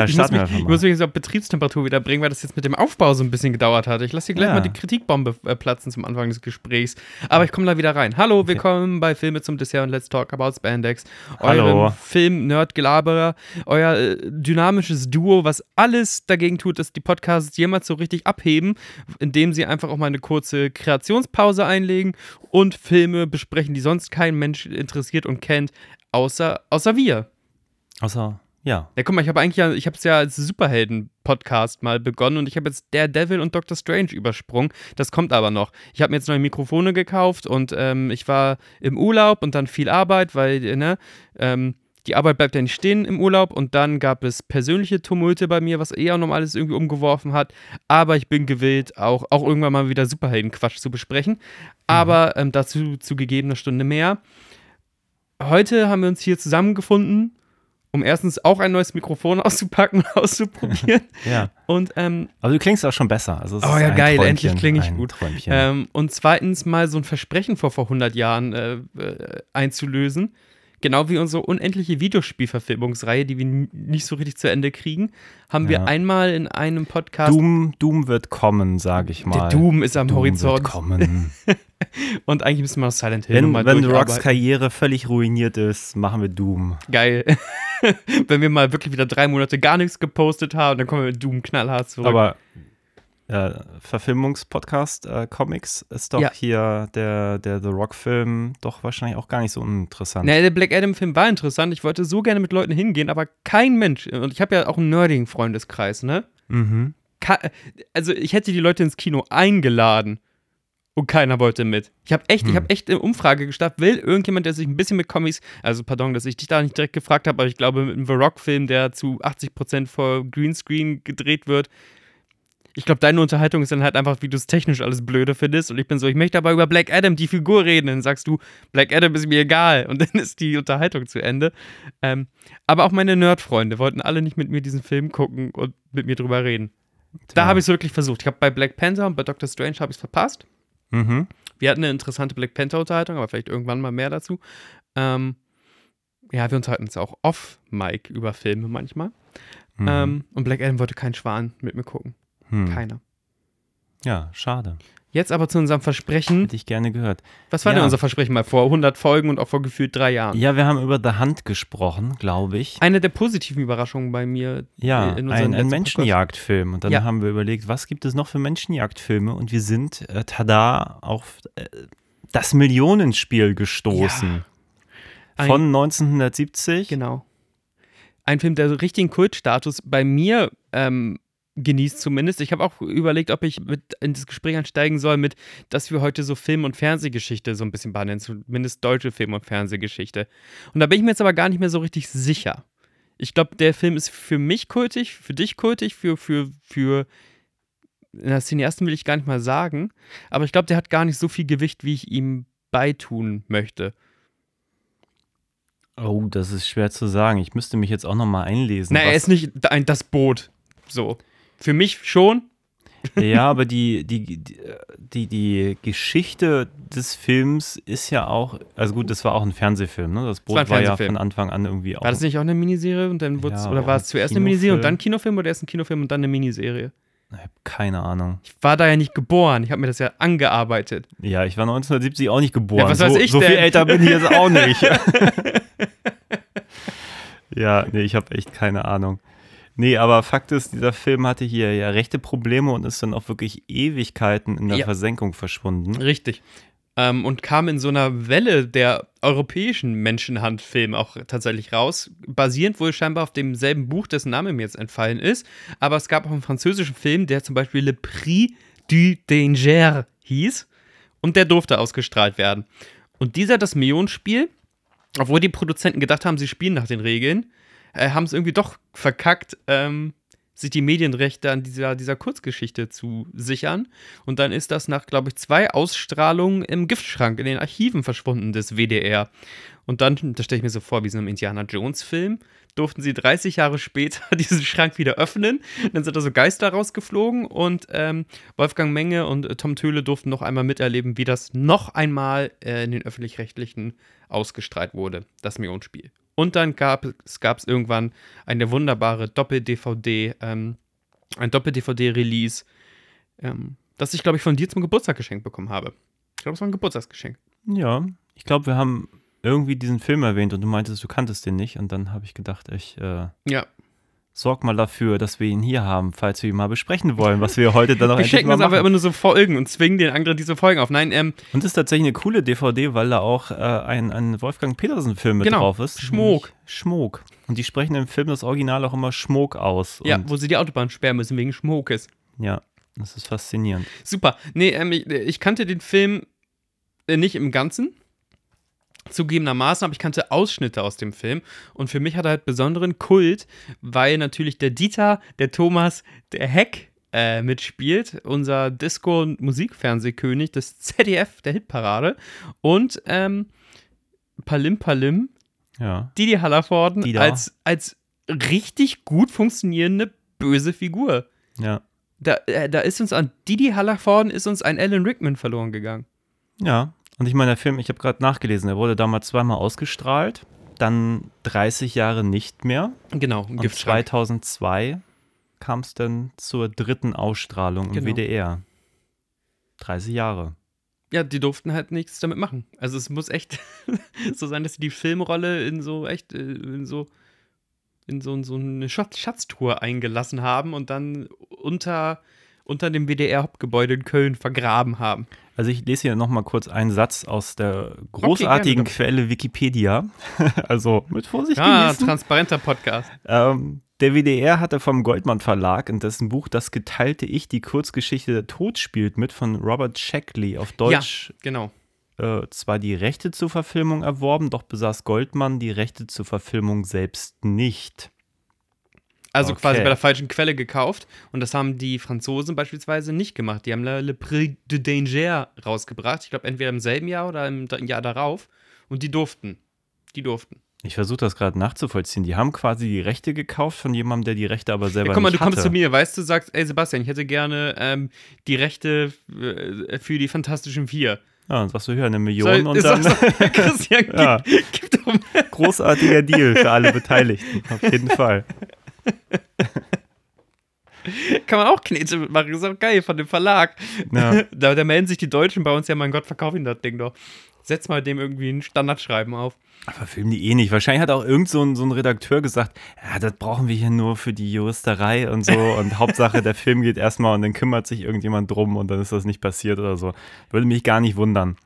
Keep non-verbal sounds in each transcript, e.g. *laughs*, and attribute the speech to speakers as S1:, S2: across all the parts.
S1: Ja,
S2: ich muss, mich, ich muss mich jetzt auf Betriebstemperatur wieder bringen, weil das jetzt mit dem Aufbau so ein bisschen gedauert hat. Ich lasse hier gleich
S1: Ja.
S2: mal die Kritikbombe äh, platzen zum Anfang des Gesprächs. Aber ich komme da wieder rein. Hallo, willkommen bei Filme zum Dessert und Let's Talk About Spandex. Eurem Film-Nerd-Gelaberer, euer äh, dynamisches Duo, was alles dagegen tut, dass die Podcasts jemals so richtig abheben, indem sie einfach auch mal eine kurze Kreationspause einlegen und Filme besprechen, die sonst kein Mensch interessiert und kennt, außer, außer wir.
S1: Außer, ja.
S2: Ja, guck mal, ich habe eigentlich ja, ich habe es ja als Superhelden-Podcast mal begonnen und ich habe jetzt Daredevil und Doctor Strange übersprungen. Das kommt aber noch. Ich habe mir jetzt neue Mikrofone gekauft und ähm, ich war im Urlaub und dann viel Arbeit, weil, ne, ähm, die Arbeit bleibt ja nicht stehen im Urlaub und dann gab es persönliche Tumulte bei mir, was eher noch alles irgendwie umgeworfen hat. Aber ich bin gewillt, auch, auch irgendwann mal wieder Superhelden-Quatsch zu besprechen. Aber ähm, dazu zu gegebener Stunde mehr. Heute haben wir uns hier zusammengefunden, um erstens auch ein neues Mikrofon *laughs* auszupacken und auszuprobieren. *laughs*
S1: Ja.
S2: und, ähm,
S1: Aber du klingst auch schon besser. Also
S2: Oh ja, geil,
S1: Träumchen,
S2: endlich klinge ich gut. Ähm, und zweitens mal so ein Versprechen vor vor 100 Jahren äh, äh, einzulösen. Genau wie unsere unendliche Videospielverfilmungsreihe, die wir nicht so richtig zu Ende kriegen, haben wir
S1: Ja.
S2: einmal in einem Podcast.
S1: Doom, Doom wird kommen, sage ich mal.
S2: der Doom ist am
S1: Doom
S2: Horizont.
S1: Wird kommen. *laughs*
S2: Und eigentlich müssen wir noch Silent Hill
S1: wenn
S2: nochmal
S1: wenn Rocks. Karriere völlig ruiniert ist, machen wir Doom.
S2: Geil. *laughs* Wenn wir mal wirklich wieder drei Monate gar nichts gepostet haben, dann kommen wir mit Doom knallhart zurück.
S1: Aber äh, Verfilmungspodcast äh, Comics ist doch
S2: Ja.
S1: hier der, der The Rock-Film doch wahrscheinlich auch gar nicht so uninteressant.
S2: Nee, der Black Adam-Film war interessant. Ich wollte so gerne mit Leuten hingehen, aber kein Mensch. Und ich habe ja auch einen nerdigen Freundeskreis, ne?
S1: Mhm.
S2: Ka also ich hätte die Leute ins Kino eingeladen und keiner wollte mit. Ich habe echt, ich
S1: Hm.
S2: habe echt eine Umfrage gestartet. Will irgendjemand, der sich ein bisschen mit Comics, also pardon, dass ich dich da nicht direkt gefragt habe, aber ich glaube mit einem The Rock-Film, der zu 80% vor Greenscreen gedreht wird. Ich glaube, deine Unterhaltung ist dann halt einfach, wie du es technisch alles blöde findest. Und ich bin so, ich möchte aber über Black Adam, die Figur, reden. Dann sagst du, Black Adam ist mir egal. Und dann ist die Unterhaltung zu Ende. Ähm, aber auch meine Nerd-Freunde wollten alle nicht mit mir diesen Film gucken und mit mir drüber reden. Da
S1: Tja.
S2: habe ich es wirklich versucht. Ich habe bei Black Panther und bei Doctor Strange habe ich es verpasst.
S1: Mhm.
S2: Wir hatten eine interessante Black Panther-Unterhaltung, aber vielleicht irgendwann mal mehr dazu. Ähm, ja, wir unterhalten uns auch off-Mic über Filme manchmal.
S1: Mhm.
S2: Ähm, und Black Adam wollte kein Schwan mit mir gucken.
S1: Hm.
S2: Keiner.
S1: Ja, schade.
S2: Jetzt aber zu unserem Versprechen.
S1: Hätte ich gerne gehört.
S2: Was war
S1: Ja.
S2: denn unser Versprechen mal vor 100 Folgen und auch vor gefühlt drei Jahren?
S1: Ja, wir haben über The Hand gesprochen, glaube ich.
S2: Eine der positiven Überraschungen bei mir.
S1: Ja,
S2: in unserem
S1: ein, ein Menschenjagdfilm. Und dann
S2: Ja.
S1: haben wir überlegt, was gibt es noch für Menschenjagdfilme? Und wir sind, äh, tada, auf äh, das Millionenspiel gestoßen.
S2: Ein-
S1: Von 1970.
S2: Genau. Ein Film, der so richtigen Kultstatus bei mir ähm, genießt zumindest. Ich habe auch überlegt, ob ich mit in das Gespräch einsteigen soll mit, dass wir heute so Film- und Fernsehgeschichte so ein bisschen behandeln, zumindest deutsche Film- und Fernsehgeschichte. Und da bin ich mir jetzt aber gar nicht mehr so richtig sicher. Ich glaube, der Film ist für mich kultig, für dich kultig, für, für, für na, Cineasten will ich gar nicht mal sagen, aber ich glaube, der hat gar nicht so viel Gewicht, wie ich ihm beitun möchte.
S1: Oh, das ist schwer zu sagen. Ich müsste mich jetzt auch noch mal einlesen.
S2: Na, er ist nicht ein, das Boot. So. Für mich schon.
S1: Ja, aber die, die, die, die, Geschichte des Films ist ja auch, also gut, das war auch ein Fernsehfilm, ne? Das Boot
S2: war ein
S1: war, ja von Anfang an irgendwie auch.
S2: War das nicht auch eine Miniserie und dann wurde
S1: Ja,
S2: oder war es zuerst eine Miniserie und
S1: Kinofilm.
S2: dann Kinofilm oder erst ein Kinofilm und dann eine Miniserie?
S1: Ich hab keine Ahnung.
S2: Ich war da ja nicht geboren. Ich habe mir das ja angearbeitet.
S1: Ja, ich war 1970 auch nicht geboren.
S2: Ja, was weiß
S1: so,
S2: ich
S1: so viel
S2: denn?
S1: älter bin ich jetzt auch nicht. *laughs* *laughs* ja, nee, ich habe echt keine Ahnung. Nee, aber Fakt ist, dieser Film hatte hier ja rechte Probleme und ist dann auch wirklich Ewigkeiten in der
S2: Ja.
S1: Versenkung verschwunden.
S2: Richtig. Ähm, und kam in so einer Welle der europäischen Menschenhandfilme auch tatsächlich raus. Basierend wohl scheinbar auf demselben Buch, dessen Name mir jetzt entfallen ist. Aber es gab auch einen französischen Film, der zum Beispiel Le Prix du Danger hieß. Und der durfte ausgestrahlt werden. Und dieser, das Millionenspiel, obwohl die Produzenten gedacht haben, sie spielen nach den Regeln, äh, haben es irgendwie doch verkackt, ähm, sich die Medienrechte an dieser, dieser Kurzgeschichte zu sichern. Und dann ist das nach, glaube ich, zwei Ausstrahlungen im Giftschrank, in den Archiven verschwunden des WDR. Und dann, das stelle ich mir so vor, wie so einem Indiana Jones-Film, durften sie 30 Jahre später *laughs* diesen Schrank wieder öffnen. Dann sind da so Geister rausgeflogen und ähm, Wolfgang Menge und äh, Tom Töhle durften noch einmal miterleben, wie das noch einmal äh, in den öffentlich-rechtlichen ausgestrahlt wurde, das Millionenspiel. Und dann gab es irgendwann eine wunderbare Doppel-DVD, ähm, ein Doppel-DVD-Release, ähm, das ich, glaube ich, von dir zum Geburtstag geschenkt bekommen habe. Ich glaube, es war ein Geburtstagsgeschenk.
S1: Ja, ich glaube, wir haben irgendwie diesen Film erwähnt und du meintest, du kanntest den nicht. Und dann habe ich gedacht, ich äh,
S2: Ja,
S1: sorg mal dafür, dass wir ihn hier haben, falls wir ihn mal besprechen wollen, was wir heute dann noch *laughs*
S2: wir
S1: mal
S2: uns aber immer nur so Folgen und zwingen den anderen diese Folgen auf. Nein, ähm,
S1: Und es ist tatsächlich eine coole DVD, weil da auch äh, ein, ein Wolfgang Petersen-Film mit
S2: Genau,
S1: drauf ist. Nämlich Schmook. Und die sprechen im Film das Original auch immer Schmook aus.
S2: ja, wo sie die Autobahn sperren müssen wegen Schmokes.
S1: ja, das ist faszinierend.
S2: Super. Nee, ähm, ich, ich kannte den Film äh, nicht im Ganzen. Zugegebenermaßen, aber ich kannte Ausschnitte aus dem Film. Und für mich hat er halt besonderen Kult, weil natürlich der Dieter, der Thomas, der Heck äh, mitspielt. Unser Disco- und Musikfernsehkönig des ZDF, der Hitparade. Und ähm, Palim Palim,
S1: Ja.
S2: Didi Hallervorden
S1: Dida.
S2: als, als richtig gut funktionierende böse Figur.
S1: Ja.
S2: Da, äh, da ist uns an Didi Hallervorden ist uns ein Alan Rickman verloren gegangen.
S1: Ja. Und ich meine, der Film, ich habe gerade nachgelesen, der wurde damals zweimal ausgestrahlt, dann 30 Jahre nicht mehr.
S2: Genau,
S1: Und
S2: Giftschrank.
S1: 2002 kam es dann zur dritten Ausstrahlung im
S2: Genau.
S1: WDR. 30 Jahre.
S2: Ja, die durften halt nichts damit machen. Also es muss echt *laughs* so sein, dass sie die Filmrolle in so echt, äh, in so, in so, so eine Schatz Schatztruhe eingelassen haben und dann unter, unter dem WDR-Hauptgebäude in Köln vergraben haben.
S1: Also ich lese hier nochmal kurz einen Satz aus der großartigen
S2: gerne.
S1: Quelle Wikipedia. *laughs* also mit Vorsicht
S2: Ah,
S1: genießen.
S2: transparenter Podcast.
S1: Ähm, der WDR hatte vom Goldmann Verlag in dessen Buch Das geteilte Ich die Kurzgeschichte Der Tod spielt mit von Robert Shackley auf Deutsch
S2: Genau.
S1: äh, zwar die Rechte zur Verfilmung erworben, doch besaß Goldmann die Rechte zur Verfilmung selbst nicht.
S2: Also
S1: Okay.
S2: quasi bei der falschen Quelle gekauft. Und das haben die Franzosen beispielsweise nicht gemacht. Die haben Le, Prix de Danger rausgebracht. Ich glaube, entweder im selben Jahr oder im Jahr darauf. Und die durften. Die durften.
S1: Ich versuche das gerade nachzuvollziehen. Die haben quasi die Rechte gekauft von jemandem, der die Rechte aber selber
S2: Ja, guck mal, du kommst
S1: hatte.
S2: zu mir, weißt du, sagst, ey Sebastian, ich hätte gerne ähm, die Rechte äh, für die Fantastischen Vier.
S1: Ja, und sagst du, hier eine Million
S2: Soll-
S1: und dann
S2: sagst du, *laughs* Christian, gib,
S1: Ja.
S2: gib doch mal.
S1: großartiger Deal für alle *laughs* Beteiligten. Auf jeden Fall. *laughs*
S2: Kann man auch Knete mitmachen, ist auch geil von dem Verlag.
S1: Ja. *laughs*
S2: Da, da melden sich die Deutschen bei uns, ja, mein Gott, verkauf ihn das Ding doch. Setz mal dem irgendwie ein Standardschreiben auf.
S1: Aber filmen die eh nicht. Wahrscheinlich hat auch irgend so ein, so ein Redakteur gesagt, ja, das brauchen wir hier nur für die Juristerei und so. *laughs* Und Hauptsache, der Film geht erstmal und dann kümmert sich irgendjemand drum und dann ist das nicht passiert oder so. Würde mich gar nicht wundern.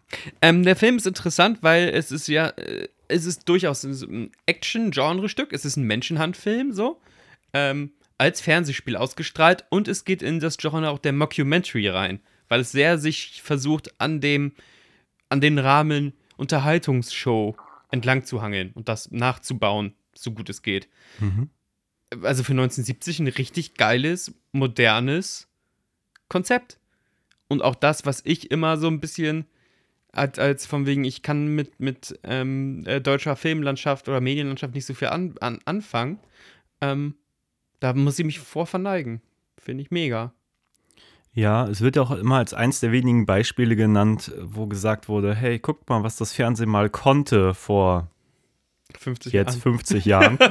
S2: Ähm, der Film ist interessant, weil es ist ja, äh, es ist durchaus ein Action-Genre-Stück. Es ist ein Menschenhandfilm, so. Ähm, als Fernsehspiel ausgestrahlt und es geht in das Genre auch der Mockumentary rein, weil es sehr sich versucht, an dem, an den Rahmen Unterhaltungsshow entlang zu hangeln und das nachzubauen, so gut es geht.
S1: Mhm.
S2: Also für 1970 ein richtig geiles, modernes Konzept. Und auch das, was ich immer so ein bisschen als, als von wegen, ich kann mit, mit ähm, äh, deutscher Filmlandschaft oder Medienlandschaft nicht so viel an, an, anfangen, ähm, da muss ich mich vor verneigen. Finde ich mega.
S1: Ja, es wird ja auch immer als eins der wenigen Beispiele genannt, wo gesagt wurde, hey, guckt mal, was das Fernsehen mal konnte vor
S2: 50
S1: jetzt
S2: Jahren.
S1: 50 Jahren. *laughs*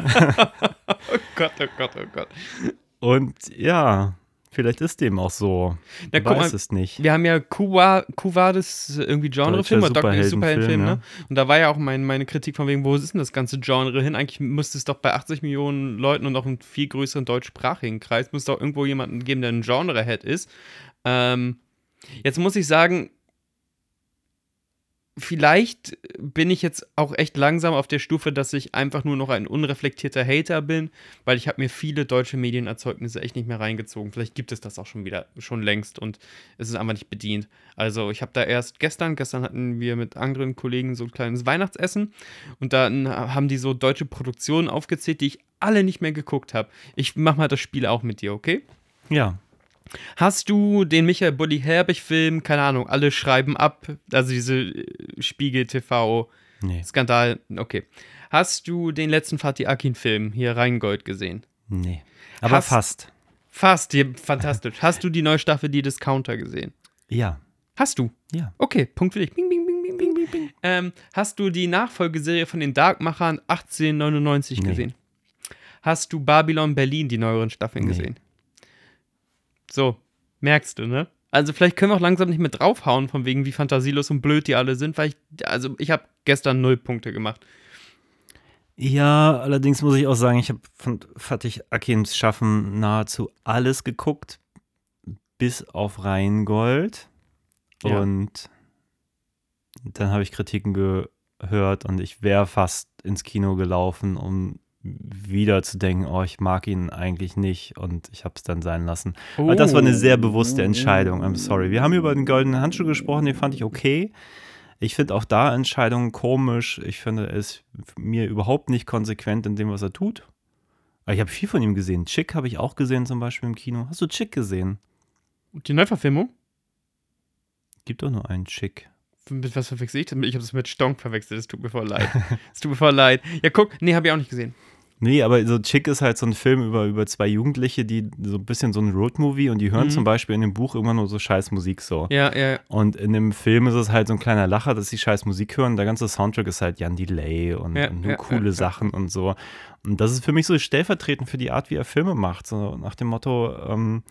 S2: Oh Gott, oh Gott, oh Gott.
S1: Und ja, vielleicht ist dem auch so.
S2: Na,
S1: Ich weiß
S2: mal,
S1: es nicht.
S2: Wir haben ja Kuwa, Kuwa das irgendwie Genrefilm oder
S1: Superheldenfilm,
S2: Superheldenfilm,
S1: ja.
S2: ne? Und da war ja auch mein, meine Kritik von wegen, wo ist denn das ganze Genre hin? Eigentlich müsste es doch bei 80 Millionen Leuten und auch einem viel größeren deutschsprachigen Kreis, muss doch irgendwo jemanden geben, der ein Genre-Head ist. Ähm, jetzt muss ich sagen, vielleicht bin ich jetzt auch echt langsam auf der Stufe, dass ich einfach nur noch ein unreflektierter Hater bin, weil ich habe mir viele deutsche Medienerzeugnisse echt nicht mehr reingezogen. Vielleicht gibt es das auch schon wieder, schon längst und es ist einfach nicht bedient. Also ich habe da erst gestern, gestern hatten wir mit anderen Kollegen so ein kleines Weihnachtsessen und dann haben die so deutsche Produktionen aufgezählt, die ich alle nicht mehr geguckt habe. Ich mach mal das Spiel auch mit dir, okay?
S1: Ja,
S2: Hast du den Michael Bulli Herbig-Film, keine Ahnung, alle schreiben ab, also diese äh, Spiegel-TV-Skandal,
S1: nee,
S2: okay. Hast du den letzten Fatih Akin-Film hier Rheingold gesehen?
S1: nee. Aber
S2: Hast-
S1: fast.
S2: Fast, hier, fantastisch. Hast du die neue Staffel Die Discounter gesehen?
S1: Ja,
S2: Hast du?
S1: ja.
S2: Okay, Punkt für dich. Bing, bing, bing, bing, bing. Ähm, hast du die Nachfolgeserie von den Darkmachern 1899
S1: Nee.
S2: gesehen? Hast du Babylon Berlin, die neueren Staffeln
S1: Nee.
S2: gesehen? So, merkst du, ne? Also vielleicht können wir auch langsam nicht mehr draufhauen, von wegen wie fantasielos und blöd die alle sind, weil ich, also ich habe gestern null Punkte gemacht.
S1: Ja, allerdings muss ich auch sagen, ich habe von Fatih Akims Schaffen nahezu alles geguckt, bis auf Rheingold.
S2: Ja.
S1: Und dann habe ich Kritiken gehört und ich wäre fast ins Kino gelaufen, um wieder zu denken, oh, ich mag ihn eigentlich nicht und ich habe es dann sein lassen. Aber das war eine sehr bewusste Entscheidung, I'm sorry. Wir haben über den goldenen Handschuh gesprochen, den fand ich okay. Ich finde auch da Entscheidungen komisch. Ich finde es mir überhaupt nicht konsequent in dem, was er tut. Aber ich habe viel von ihm gesehen. Chick habe ich auch gesehen, zum Beispiel im Kino. Hast du Chick gesehen?
S2: Die Neuverfilmung?
S1: Gibt doch nur einen Chick.
S2: Mit was verwechsel ich? das? Ich habe es mit Stonk verwechselt. Es tut mir voll leid. Es tut mir voll leid. Ja, guck, nee, habe ich auch nicht gesehen.
S1: Nee, aber so Chick ist halt so ein Film über, über zwei Jugendliche, die so ein bisschen so ein Roadmovie und die hören
S2: Mhm.
S1: zum Beispiel in dem Buch immer nur so scheiß Musik so.
S2: Ja, ja,
S1: Und in dem Film ist es halt so ein kleiner Lacher, dass sie scheiß Musik hören. Der ganze Soundtrack ist halt Jan Delay und,
S2: Ja,
S1: und nur
S2: ja,
S1: coole
S2: ja.
S1: Sachen und so. Und das ist für mich so stellvertretend für die Art, wie er Filme macht. So nach dem Motto, ähm,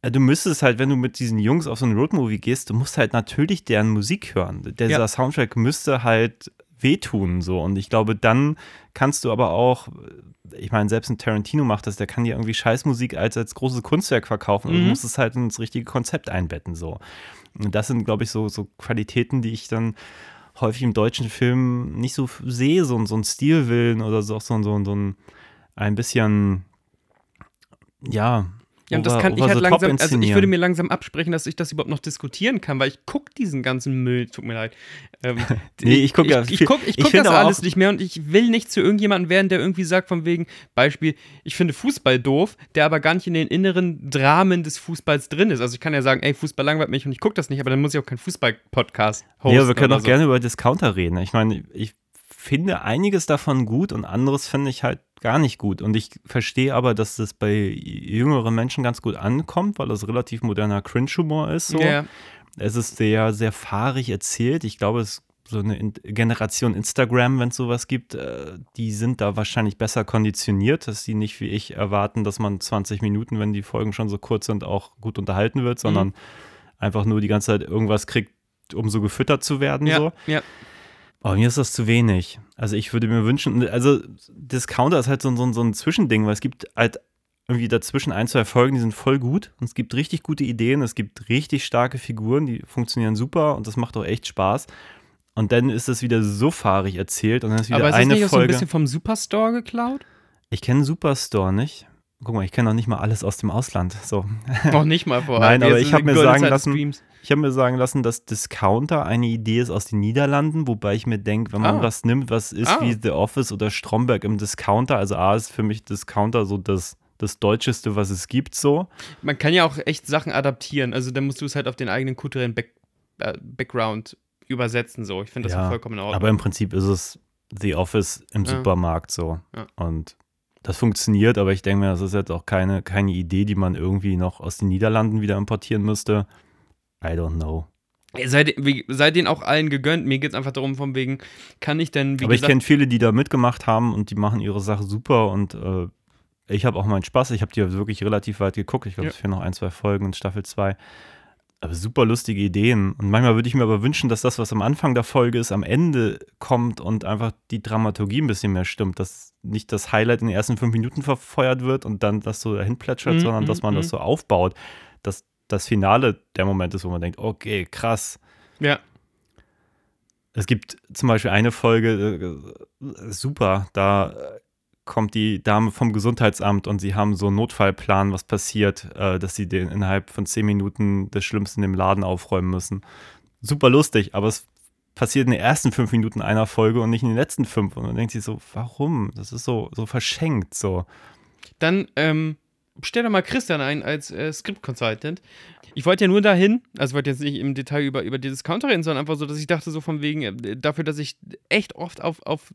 S1: äh, du müsstest halt, wenn du mit diesen Jungs auf so ein Roadmovie gehst, du musst halt natürlich deren Musik hören. Dieser
S2: Ja.
S1: Soundtrack müsste halt wehtun so. Und ich glaube, dann kannst du aber auch, ich meine, selbst ein Tarantino macht das, der kann dir irgendwie Scheißmusik als, als großes Kunstwerk verkaufen und du
S2: Mhm.
S1: musst es halt ins richtige Konzept einbetten so. Und das sind, glaube ich, so, so Qualitäten, die ich dann häufig im deutschen Film nicht so sehe, so, ein- so ein Stilwillen oder so, so, so, so ein, ein bisschen, ja.
S2: Ja, und das kann ich halt langsam, also ich würde mir langsam absprechen, dass ich das überhaupt noch diskutieren kann, weil ich gucke diesen ganzen Müll, tut mir leid. Ähm, *laughs*
S1: Nee, ich guck ja
S2: ich, ich
S1: viel-
S2: guck, ich
S1: ich
S2: guck
S1: find
S2: das alles nicht mehr und ich will nicht zu irgendjemandem werden, der irgendwie sagt von wegen, Beispiel, ich finde Fußball doof, der aber gar nicht in den inneren Dramen des Fußballs drin ist. Also ich kann ja sagen, ey, Fußball langweilt mich und ich gucke das nicht, aber dann muss ich auch keinen Fußball-Podcast hosten.
S1: Ja, wir können auch
S2: so.
S1: gerne über Discounter reden. Ich meine, ich finde einiges davon gut und anderes finde ich halt gar nicht gut. Und ich verstehe aber, dass das bei jüngeren Menschen ganz gut ankommt, weil das relativ moderner Cringe-Humor ist. So.
S2: Ja,
S1: Es ist sehr, sehr fahrig erzählt. Ich glaube, es ist so eine In- Generation Instagram, wenn es sowas gibt, äh, die sind da wahrscheinlich besser konditioniert, dass sie nicht wie ich erwarten, dass man 20 Minuten, wenn die Folgen schon so kurz sind, auch gut unterhalten wird, sondern einfach nur die ganze Zeit irgendwas kriegt, um so gefüttert zu werden.
S2: ja,
S1: So.
S2: ja.
S1: Aber mir ist das zu wenig. Also ich würde mir wünschen, also Discounter ist halt so, ein- so, so ein Zwischending, weil es gibt halt irgendwie dazwischen ein, zwei Folgen, die sind voll gut und es gibt richtig gute Ideen, es gibt richtig starke Figuren, die funktionieren super und das macht auch echt Spaß. Und dann ist es wieder so fahrig erzählt und dann ist wieder
S2: Aber ist das
S1: eine
S2: nicht auch so ein
S1: Folge.
S2: bisschen vom Superstore geklaut?
S1: ich kenne Superstore nicht. Guck mal, ich kenne noch nicht mal alles aus dem Ausland. So. *laughs*
S2: Noch nicht mal vor.
S1: Nein, aber ich hab mir sagen lassen-
S2: Streams.
S1: Ich habe mir sagen lassen, dass Discounter eine Idee ist aus den Niederlanden, wobei ich mir denke, wenn man
S2: Ah.
S1: was nimmt, was ist
S2: Ah.
S1: wie The Office oder Stromberg im Discounter, also A ist für mich Discounter so das, das Deutscheste, was es gibt, so.
S2: Man kann ja auch echt Sachen adaptieren. Also dann musst du es halt auf den eigenen kulturellen Back, äh, Background übersetzen. So, ich finde das
S1: Ja,
S2: vollkommen in Ordnung.
S1: Aber im Prinzip ist es The Office im
S2: Ja.
S1: Supermarkt so.
S2: Ja.
S1: Und das funktioniert, aber ich denke mir, das ist jetzt auch keine, keine Idee, die man irgendwie noch aus den Niederlanden wieder importieren müsste. I don't know.
S2: Seid, seid denen auch allen gegönnt. Mir geht es einfach darum, von wegen, kann ich denn,
S1: aber ich
S2: gesagt,
S1: kenne viele, die da mitgemacht haben und die machen ihre Sache super und äh, ich habe auch meinen Spaß. Ich habe die wirklich relativ weit geguckt. Ich glaube,
S2: Ja.
S1: es fehlen noch ein, zwei Folgen in Staffel 2. Aber super lustige Ideen. Und manchmal würde ich mir aber wünschen, dass das, was am Anfang der Folge ist, am Ende kommt und einfach die Dramaturgie ein bisschen mehr stimmt. Dass nicht das Highlight in den ersten fünf Minuten verfeuert wird und dann das so dahin plätschert,
S2: Mhm,
S1: sondern dass man
S2: mhm,
S1: das so aufbaut. Dass das Finale der Moment ist, wo man denkt, okay, krass.
S2: ja,
S1: Es gibt zum Beispiel eine Folge, äh, super, da äh, kommt die Dame vom Gesundheitsamt und sie haben so einen Notfallplan, was passiert, äh, dass sie den innerhalb von zehn Minuten das Schlimmste in dem Laden aufräumen müssen. Super lustig, aber es passiert in den ersten fünf Minuten einer Folge und nicht in den letzten fünf. Und man denkt sich so, warum? Das ist so, so verschenkt so.
S2: dann ähm, stell doch mal Christian ein als äh, Script Consultant. Ich wollte ja nur dahin, also wollte jetzt nicht im Detail über, über dieses Counter reden, sondern einfach so, dass ich dachte, so von wegen, äh, dafür, dass ich echt oft auf, auf,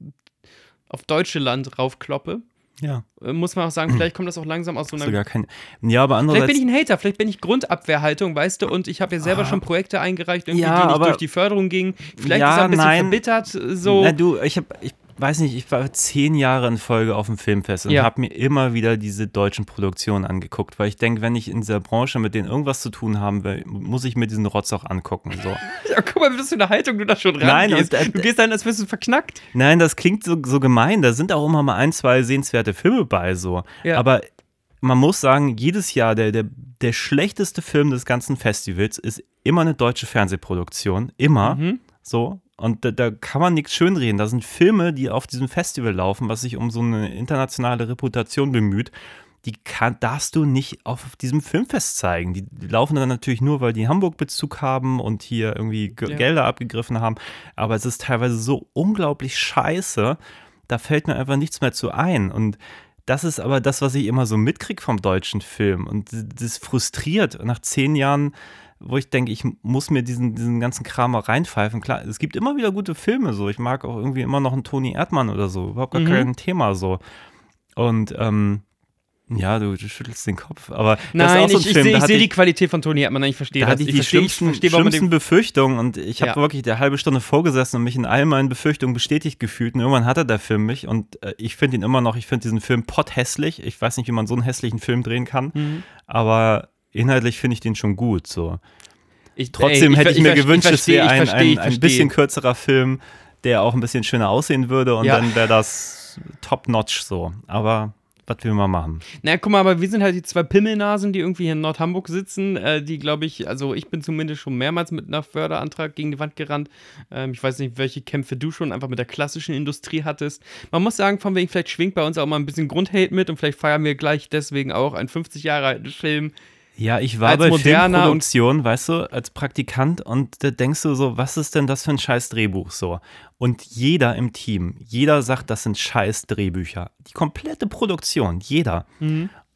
S2: auf deutsche Land raufkloppe,
S1: Ja.
S2: Äh, Muss man auch sagen, *clears throat* vielleicht kommt das auch langsam aus so einer.
S1: Sogar kein, ja, aber
S2: Vielleicht
S1: andererseits.
S2: bin ich ein Hater, vielleicht bin ich Grundabwehrhaltung, weißt du, und ich habe ja selber schon Projekte eingereicht, irgendwie,
S1: Ja,
S2: die nicht
S1: aber-
S2: durch die Förderung gingen. Vielleicht
S1: Ja,
S2: ist er ein bisschen
S1: nein.
S2: verbittert, äh, so.
S1: Na du, ich habe, ich weiß nicht, ich war zehn Jahre in Folge auf dem Filmfest und
S2: Ja.
S1: habe mir immer wieder diese deutschen Produktionen angeguckt, weil ich denke, wenn ich in dieser Branche mit denen irgendwas zu tun haben will, muss ich mir diesen Rotz auch angucken. So. *laughs*
S2: Ja, guck mal, was für eine Haltung du da schon
S1: Nein,
S2: rangehst.
S1: und, äh,
S2: du gehst dann, als wärst du verknackt.
S1: Nein, das klingt so, so gemein. Da sind auch immer mal ein, zwei sehenswerte Filme bei, so.
S2: Ja.
S1: Aber man muss sagen, jedes Jahr der, der, der schlechteste Film des ganzen Festivals ist immer eine deutsche Fernsehproduktion. Immer.
S2: Mhm.
S1: So. Und da, da kann man nichts schönreden. Da sind Filme, die auf diesem Festival laufen, was sich um so eine internationale Reputation bemüht. Die kann, darfst du nicht auf diesem Filmfest zeigen. Die, die laufen dann natürlich nur, weil die Hamburg-Bezug haben und hier irgendwie Ge
S2: Ja.
S1: Gelder abgegriffen haben. Aber es ist teilweise so unglaublich scheiße, da fällt mir einfach nichts mehr zu ein. Und das ist aber das, was ich immer so mitkriege vom deutschen Film. Und das frustriert nach zehn Jahren, wo ich denke, ich muss mir diesen, diesen ganzen Kram mal reinpfeifen. Klar, es gibt immer wieder gute Filme so. Ich mag auch irgendwie immer noch einen Toni Erdmann oder so. Überhaupt gar
S2: Mhm.
S1: kein Thema so. Und ähm, ja, du, du schüttelst den Kopf. Aber
S2: Nein,
S1: so
S2: ich, ich sehe ich seh
S1: ich-
S2: die Qualität von Toni Erdmann, ich verstehe
S1: da
S2: das.
S1: hatte ich die
S2: verstehe,
S1: schlimmsten,
S2: warum man
S1: schlimmsten Befürchtungen und ich habe
S2: Ja.
S1: wirklich eine halbe Stunde vorgesessen und mich in all meinen Befürchtungen bestätigt gefühlt. Und irgendwann hatte der Film mich und äh, ich finde ihn immer noch, ich finde diesen Film potthässlich. Ich weiß nicht, wie man so einen hässlichen Film drehen kann,
S2: Mhm.
S1: aber inhaltlich finde ich den schon gut. So.
S2: ich,
S1: Trotzdem
S2: ey,
S1: hätte ich, mir
S2: ver-
S1: gewünscht, es wäre
S2: ich
S1: ein,
S2: ich
S1: ein, ein bisschen kürzerer Film, der auch ein bisschen schöner aussehen würde und
S2: Ja.
S1: dann wäre das top-notch so. Aber was will man machen?
S2: Na, guck mal, aber wir sind halt die zwei Pimmelnasen, die irgendwie hier in Nordhamburg sitzen, äh, die, glaube ich, also ich bin zumindest schon mehrmals mit einer Förderantrag gegen die Wand gerannt. Ähm, ich weiß nicht, welche Kämpfe du schon einfach mit der klassischen Industrie hattest. Man muss sagen, von wegen, vielleicht schwingt bei uns auch mal ein bisschen Grundhate mit und vielleicht feiern wir gleich deswegen auch einen 50 Jahre alten Film.
S1: Ja, ich war
S2: Als
S1: bei
S2: moderner
S1: Filmproduktion, weißt du, als Praktikant und da denkst du so, was ist denn das für ein scheiß Drehbuch so? Und jeder im Team, jeder sagt, das sind scheiß Drehbücher. Die komplette Produktion, jeder.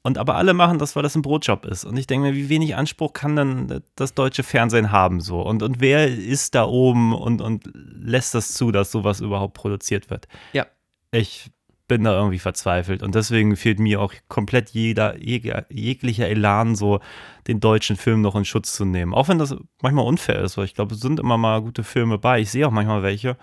S1: Und aber alle machen das, weil das ein Brotjob ist. Und ich denke mir, wie wenig Anspruch kann denn das deutsche Fernsehen haben so? Und, und wer ist da oben und, und lässt das zu, dass sowas überhaupt produziert wird?
S2: Ja.
S1: Ich bin da irgendwie verzweifelt und deswegen fehlt mir auch komplett jeder, jeg, jeglicher Elan, so den deutschen Film noch in Schutz zu nehmen. Auch wenn das manchmal unfair ist, weil ich glaube, es sind immer mal gute Filme bei. Ich sehe auch manchmal welche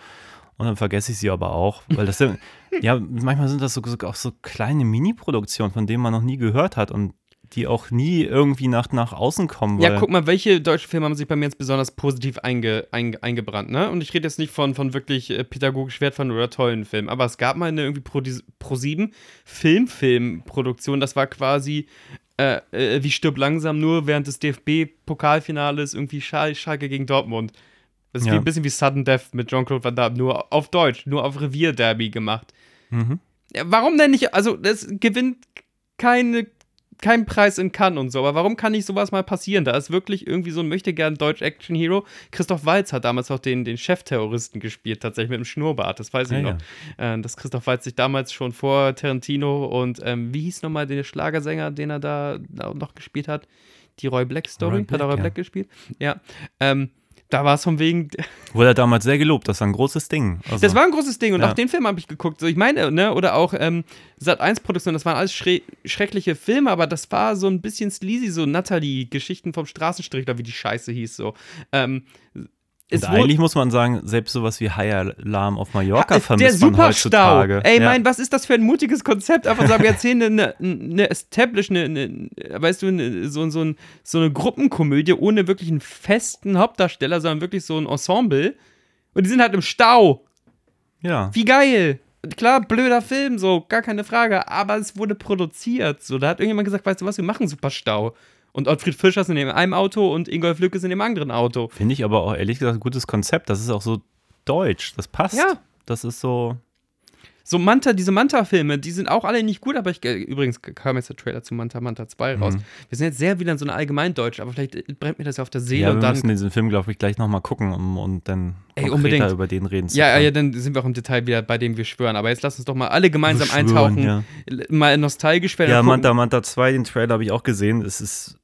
S1: und dann vergesse ich sie aber auch, weil das sind, *laughs* ja, manchmal sind das so, so, auch so kleine Mini-Produktionen, von denen man noch nie gehört hat und die auch nie irgendwie nach, nach außen kommen.
S2: Ja, guck mal, welche deutschen Filme haben sich bei mir jetzt besonders positiv einge, einge, eingebrannt, ne? Und ich rede jetzt nicht von, von wirklich äh, pädagogisch wertvollen oder tollen Filmen, aber es gab mal eine irgendwie Pro, Pro 7 Filmfilmproduktion, das war quasi äh, äh, wie stirb langsam nur während des DFB-Pokalfinales irgendwie Schal Schalke gegen Dortmund. Das ist wie
S1: Ja.
S2: ein bisschen wie Sudden Death mit Jean-Claude Van Damme, nur auf Deutsch, nur auf Revierderby gemacht.
S1: Mhm.
S2: Ja, warum denn nicht? Also, das gewinnt keine, keinen Preis in Cannes und so, aber warum kann nicht sowas mal passieren? Da ist wirklich irgendwie so ein möchtegern Deutsch-Action-Hero. Christoph Waltz hat damals auch den, den Chefterroristen gespielt, tatsächlich mit dem Schnurrbart, das weiß ich
S1: Ja,
S2: noch. Äh, dass Christoph Waltz sich damals schon vor Tarantino und, ähm, wie hieß nochmal der Schlagersänger, den er da noch gespielt hat? Die Roy Black Story?
S1: Roy
S2: hat er
S1: Black,
S2: Roy
S1: ja.
S2: Black gespielt? Ja. Ähm, da war es von wegen,
S1: Wurde er damals sehr gelobt, das war ein großes Ding. Also,
S2: das war ein großes Ding und
S1: Ja.
S2: auch den Film habe ich geguckt. So, ich meine, ne, oder auch ähm, Sat 1 Produktion, das waren alles schre schreckliche Filme, aber das war so ein bisschen sleazy, so Natalie, Geschichten vom Straßenstrich, oder wie die Scheiße hieß so. Ähm,
S1: und eigentlich muss man sagen, selbst sowas wie High Alarm auf Mallorca
S2: der
S1: vermisst man
S2: Superstau.
S1: heutzutage.
S2: Ey,
S1: ja.
S2: mein, was ist das für ein mutiges Konzept? Einfach sagen, wir erzählen eine, eine Establish, eine, eine, weißt du, eine, so, so, ein, so eine Gruppenkomödie ohne wirklich einen festen Hauptdarsteller, sondern wirklich so ein Ensemble. Und die sind halt im Stau.
S1: ja.
S2: Wie geil! Klar, blöder Film, so, gar keine Frage, aber es wurde produziert. So, da hat irgendjemand gesagt, weißt du was, wir machen Superstau. Und Ottfried Fischer ist in dem einen Auto und Ingolf Lück ist in dem anderen Auto.
S1: Finde ich aber auch ehrlich gesagt ein gutes Konzept. Das ist auch so deutsch. Das passt.
S2: Ja.
S1: Das ist so.
S2: So Manta, diese Manta-Filme, die sind auch alle nicht gut, aber ich, äh, übrigens kam jetzt der Trailer zu Manta Manta 2 raus.
S1: Mhm.
S2: Wir sind jetzt sehr wieder in so einer Allgemeindeutsch, aber vielleicht äh, brennt mir das ja auf der Seele
S1: Ja, wir
S2: und dann.
S1: müssen diesen Film, glaube ich, gleich nochmal gucken um, und dann
S2: Ey, unbedingt.
S1: über den reden zu
S2: Ja, ja,
S1: können.
S2: ja, dann sind wir auch im Detail wieder bei dem wir schwören. Aber jetzt lass uns doch mal alle gemeinsam
S1: Schwören,
S2: eintauchen,
S1: ja.
S2: mal nostalgisch werden.
S1: Ja. Manta Manta 2, den Trailer habe ich auch gesehen. Es ist.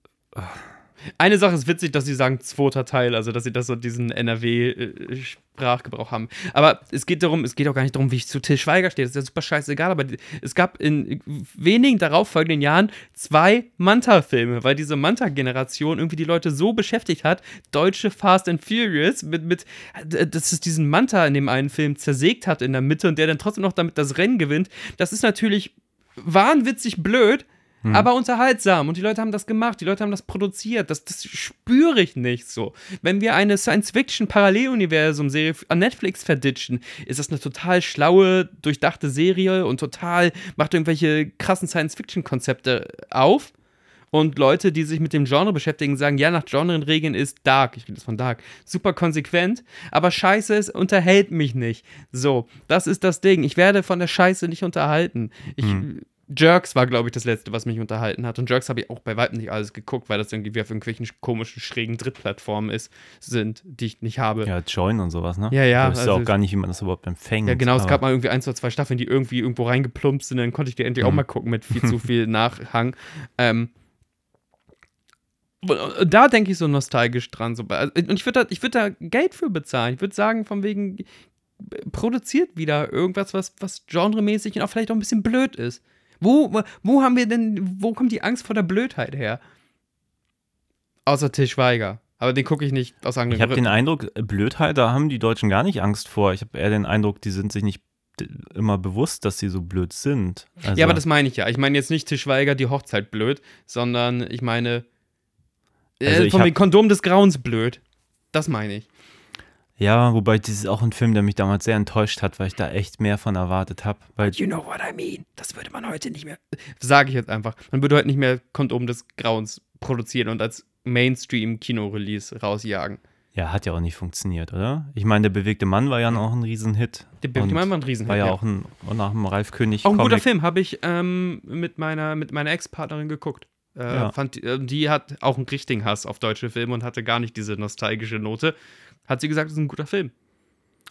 S2: Eine Sache ist witzig, dass sie sagen zweiter Teil, also dass sie das so diesen NRW-Sprachgebrauch haben. Aber es geht darum, es geht auch gar nicht darum, wie ich zu Till Schweiger stehe. Das ist ja super scheißegal, aber es gab in wenigen darauffolgenden Jahren zwei Manta-Filme, weil diese Manta-Generation irgendwie die Leute so beschäftigt hat, deutsche Fast and Furious, mit, mit, dass es diesen Manta in dem einen Film zersägt hat in der Mitte und der dann trotzdem noch damit das Rennen gewinnt. Das ist natürlich wahnwitzig blöd, hm. aber unterhaltsam. Und die Leute haben das gemacht, die Leute haben das produziert. Das, das spüre ich nicht so. Wenn wir eine Science-Fiction-Paralleluniversum-Serie an Netflix verditchen, ist das eine total schlaue, durchdachte Serie und total macht irgendwelche krassen Science-Fiction-Konzepte auf. Und Leute, die sich mit dem Genre beschäftigen, sagen, ja, nach Genrenregeln ist Dark, ich rede jetzt von Dark, super konsequent, aber Scheiße, es unterhält mich nicht. So, das ist das Ding. Ich werde von der Scheiße nicht unterhalten. Ich, hm. Jerks war, glaube ich, das letzte, was mich unterhalten hat. Und Jerks habe ich auch bei weitem nicht alles geguckt, weil das irgendwie auf irgendwelchen komischen, schrägen Drittplattformen ist, sind, die ich nicht habe.
S1: Ja, Join und sowas, ne?
S2: Ja, ja.
S1: Ich weiß also, auch gar nicht, wie man das überhaupt empfängt.
S2: Ja, genau. Es gab mal irgendwie ein, zwei, zwei Staffeln, die irgendwie irgendwo reingeplumpt sind. Dann konnte ich die endlich mhm. auch mal gucken mit viel *laughs* zu viel Nachhang. Ähm, da denke ich so nostalgisch dran. So, also, und ich würde da, würd da Geld für bezahlen. Ich würde sagen, von wegen, produziert wieder irgendwas, was, was genremäßig und auch vielleicht auch ein bisschen blöd ist. Wo, wo haben wir denn, wo kommt die Angst vor der Blödheit her? Außer Til Schweiger. Aber den gucke ich nicht aus
S1: anderen Ich habe den Eindruck, Blödheit, da haben die Deutschen gar nicht Angst vor. Ich habe eher den Eindruck, die sind sich nicht immer bewusst, dass sie so blöd sind.
S2: Also ja, aber das meine ich ja. Ich meine jetzt nicht Til Schweiger die Hochzeit blöd, sondern ich meine äh, also von dem Kondom des Grauens blöd. Das meine ich.
S1: Ja, wobei das ist auch ein Film, der mich damals sehr enttäuscht hat, weil ich da echt mehr von erwartet habe.
S2: You know what I mean. Das würde man heute nicht mehr. Sage ich jetzt einfach. Man würde heute nicht mehr Kondom des Grauens produzieren und als Mainstream-Kino-Release rausjagen.
S1: Ja, hat ja auch nicht funktioniert, oder? Ich meine, der bewegte Mann war ja auch ein Riesenhit.
S2: Der bewegte Mann war ein Riesenhit.
S1: War ja, ja. auch ein, nach dem Ralf König.
S2: Auch ein guter Film, habe ich ähm, mit meiner, mit meiner Ex-Partnerin geguckt. Äh, ja. fand, äh, die hat auch einen richtigen Hass auf deutsche Filme und hatte gar nicht diese nostalgische Note hat sie gesagt, es ist ein guter Film.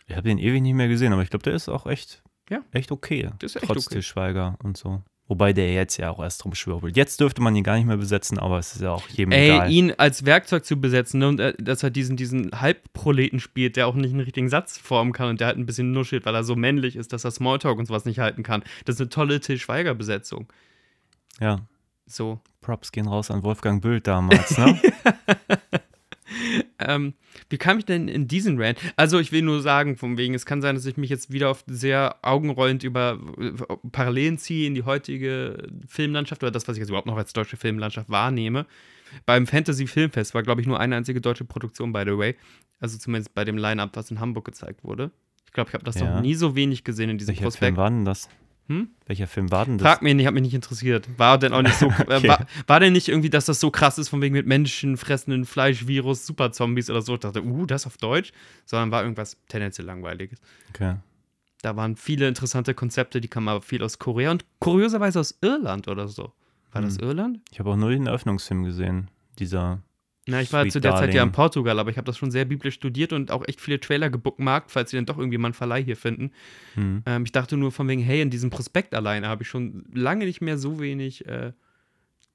S1: Ich habe den ewig nicht mehr gesehen, aber ich glaube, der ist auch echt, ja. echt okay. Das ist echt trotz okay. Schweiger und so. Wobei der jetzt ja auch erst drum schwirbelt. Jetzt dürfte man ihn gar nicht mehr besetzen, aber es ist ja auch jedem Ey, egal.
S2: ihn als Werkzeug zu besetzen ne, und äh, dass er diesen, diesen Halbproleten spielt, der auch nicht einen richtigen Satz formen kann und der halt ein bisschen nuschelt, weil er so männlich ist, dass er Smalltalk und sowas nicht halten kann. Das ist eine tolle Till Schweiger-Besetzung.
S1: Ja.
S2: So.
S1: Props gehen raus an Wolfgang Bült damals, ne? *laughs*
S2: ähm, wie kam ich denn in diesen Rant? Also, ich will nur sagen, von wegen, es kann sein, dass ich mich jetzt wieder auf sehr augenrollend über äh, Parallelen ziehe in die heutige Filmlandschaft oder das, was ich jetzt überhaupt noch als deutsche Filmlandschaft wahrnehme. Beim Fantasy Filmfest war, glaube ich, nur eine einzige deutsche Produktion, by the way. Also zumindest bei dem Line-Up, was in Hamburg gezeigt wurde. Ich glaube, ich habe das ja. noch nie so wenig gesehen in diesem
S1: Welcher Prospekt. Film war denn das? Hm? Welcher Film war denn das?
S2: Frag mich nicht, hat mich nicht interessiert. War denn auch nicht so. *laughs* Äh, okay. war, war, denn nicht irgendwie, dass das so krass ist, von wegen mit Menschen fressenden Fleischvirus, Superzombies oder so? Ich dachte, uh, das auf Deutsch. Sondern war irgendwas tendenziell langweiliges.
S1: Okay.
S2: Da waren viele interessante Konzepte, die kamen aber viel aus Korea und kurioserweise aus Irland oder so. War hm. das Irland?
S1: Ich habe auch nur den Eröffnungsfilm gesehen. Dieser
S2: na, ich war Sweet zu der Darling. Zeit ja in Portugal, aber ich habe das schon sehr biblisch studiert und auch echt viele Trailer gebookmarkt, falls sie dann doch irgendwie mal einen Verleih hier finden. Hm. Ähm, ich dachte nur von wegen, hey, in diesem Prospekt alleine habe ich schon lange nicht mehr so wenig äh,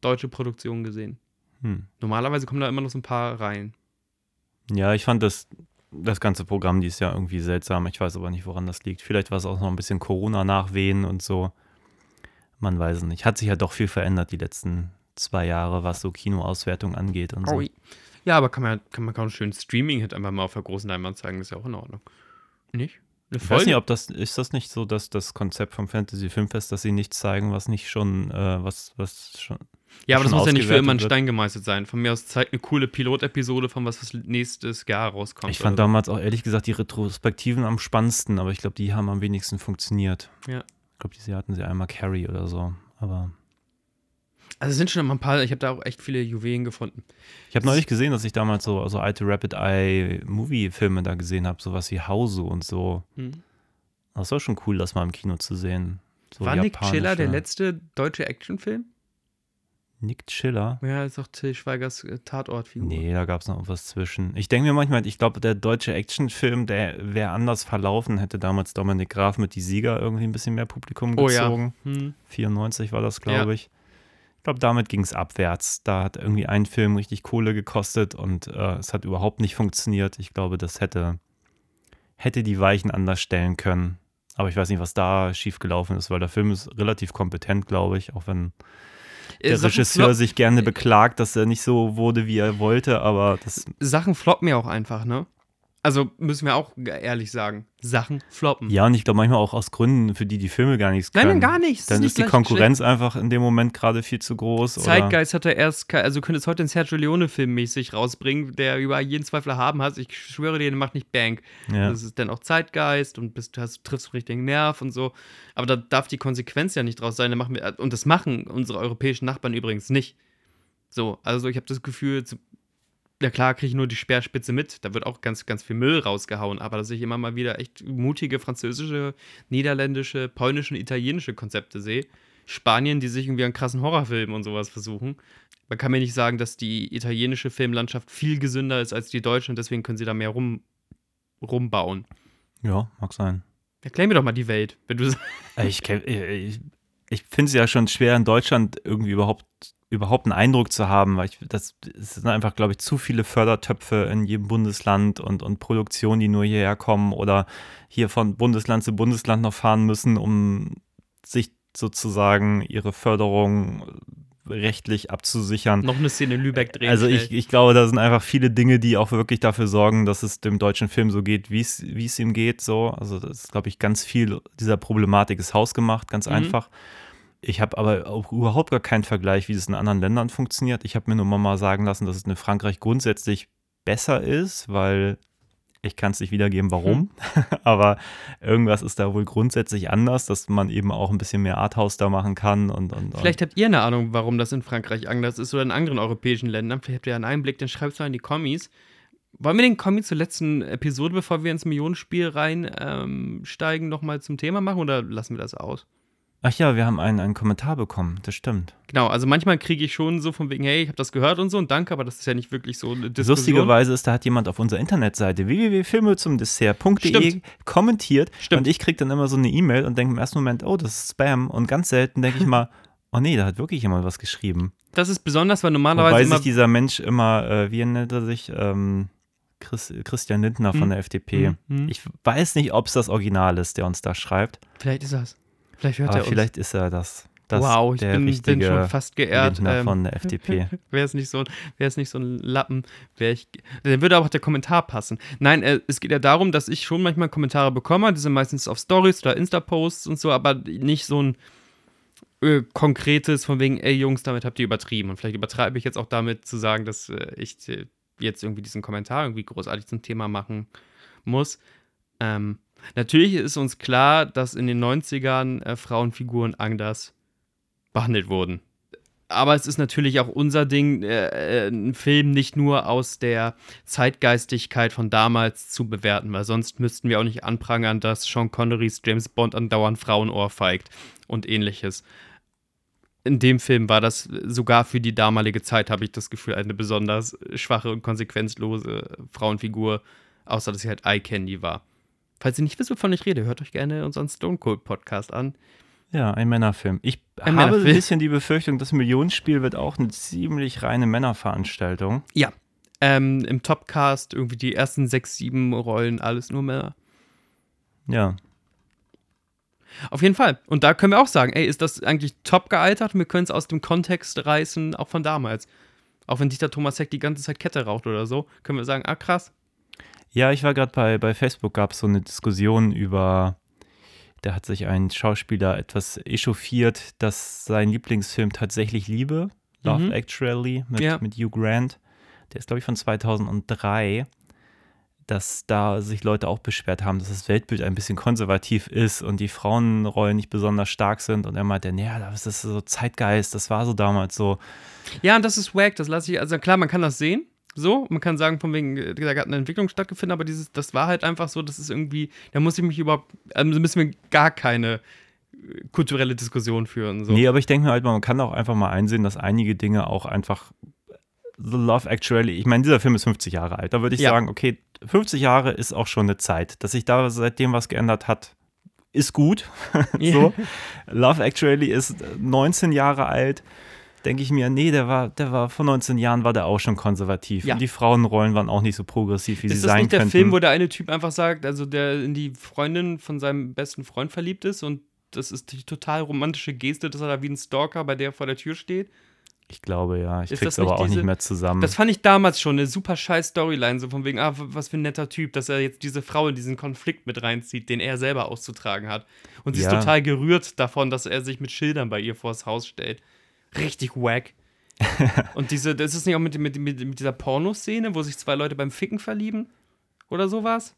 S2: deutsche Produktionen gesehen. Hm. Normalerweise kommen da immer noch so ein paar rein.
S1: Ja, ich fand das, das ganze Programm dieses Jahr irgendwie seltsam. Ich weiß aber nicht, woran das liegt. Vielleicht war es auch noch ein bisschen Corona-Nachwehen und so. Man weiß es nicht. Hat sich ja doch viel verändert die letzten zwei Jahre, was so Kinoauswertung angeht und so.
S2: Ja, aber kann man, kann man kaum einen schönen Streaming-Hit einfach mal auf der großen Leinwand zeigen, ist ja auch in Ordnung. Nicht?
S1: ich weiß nicht, ob das, ist das nicht so, dass das Konzept vom Fantasy Filmfest, dass sie nichts zeigen, was nicht schon, äh, was, was schon.
S2: Ja, aber das muss ja nicht für immer ein Stein gemeißelt sein. Von mir aus zeigt eine coole Pilotepisode von was, was nächstes Jahr rauskommt.
S1: Ich fand damals auch ehrlich gesagt die Retrospektiven am spannendsten, aber ich glaube, die haben am wenigsten funktioniert.
S2: Ja.
S1: Ich glaube, diese hatten sie einmal Carrie oder so. Aber
S2: also es sind schon ein paar, ich habe da auch echt viele Juwelen gefunden.
S1: Ich habe neulich gesehen, dass ich damals so, so alte Rapid Eye Movie-Filme da gesehen habe, sowas wie Hause und so. Hm. Das war schon cool, das mal im Kino zu sehen. So
S2: war Nick Schiller der letzte deutsche Actionfilm?
S1: Nick Schiller?
S2: Ja, ist auch Till Schweigers äh, Tatortfigur.
S1: Nee, da gab es noch was zwischen. Ich denke mir manchmal, ich glaube, der deutsche Actionfilm, der wäre anders verlaufen, hätte damals Dominik Graf mit Die Sieger irgendwie ein bisschen mehr Publikum gezogen.
S2: Oh ja. Hm.
S1: 94 war das, glaube ja. ich glaube, damit ging es abwärts. Da hat irgendwie ein Film richtig Kohle gekostet und äh, es hat überhaupt nicht funktioniert. Ich glaube, das hätte, hätte die Weichen anders stellen können. Aber ich weiß nicht, was da schiefgelaufen ist, weil der Film ist relativ kompetent, glaube ich, auch wenn der
S2: Sachen
S1: Regisseur
S2: flop-
S1: sich gerne beklagt, dass er nicht so wurde, wie er wollte, aber das
S2: Sachen floppen ja auch einfach, ne? Also müssen wir auch ehrlich sagen. Sachen floppen.
S1: ja und ich glaube manchmal auch aus Gründen, für die die Filme gar nichts können.
S2: nein, gar nicht. Es
S1: Dann
S2: nicht
S1: ist die Konkurrenz einfach in dem Moment gerade viel zu groß.
S2: Zeitgeist hat er erst, also du könntest heute einen Sergio Leone-Film mäßig rausbringen, der über jeden Zweifel haben hat. Ich schwöre dir, der macht nicht Bank.
S1: Ja.
S2: Das ist dann auch Zeitgeist und bist, hast, triffst den richtigen Nerv und so. Aber da darf die Konsequenz ja nicht draus sein. Da machen wir, und das machen unsere europäischen Nachbarn übrigens nicht. So, also ich habe das Gefühl, ja klar, kriege ich nur die Speerspitze mit. Da wird auch ganz, ganz viel Müll rausgehauen. Aber dass ich immer mal wieder echt mutige französische, niederländische, polnische und italienische Konzepte sehe. Spanien, die sich irgendwie an krassen Horrorfilmen und sowas versuchen. Man kann mir nicht sagen, dass die italienische Filmlandschaft viel gesünder ist als die deutsche und deswegen können sie da mehr rum, rumbauen.
S1: ja, mag sein.
S2: Erklär mir doch mal die Welt, wenn du
S1: Äh, Ich, kenn- ich, ich finde es ja schon schwer, in Deutschland irgendwie überhaupt, überhaupt einen Eindruck zu haben, weil ich, das es sind einfach, glaube ich, zu viele Fördertöpfe in jedem Bundesland und, und Produktionen, die nur hierher kommen oder hier von Bundesland zu Bundesland noch fahren müssen, um sich sozusagen ihre Förderung rechtlich abzusichern.
S2: noch eine Szene in Lübeck drehen.
S1: Also ich, ich glaube, da sind einfach viele Dinge, die auch wirklich dafür sorgen, dass es dem deutschen Film so geht, wie es wie es ihm geht. So. Also das ist, glaube ich, ganz viel dieser Problematik ist hausgemacht, ganz
S2: Mhm.
S1: einfach. Ich habe aber auch überhaupt gar keinen Vergleich, wie das in anderen Ländern funktioniert. Ich habe mir nur mal sagen lassen, dass es in Frankreich grundsätzlich besser ist, weil ich kann es nicht wiedergeben, warum. *laughs* aber irgendwas ist da wohl grundsätzlich anders, dass man eben auch ein bisschen mehr Arthouse da machen kann und, und, und
S2: Vielleicht habt ihr eine Ahnung, warum das in Frankreich anders ist oder in anderen europäischen Ländern. Vielleicht habt ihr einen Einblick, dann schreibt es mal in die Kommis. Wollen wir den Kommi zur letzten Episode, bevor wir ins Millionenspiel reinsteigen, ähm, nochmal zum Thema machen oder lassen wir das aus?
S1: Ach ja, wir haben einen, einen Kommentar bekommen, das stimmt.
S2: Genau, also manchmal kriege ich schon so von wegen, hey, ich habe das gehört und so und danke, aber das ist ja nicht wirklich so eine Diskussion.
S1: Lustigerweise ist, da hat jemand auf unserer Internetseite www.filmezumdessert.de kommentiert
S2: Stimmt.
S1: und ich kriege dann immer so eine E-Mail und denke im ersten Moment, oh, das ist Spam und ganz selten denke ich *laughs* mal, oh nee, da hat wirklich jemand was geschrieben.
S2: Das ist besonders, weil normalerweise
S1: Wobei sich dieser Mensch immer, äh, wie nennt er sich, ähm, Chris, Christian Lindner von
S2: Hm.
S1: der FDP.
S2: Hm, hm.
S1: Ich weiß nicht, ob es das Original ist, der uns da schreibt,
S2: Vielleicht ist das. Vielleicht hört
S1: aber
S2: er uns.
S1: vielleicht ist er das. das
S2: wow, ich
S1: der
S2: bin, bin schon fast geehrt. Ähm,
S1: von der FDP.
S2: Wäre es nicht so, nicht so ein Lappen, wäre ich, dann würde aber auch der Kommentar passen. Nein, äh, es geht ja darum, dass ich schon manchmal Kommentare bekomme, die sind meistens auf Stories oder Insta-Posts und so, aber nicht so ein äh, konkretes von wegen, ey Jungs, damit habt ihr übertrieben. Und vielleicht übertreibe ich jetzt auch damit zu sagen, dass äh, ich äh, jetzt irgendwie diesen Kommentar irgendwie großartig zum Thema machen muss. Ähm, natürlich ist uns klar, dass in den 90ern äh, Frauenfiguren anders behandelt wurden aber es ist natürlich auch unser Ding, äh, äh, einen Film nicht nur aus der Zeitgeistigkeit von damals zu bewerten, weil sonst müssten wir auch nicht anprangern, dass Sean Connerys James Bond andauernd Frauen ohrfeigt und ähnliches. In dem Film war das sogar für die damalige Zeit, habe ich das Gefühl, eine besonders schwache und konsequenzlose Frauenfigur, außer dass sie halt Eye Candy war. Falls ihr nicht wisst, wovon ich rede, hört euch gerne unseren Stone Cold Podcast an.
S1: Ja, ein Männerfilm. Ich
S2: Ein
S1: habe
S2: Männerfilm.
S1: ein bisschen die Befürchtung, das Millionenspiel wird auch eine ziemlich reine Männerveranstaltung.
S2: Ja. Ähm, Im Topcast irgendwie die ersten sechs, sieben Rollen, alles nur Männer.
S1: Ja.
S2: Auf jeden Fall. Und da können wir auch sagen, ey, ist das eigentlich top gealtert? Wir können es aus dem Kontext reißen, auch von damals. Auch wenn Dieter Thomas Heck die ganze Zeit Kette raucht oder so, können wir sagen, ah krass.
S1: Ja, ich war gerade bei, bei Facebook, gab es so eine Diskussion über, da hat sich ein Schauspieler etwas echauffiert, dass sein Lieblingsfilm tatsächlich Liebe, Love
S2: Mhm.
S1: Actually, mit,
S2: Ja.
S1: mit Hugh Grant, der ist, glaube ich, von 2003, dass da sich Leute auch beschwert haben, dass das Weltbild ein bisschen konservativ ist und die Frauenrollen nicht besonders stark sind. Und er meinte, naja, das ist so Zeitgeist, das war so damals so.
S2: Ja, und das ist wack, das lasse ich, also klar, man kann das sehen, so, man kann sagen, von wegen, äh, da hat eine Entwicklung stattgefunden, aber dieses, das war halt einfach so, das ist irgendwie, da muss ich mich überhaupt, also müssen wir gar keine äh, kulturelle Diskussion führen. So.
S1: Nee, aber ich denke mir halt, man kann auch einfach mal einsehen, dass einige Dinge auch einfach The Love Actually, ich meine, dieser Film ist 50 Jahre alt. Da würde ich
S2: Ja.
S1: sagen, okay, 50 Jahre ist auch schon eine Zeit. Dass sich da seitdem was geändert hat, ist gut. *laughs* so. Love Actually ist 19 Jahre alt. Denke ich mir, nee, der war, der war vor 19 Jahren war der auch schon konservativ.
S2: Ja.
S1: Und die Frauenrollen waren auch nicht so progressiv, wie
S2: ist
S1: sie
S2: das
S1: sein
S2: nicht der
S1: könnten.
S2: Film, wo der eine Typ einfach sagt, also der in die Freundin von seinem besten Freund verliebt ist und das ist die total romantische Geste, dass er da wie ein Stalker bei der vor der Tür steht?
S1: ich glaube ja, ich
S2: Ist
S1: krieg's
S2: das
S1: aber auch
S2: diese-
S1: nicht mehr zusammen.
S2: Das fand ich damals schon eine super scheiß Storyline, so von wegen, ah, was für ein netter Typ, dass er jetzt diese Frau in diesen Konflikt mit reinzieht, den er selber auszutragen hat. Und sie
S1: Ja.
S2: ist total gerührt davon, dass er sich mit Schildern bei ihr vors Haus stellt. Richtig wack. *laughs* Und diese, das ist nicht auch mit, mit, mit, mit dieser Pornoszene, wo sich zwei Leute beim Ficken verlieben? Oder sowas?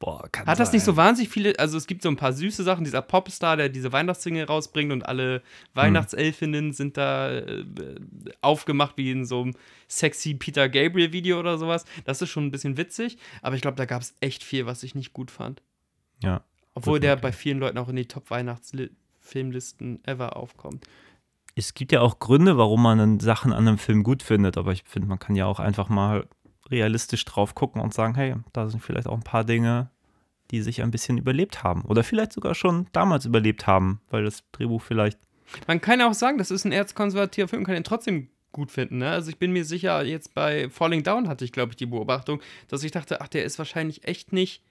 S1: Boah, kann
S2: Hat das nicht
S1: sein.
S2: so wahnsinnig viele, also es gibt so ein paar süße Sachen, dieser Popstar, der diese Weihnachtssingle rausbringt und alle Weihnachtselfinnen sind da äh, aufgemacht wie in so einem sexy Peter Gabriel Video oder sowas. Das ist schon ein bisschen witzig, aber ich glaube, da gab es echt viel, was ich nicht gut fand.
S1: Ja.
S2: Obwohl der bei vielen Leuten auch in die Top-Weihnachtsfilmlisten ever aufkommt.
S1: Es gibt ja auch Gründe, warum man Sachen an einem Film gut findet, aber ich finde, man kann ja auch einfach mal realistisch drauf gucken und sagen, hey, da sind vielleicht auch ein paar Dinge, die sich ein bisschen überlebt haben oder vielleicht sogar schon damals überlebt haben, weil das Drehbuch vielleicht
S2: Man kann ja auch sagen, das ist ein erzkonservativer Film, kann ihn trotzdem gut finden. Ne? Also ich bin mir sicher, jetzt bei Falling Down hatte ich, glaube ich, die Beobachtung, dass ich dachte, ach, der ist wahrscheinlich echt nicht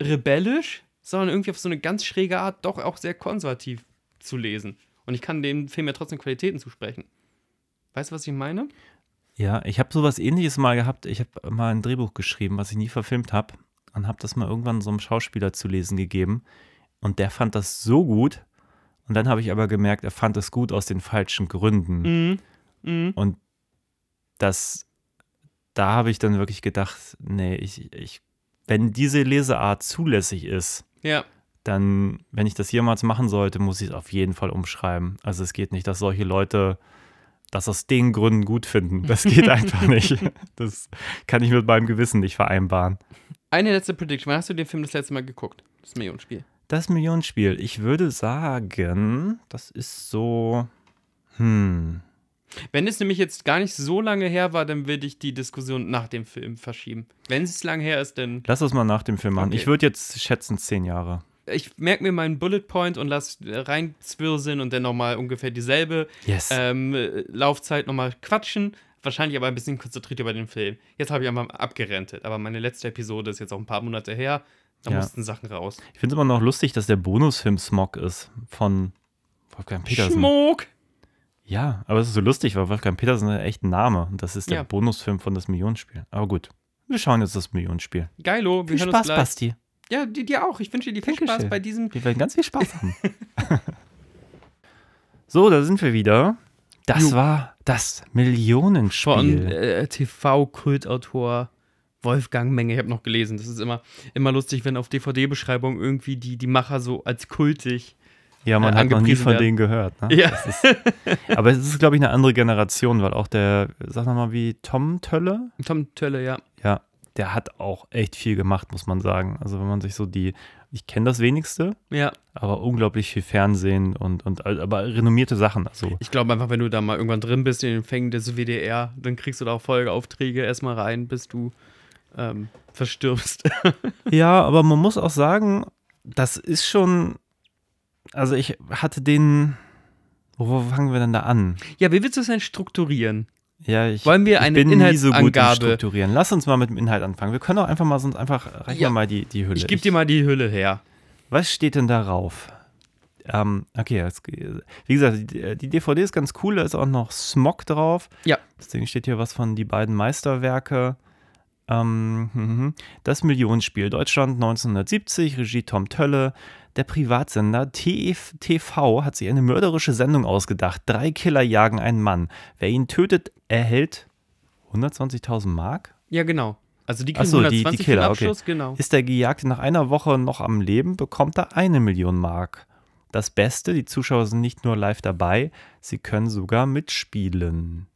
S2: rebellisch, sondern irgendwie auf so eine ganz schräge Art doch auch sehr konservativ zu lesen. Und ich kann dem Film ja trotzdem Qualitäten zusprechen. Weißt du, was ich meine?
S1: Ja, ich habe sowas ähnliches mal gehabt. Ich habe mal ein Drehbuch geschrieben, was ich nie verfilmt habe und habe das mal irgendwann so einem Schauspieler zu lesen gegeben und der fand das so gut und dann habe ich aber gemerkt, er fand es gut aus den falschen Gründen
S2: Mhm. Mhm.
S1: und das da habe ich dann wirklich gedacht, nee, ich, ich wenn diese Leseart zulässig ist,
S2: Ja.
S1: Dann, wenn ich das jemals machen sollte, muss ich es auf jeden Fall umschreiben. Also es geht nicht, dass solche Leute das aus den Gründen gut finden. Das geht *laughs* einfach nicht. Das kann ich mit meinem Gewissen nicht vereinbaren.
S2: Eine letzte Prediction. Wann hast du den Film das letzte Mal geguckt? Das Millionenspiel.
S1: Das Millionenspiel. Ich würde sagen, das ist so. Hm.
S2: Wenn es nämlich jetzt gar nicht so lange her war, dann würde ich die Diskussion nach dem Film verschieben. Wenn es lang her ist, dann.
S1: Lass uns mal nach dem Film machen.
S2: Okay.
S1: Ich würde jetzt schätzen zehn Jahre.
S2: Ich merke mir meinen Bullet Point und lass reinzwirseln und dann nochmal ungefähr dieselbe
S1: Yes.
S2: ähm, äh, Laufzeit nochmal quatschen. Wahrscheinlich aber ein bisschen konzentriert über den Film. Jetzt habe ich einfach abgerentet, aber meine letzte Episode ist jetzt auch ein paar Monate her. Da
S1: Ja.
S2: mussten Sachen raus.
S1: Ich finde es immer noch lustig, dass der Bonusfilm Smog ist von Wolfgang Petersen.
S2: Schmuck!
S1: Ja, aber es ist so lustig, weil Wolfgang Petersen ist echt ein Name. Und das ist der
S2: Ja.
S1: Bonusfilm von das Millionenspiel. Aber gut, wir schauen jetzt das Millionenspiel.
S2: Geilo, wir
S1: Viel Spaß. Basti.
S2: Ja, dir, dir auch. Ich wünsche dir viel Spaß bei diesem.
S1: Wir werden ganz viel Spaß haben. *laughs* *laughs* so, da sind wir wieder. Das
S2: Jo.
S1: war das Millionenspiel.
S2: von äh, TV-Kultautor Wolfgang Menge. Ich habe noch gelesen. Das ist immer, immer lustig, wenn auf DVD-Beschreibungen irgendwie die, die Macher so als kultig.
S1: ja, man
S2: äh,
S1: hat noch nie von
S2: werden.
S1: denen gehört. Ne?
S2: Ja.
S1: Das ist, aber es ist, glaube ich, eine andere Generation, weil auch der, sag nochmal, wie Tom Tölle,
S2: Tom Tölle, ja.
S1: ja, der hat auch echt viel gemacht, muss man sagen. Also wenn man sich so die, ich kenne das wenigste,
S2: Ja.
S1: aber unglaublich viel Fernsehen und, und aber renommierte Sachen. Also
S2: Ich glaube einfach, wenn du da mal irgendwann drin bist in den Fängen des WDR, dann kriegst du da auch Folgeaufträge erstmal rein, bis du ähm, verstirbst. *laughs*
S1: Ja, aber man muss auch sagen, das ist schon. Also ich hatte den. Wo fangen wir denn da an?
S2: ja, wie willst du es denn strukturieren?
S1: Ja, ich,
S2: Wollen wir
S1: ich
S2: eine
S1: bin nie so gut
S2: Inhaltsangabe?
S1: Strukturieren. Lass uns mal mit dem Inhalt anfangen. Wir können auch einfach mal sonst einfach reich
S2: Ja.
S1: mal die, die Hülle.
S2: Ich gebe dir mal die Hülle her.
S1: Was steht denn darauf? Ähm, okay, jetzt, wie gesagt, die, die DVD ist ganz cool, da ist auch noch Smog drauf.
S2: Ja.
S1: Deswegen steht hier was von die beiden Meisterwerke. Ähm, mhm. das Millionenspiel Deutschland 1970, Regie Tom Tölle. Der Privatsender TV hat sich eine mörderische Sendung ausgedacht. Drei Killer jagen einen Mann. Wer ihn tötet, erhält 120.000 Mark?
S2: Ja, genau. Also die kriegen
S1: so, die- die
S2: 120 für den
S1: Killer, okay.
S2: Genau.
S1: Ist der Gejagte nach einer Woche noch am Leben, bekommt er eine Million Mark. Das Beste, die Zuschauer sind nicht nur live dabei, sie können sogar mitspielen.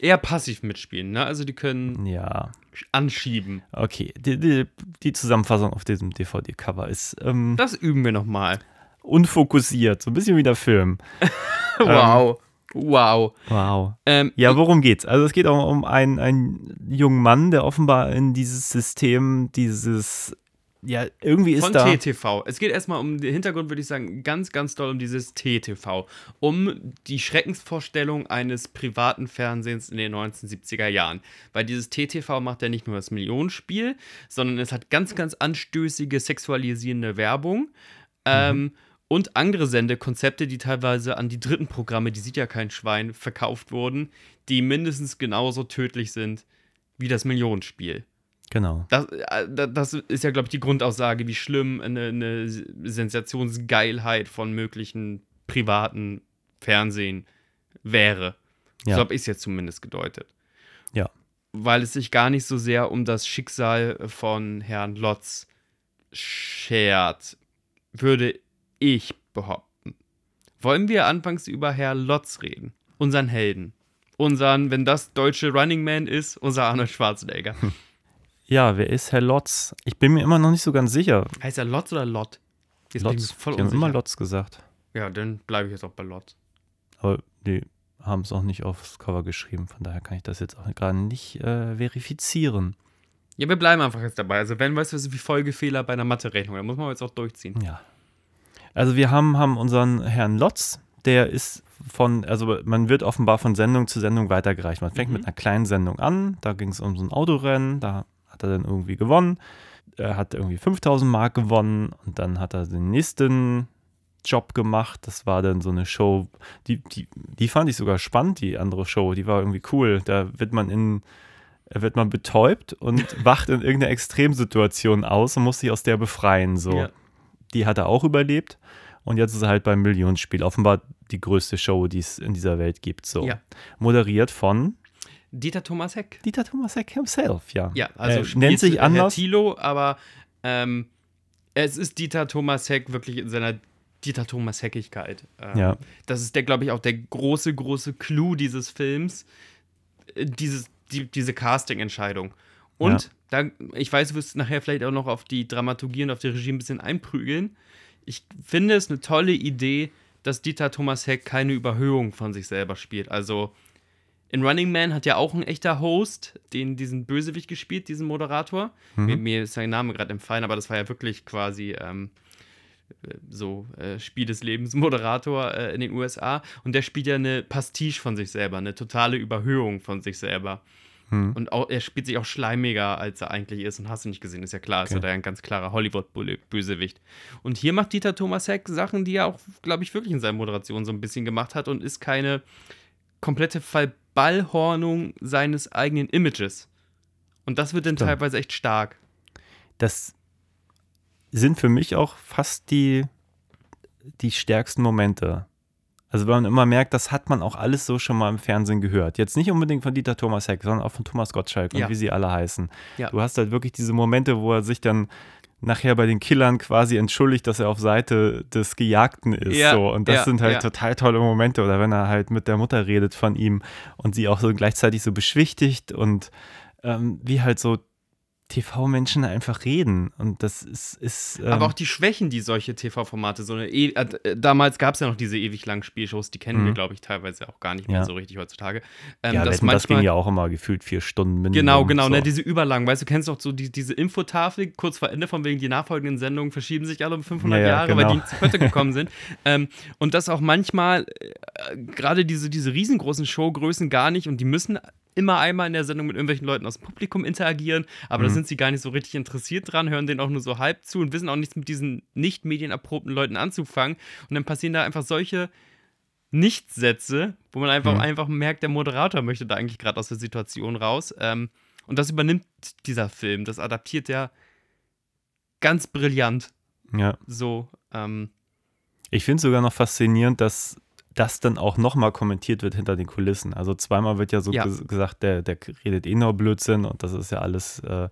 S2: Eher passiv mitspielen, ne? Also die können
S1: Ja,
S2: anschieben.
S1: okay. Die, die, die Zusammenfassung auf diesem DVD-Cover ist ähm,
S2: Das üben wir nochmal.
S1: unfokussiert, so ein bisschen wie der Film. *laughs*
S2: Wow. Wow.
S1: Wow.
S2: Ähm,
S1: Ja, worum geht's? Also es geht auch um einen, einen jungen Mann, der offenbar in dieses System dieses ja, irgendwie ist
S2: Von
S1: da.
S2: TTV. Es geht erstmal um den Hintergrund, würde ich sagen, ganz, ganz doll um dieses TTV. Um die Schreckensvorstellung eines privaten Fernsehens in den 1970er Jahren. Weil dieses TTV macht ja nicht nur das Millionenspiel, sondern es hat ganz, ganz anstößige sexualisierende Werbung. Ähm, und andere Sendekonzepte, die teilweise an die dritten Programme, die sieht ja kein Schwein, verkauft wurden, die mindestens genauso tödlich sind wie das Millionenspiel.
S1: Genau.
S2: Das, äh, da- das ist ja, glaube ich, die Grundaussage, wie schlimm eine, eine Sensationsgeilheit von möglichen privaten Fernsehen wäre.
S1: Ja.
S2: So habe ich es jetzt zumindest gedeutet.
S1: Ja.
S2: Weil es sich gar nicht so sehr um das Schicksal von Herrn Lotz schert, würde ich behaupten. Wollen wir anfangs über Herr Lotz reden? Unseren Helden. Unseren, wenn das deutsche Running Man ist, unser Arnold Schwarzenegger. *laughs*
S1: Ja, wer ist Herr Lotz? Ich bin mir immer noch nicht so ganz sicher.
S2: Heißt er Lotz oder Lott? Jetzt bin ich
S1: Lotz.
S2: voll
S1: Die haben
S2: unsicher.
S1: immer Lotz gesagt.
S2: Ja, dann bleibe ich jetzt auch bei Lotz.
S1: Aber die haben es auch nicht aufs Cover geschrieben. Von daher kann ich das jetzt auch gerade nicht äh, verifizieren.
S2: Ja, wir bleiben einfach jetzt dabei. Also, wenn, weißt du, wie Folgefehler bei einer Mathe-Rechnung, da muss man jetzt auch durchziehen.
S1: Ja. Also wir haben, haben unseren Herrn Lotz, der ist von, also man wird offenbar von Sendung zu Sendung weitergereicht. Man fängt
S2: Mhm.
S1: mit einer kleinen Sendung an, da ging es um so ein Autorennen, da hat er dann irgendwie gewonnen. Er hat irgendwie 5000 Mark gewonnen und dann hat er den nächsten Job gemacht. Das war dann so eine Show, die, die, die fand ich sogar spannend, die andere Show, die war irgendwie cool. Da wird man in, wird man betäubt und *laughs* wacht in irgendeiner Extremsituation aus und muss sich aus der befreien. So
S2: Ja.
S1: die hat er auch überlebt. Und jetzt ist er halt beim Millionenspiel. Offenbar die größte Show, die es in dieser Welt gibt. So.
S2: Ja.
S1: Moderiert von
S2: Dieter Thomas Heck.
S1: Dieter Thomas Heck himself, ja.
S2: Ja, also
S1: äh, nennt sich anders.
S2: Thilo, aber ähm, es ist Dieter Thomas Heck wirklich in seiner Dieter Thomas Heckigkeit. Ähm,
S1: Ja.
S2: Das ist der, glaube ich, auch der große, große Clou dieses Films. äh, Dieses, die, diese Casting-Entscheidung. Und da, ich weiß, du wirst nachher vielleicht auch noch auf die Dramaturgie und auf die Regie ein bisschen einprügeln. Ich finde es eine tolle Idee, dass Dieter Thomas Heck keine Überhöhung von sich selber spielt. Also in Running Man hat ja auch ein echter Host, den diesen Bösewicht gespielt, diesen Moderator. Mir, mir ist sein Name gerade entfallen, aber das war ja wirklich quasi ähm, äh, so äh, Spiel des Lebens Moderator äh, in den USA. Und der spielt ja eine Pastiche von sich selber, eine totale Überhöhung von sich selber.
S1: Hm.
S2: Und auch, er spielt sich auch schleimiger, als er eigentlich ist. Und hast du nicht gesehen, ist ja klar, ist
S1: Okay.
S2: ja da ein ganz klarer Hollywood-Bösewicht. Und hier macht Dieter Thomas Heck Sachen, die er auch, glaube ich, wirklich in seiner Moderation so ein bisschen gemacht hat und ist keine komplette Verballhornung seines eigenen Images. Und das wird dann
S1: Stimmt.
S2: teilweise echt stark.
S1: Das sind für mich auch fast die, die stärksten Momente. Also wenn man immer merkt, das hat man auch alles so schon mal im Fernsehen gehört. Jetzt nicht unbedingt von Dieter Thomas Heck, sondern auch von Thomas Gottschalk
S2: Ja.
S1: und wie sie alle heißen.
S2: Ja.
S1: Du hast halt wirklich diese Momente, wo er sich dann nachher bei den Killern quasi entschuldigt, dass er auf Seite des Gejagten ist.
S2: Ja,
S1: so. Und das
S2: ja,
S1: sind halt
S2: ja.
S1: total tolle Momente. Oder wenn er halt mit der Mutter redet von ihm und sie auch so gleichzeitig so beschwichtigt und ähm, wie halt so TV-Menschen einfach reden. Und das ist. ist ähm,
S2: Aber auch die Schwächen, die solche TV-Formate, so eine. E äh, damals gab es ja noch diese ewig langen Spielshows, die kennen wir,
S1: Mhm.
S2: glaube ich, teilweise auch gar nicht mehr
S1: Ja.
S2: so richtig heutzutage. Ähm,
S1: ja,
S2: dass
S1: Wetten, das ging
S2: manchmal-
S1: ja auch immer gefühlt vier Stunden Minimum.
S2: Genau, genau,
S1: so.
S2: ne, diese überlang. Weißt du, kennst doch so die, diese Infotafel kurz vor Ende, von wegen die nachfolgenden Sendungen verschieben sich alle um 500
S1: Ja, ja,
S2: Jahre, weil
S1: genau.
S2: die zu heute gekommen sind. *laughs* ähm, und dass auch manchmal äh, gerade diese, diese riesengroßen Showgrößen gar nicht und die müssen immer einmal in der Sendung mit irgendwelchen Leuten aus dem Publikum interagieren, aber da
S1: Mhm.
S2: sind sie gar nicht so richtig interessiert dran, hören denen auch nur so halb zu und wissen auch nichts mit diesen nicht medienerprobten Leuten anzufangen. Und dann passieren da einfach solche Nichtsätze, wo man einfach,
S1: Mhm.
S2: einfach merkt, der Moderator möchte da eigentlich gerade aus der Situation raus. Ähm, und das übernimmt dieser Film. Das adaptiert er ganz brillant.
S1: Ja.
S2: So, ähm,
S1: Ich finde es sogar noch faszinierend, dass das dann auch nochmal kommentiert wird hinter den Kulissen. Also zweimal wird ja so
S2: Ja.
S1: ges gesagt, der, der redet eh nur Blödsinn und das ist ja alles äh,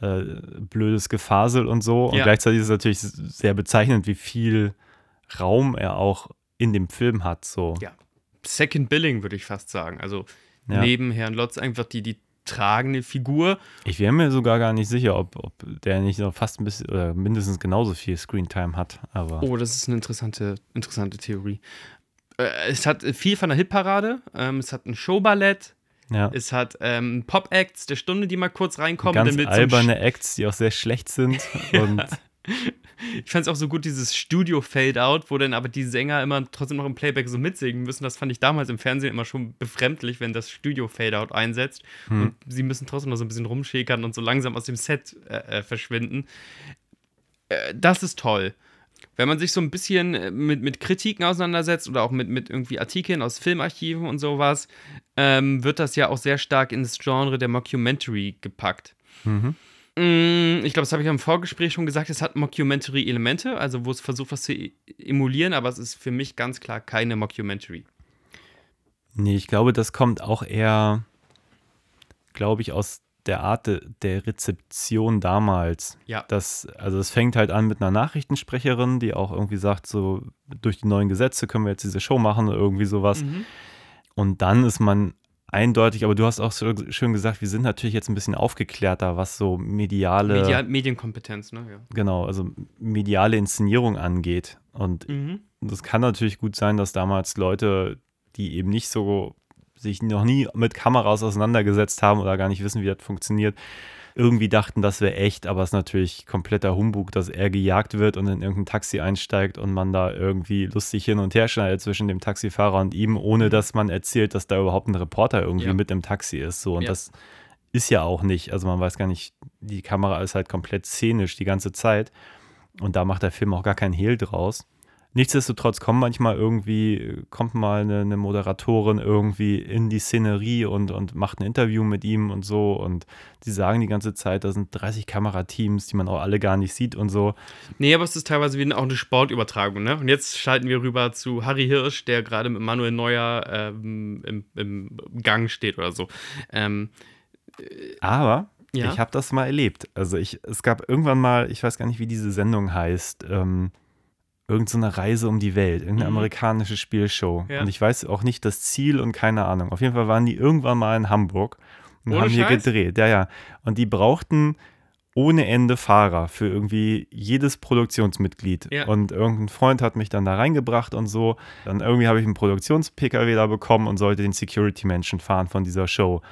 S1: äh, blödes Gefasel und so. Und
S2: Ja.
S1: gleichzeitig ist es natürlich sehr bezeichnend, wie viel Raum er auch in dem Film hat. So.
S2: Ja. Second Billing, würde ich fast sagen. Also
S1: Ja.
S2: neben Herrn Lotz einfach die, die tragende Figur.
S1: Ich wäre mir sogar gar nicht sicher, ob, ob der nicht noch fast ein bisschen oder mindestens genauso viel Screentime hat. Aber
S2: Oh, das ist eine interessante, interessante Theorie. Äh, es hat viel von der Hitparade. Ähm, es hat ein Showballett.
S1: Ja.
S2: Es hat ähm, Pop-Acts der Stunde, die mal kurz reinkommen.
S1: Ganz alberne Acts, die auch sehr schlecht sind. *laughs* Und
S2: Ich fand es auch so gut, dieses Studio-Fade-Out, wo dann aber die Sänger immer trotzdem noch im Playback so mitsingen müssen. Das fand ich damals im Fernsehen immer schon befremdlich, wenn das Studio-Fade-Out einsetzt.
S1: Hm.
S2: Und sie müssen trotzdem noch so ein bisschen rumschäkern und so langsam aus dem Set äh, äh, verschwinden. Äh, das ist toll. Wenn man sich so ein bisschen äh, mit, mit Kritiken auseinandersetzt oder auch mit, mit irgendwie Artikeln aus Filmarchiven und sowas, ähm, wird das ja auch sehr stark ins Genre der Mockumentary gepackt.
S1: mhm.
S2: Mm, Ich glaube, das habe ich im Vorgespräch schon gesagt. Es hat Mockumentary-Elemente, also wo es versucht, was zu e- emulieren, aber es ist für mich ganz klar keine Mockumentary.
S1: Nee, ich glaube, das kommt auch eher, glaube ich, aus der Art de, der Rezeption damals.
S2: Ja.
S1: Das, also es fängt halt an mit einer Nachrichtensprecherin, die auch irgendwie sagt, so durch die neuen Gesetze können wir jetzt diese Show machen oder irgendwie sowas.
S2: Mhm.
S1: Und dann ist man eindeutig, aber du hast auch so schön gesagt, wir sind natürlich jetzt ein bisschen aufgeklärter, was so mediale,
S2: Media Medienkompetenz, ne? Ja.
S1: genau, also mediale Inszenierung angeht. Und
S2: Mhm.
S1: das kann natürlich gut sein, dass damals Leute, die eben nicht so sich noch nie mit Kameras auseinandergesetzt haben oder gar nicht wissen, wie das funktioniert, irgendwie dachten, das wäre echt, aber es ist natürlich kompletter Humbug, dass er gejagt wird und in irgendein Taxi einsteigt und man da irgendwie lustig hin und her schneidet zwischen dem Taxifahrer und ihm, ohne dass man erzählt, dass da überhaupt ein Reporter irgendwie
S2: Ja.
S1: mit im Taxi ist. So. Und
S2: Ja.
S1: das ist ja auch nicht, also man weiß gar nicht, die Kamera ist halt komplett szenisch die ganze Zeit. Und da macht der Film auch gar keinen Hehl draus. Nichtsdestotrotz kommt manchmal irgendwie, kommt mal eine, eine Moderatorin irgendwie in die Szenerie und, und macht ein Interview mit ihm und so. Und die sagen die ganze Zeit, da sind 30 Kamerateams, die man auch alle gar nicht sieht und so.
S2: Nee, aber es ist teilweise wie auch eine Sportübertragung, ne? Und jetzt schalten wir rüber zu Harry Hirsch, der gerade mit Manuel Neuer ähm, im, im Gang steht oder so. Ähm,
S1: Aber
S2: Ja.
S1: ich habe das mal erlebt. Also ich, es gab irgendwann mal, ich weiß gar nicht, wie diese Sendung heißt, ähm, irgend so eine Reise um die Welt, irgendeine
S2: Mhm.
S1: amerikanische Spielshow.
S2: Ja.
S1: Und ich weiß auch nicht das Ziel und keine Ahnung. Auf jeden Fall waren die irgendwann mal in Hamburg und
S2: Ohne
S1: haben hier
S2: Scheiß?
S1: gedreht. Ja, ja. Und die brauchten ohne Ende Fahrer für irgendwie jedes Produktionsmitglied.
S2: Ja.
S1: Und irgendein Freund hat mich dann da reingebracht und so. Dann irgendwie habe ich einen Produktions-PKW da bekommen und sollte den Security-Menschen fahren von dieser Show.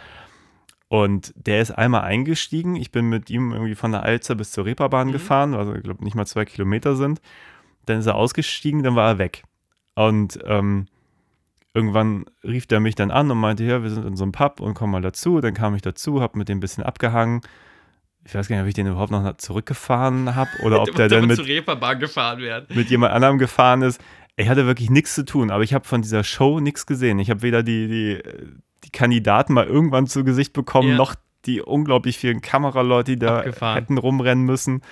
S1: Und der ist einmal eingestiegen. Ich bin mit ihm irgendwie von der Alzer bis zur Reeperbahn
S2: Mhm.
S1: gefahren, also ich glaube nicht mal zwei Kilometer sind. Dann ist er ausgestiegen, dann war er weg. Und ähm, irgendwann rief der mich dann an und meinte, ja, wir sind in so einem Pub und komm mal dazu. Dann kam ich dazu, hab mit dem ein bisschen abgehangen. Ich weiß gar nicht, ob ich den überhaupt noch zurückgefahren habe oder *laughs* ob der dann
S2: mit
S1: mit,
S2: zur Reeperbahn gefahren werden.
S1: mit jemand anderem gefahren ist. Ich hatte wirklich nichts zu tun, aber ich habe von dieser Show nichts gesehen. Ich habe weder die, die, die Kandidaten mal irgendwann zu Gesicht bekommen,
S2: Ja.
S1: noch die unglaublich vielen Kameraleute, die da
S2: Abgefahren.
S1: hätten rumrennen müssen.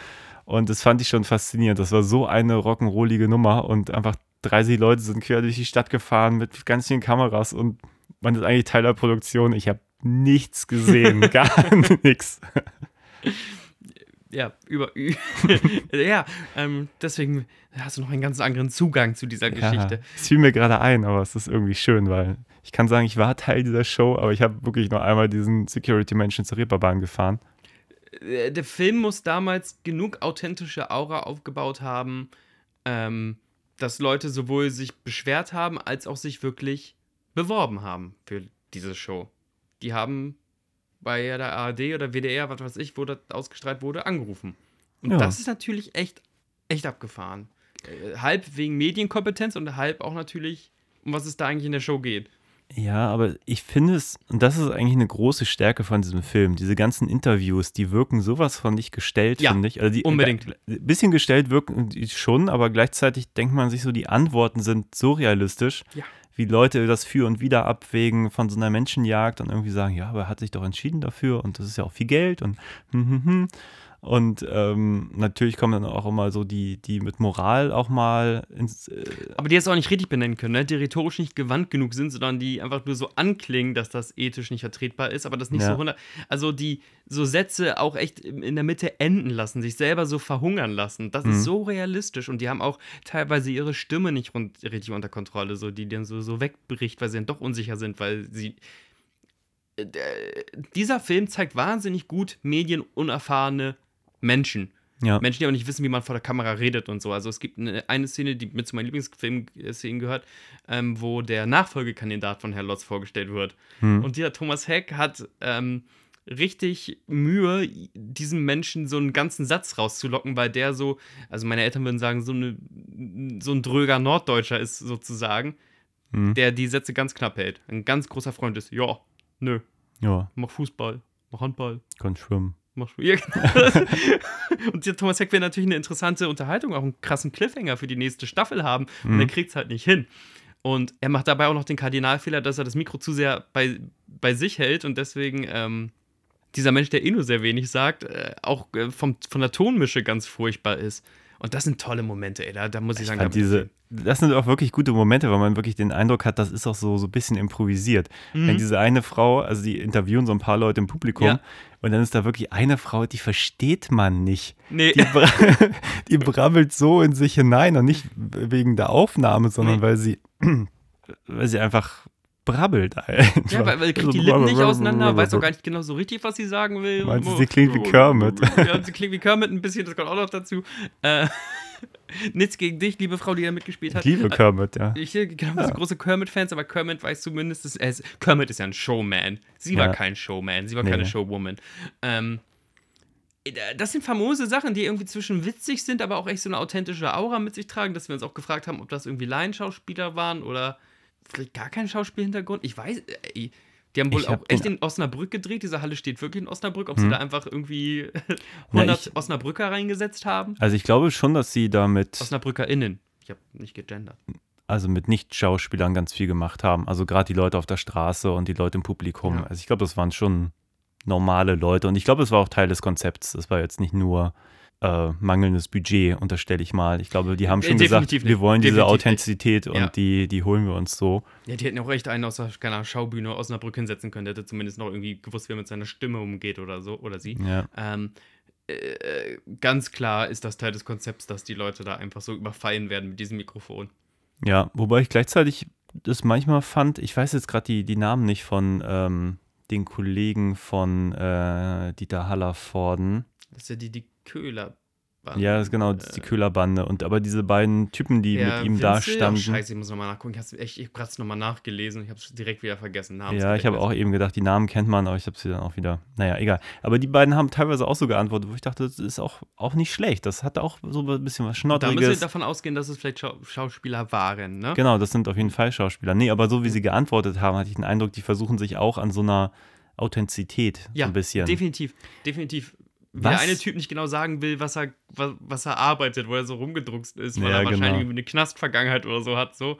S1: Und das fand ich schon faszinierend. Das war so eine rock'n'rollige Nummer und einfach 30 Leute sind quer durch die Stadt gefahren mit ganz vielen Kameras und man ist eigentlich Teil der Produktion. Ich habe nichts gesehen, *laughs* gar nichts.
S2: Ja, über. *laughs* ja, ähm, deswegen hast du noch einen ganz anderen Zugang zu dieser Geschichte.
S1: Ja, es fiel mir gerade ein, aber es ist irgendwie schön, weil ich kann sagen, ich war Teil dieser Show, aber ich habe wirklich nur einmal diesen Security-Menschen zur Reeperbahn gefahren.
S2: Äh, Der Film muss damals genug authentische Aura aufgebaut haben, ähm, dass Leute sowohl sich beschwert haben, als auch sich wirklich beworben haben für diese Show. Die haben bei der ARD oder WDR, was weiß ich, wo das ausgestrahlt wurde, angerufen. Und
S1: Ja.
S2: das ist natürlich echt, echt abgefahren. Äh, halb wegen Medienkompetenz und halb auch natürlich, um was es da eigentlich in der Show geht.
S1: Ja, aber ich finde es, und das ist eigentlich eine große Stärke von diesem Film, diese ganzen Interviews, die wirken sowas von nicht gestellt,
S2: Ja,
S1: finde ich. Also die,
S2: unbedingt.
S1: Ein bisschen gestellt wirken die schon, aber gleichzeitig denkt man sich so, die Antworten sind so realistisch,
S2: Ja.
S1: wie Leute das für und wieder abwägen von so einer Menschenjagd und irgendwie sagen, ja, aber er hat sich doch entschieden dafür und das ist ja auch viel Geld und hm, hm, hm. Und ähm, natürlich kommen dann auch immer so die, die mit Moral auch mal ins, äh,
S2: Aber die jetzt auch nicht richtig benennen können, ne? die rhetorisch nicht gewandt genug sind, sondern die einfach nur so anklingen, dass das ethisch nicht vertretbar ist, aber das nicht
S1: Ja.
S2: so 100. Also die so Sätze auch echt in der Mitte enden lassen, sich selber so verhungern lassen. Das
S1: Mhm.
S2: ist so realistisch und die haben auch teilweise ihre Stimme nicht rund, richtig unter Kontrolle, so die dann so, so wegbricht, weil sie dann doch unsicher sind, weil sie. Äh, dieser Film zeigt wahnsinnig gut medienunerfahrene Menschen.
S1: Ja.
S2: Menschen, die auch nicht wissen, wie man vor der Kamera redet und so. Also es gibt eine, eine Szene, die mit zu meinen Lieblingsfilm-Szenen gehört, ähm, wo der Nachfolgekandidat von Herr Lotz vorgestellt wird.
S1: Hm.
S2: Und dieser Thomas Heck hat ähm, richtig Mühe, diesem Menschen so einen ganzen Satz rauszulocken, weil der so, also meine Eltern würden sagen, so, eine, so ein dröger Norddeutscher ist sozusagen,
S1: Hm.
S2: der die Sätze ganz knapp hält. Ein ganz großer Freund ist, ja, nö,
S1: Ja,
S2: mach Fußball, mach Handball.
S1: kann schwimmen.
S2: Mach *laughs* ja, genau. und der Thomas Heck will natürlich eine interessante Unterhaltung, auch einen krassen Cliffhanger für die nächste Staffel haben. Und
S1: Mhm.
S2: er kriegt es halt nicht hin. Und er macht dabei auch noch den Kardinalfehler, dass er das Mikro zu sehr bei, bei sich hält und deswegen ähm, dieser Mensch, der eh nur sehr wenig sagt, äh, auch äh, vom, von der Tonmische ganz furchtbar ist. Und das sind tolle Momente, ey. Da, da muss ich,
S1: Ich
S2: sagen, da
S1: diese, das sind auch wirklich gute Momente, weil man wirklich den Eindruck hat, das ist auch so, so ein bisschen improvisiert.
S2: Mhm.
S1: Wenn diese eine Frau, also die interviewen so ein paar Leute im Publikum
S2: Ja.
S1: und dann ist da wirklich eine Frau, die versteht man nicht.
S2: Nee.
S1: Die, bra *laughs* die brabbelt so in sich hinein und nicht wegen der Aufnahme, sondern
S2: Nee.
S1: weil sie, *clears throat* weil sie einfach brabbelt. Einfach.
S2: Ja, weil, weil *laughs* kriegt die Lippen nicht auseinander, weiß auch gar nicht genau so richtig, was sie sagen will.
S1: Meinst du, sie klingt wie Kermit? *laughs*
S2: Ja, sie klingt wie Kermit ein bisschen, das kommt auch noch dazu. Äh, *laughs* nichts gegen dich, liebe Frau, die da mitgespielt hat.
S1: Liebe Kermit, ja.
S2: Ich genau, wir sind große Kermit-Fans, aber Kermit weiß zumindest, dass er ist, Kermit ist ja ein Showman. Sie war
S1: Ja.
S2: kein Showman, sie war
S1: Nee.
S2: keine Showwoman. Ähm, das sind famose Sachen, die irgendwie zwischen witzig sind, aber auch echt so eine authentische Aura mit sich tragen, dass wir uns auch gefragt haben, ob das irgendwie Laienschauspieler waren oder vielleicht gar kein Schauspielhintergrund. Ich weiß, ey, die haben wohl
S1: Ich
S2: auch
S1: hab
S2: echt in Osnabrück gedreht. Diese Halle steht wirklich in Osnabrück. Ob
S1: Hm.
S2: sie da einfach irgendwie
S1: Na,
S2: 100
S1: ich-
S2: Osnabrücker reingesetzt haben?
S1: Also ich glaube schon, dass sie damit,
S2: OsnabrückerInnen. Ich habe nicht gegendert.
S1: also mit Nicht-Schauspielern ganz viel gemacht haben. Also gerade die Leute auf der Straße und die Leute im Publikum.
S2: Ja.
S1: Also ich glaube, das waren schon normale Leute. Und ich glaube, es war auch Teil des Konzepts. Das war jetzt nicht nur äh, mangelndes Budget, unterstelle ich mal. Ich glaube, die haben
S2: Äh,
S1: schon gesagt,
S2: definitiv
S1: wir
S2: nicht.
S1: wollen diese
S2: Definitiv nicht.
S1: Authentizität und
S2: Ja.
S1: die, die holen wir uns so.
S2: Ja, die hätten auch echt einen aus der keine Schaubühne Osnabrück hinsetzen können. Der hätte zumindest noch irgendwie gewusst, wie er mit seiner Stimme umgeht oder so. Oder sie.
S1: Ja.
S2: Ähm, äh, ganz klar ist das Teil des Konzepts, dass die Leute da einfach so überfallen werden mit diesem Mikrofon.
S1: Ja, wobei ich gleichzeitig das manchmal fand, ich weiß jetzt gerade die, die Namen nicht von ähm, den Kollegen von äh, Dieter Hallervorden.
S2: Das ist ja die, die Köhler.
S1: Ja, das ist genau, das ist die Köhlerbande. Und aber diese beiden Typen, die mit ihm da standen.
S2: Oh, scheiße, ich muss nochmal nachgucken. Ich habe echt, ich habe es nochmal nachgelesen. Ich habe es direkt wieder vergessen.
S1: ja, ich habe auch eben gedacht, die Namen kennt man, aber ich habe sie dann auch wieder. Naja, egal. Aber die beiden haben teilweise auch so geantwortet, wo ich dachte, das ist auch, auch nicht schlecht. Das hatte auch so ein bisschen was
S2: Da müssen wir davon ausgehen, dass es vielleicht Schau Schauspieler waren, ne?
S1: Genau, das sind auf jeden Fall Schauspieler. Nee, aber so wie sie geantwortet haben, hatte ich den Eindruck, die versuchen sich auch an so einer Authentizität
S2: Ja,
S1: so ein bisschen.
S2: definitiv, definitiv.
S1: Was?
S2: der eine Typ nicht genau sagen will, was er, was, was er arbeitet, wo er so rumgedruckst ist, weil
S1: Ja,
S2: er wahrscheinlich
S1: genau.
S2: eine Knastvergangenheit oder so hat, so.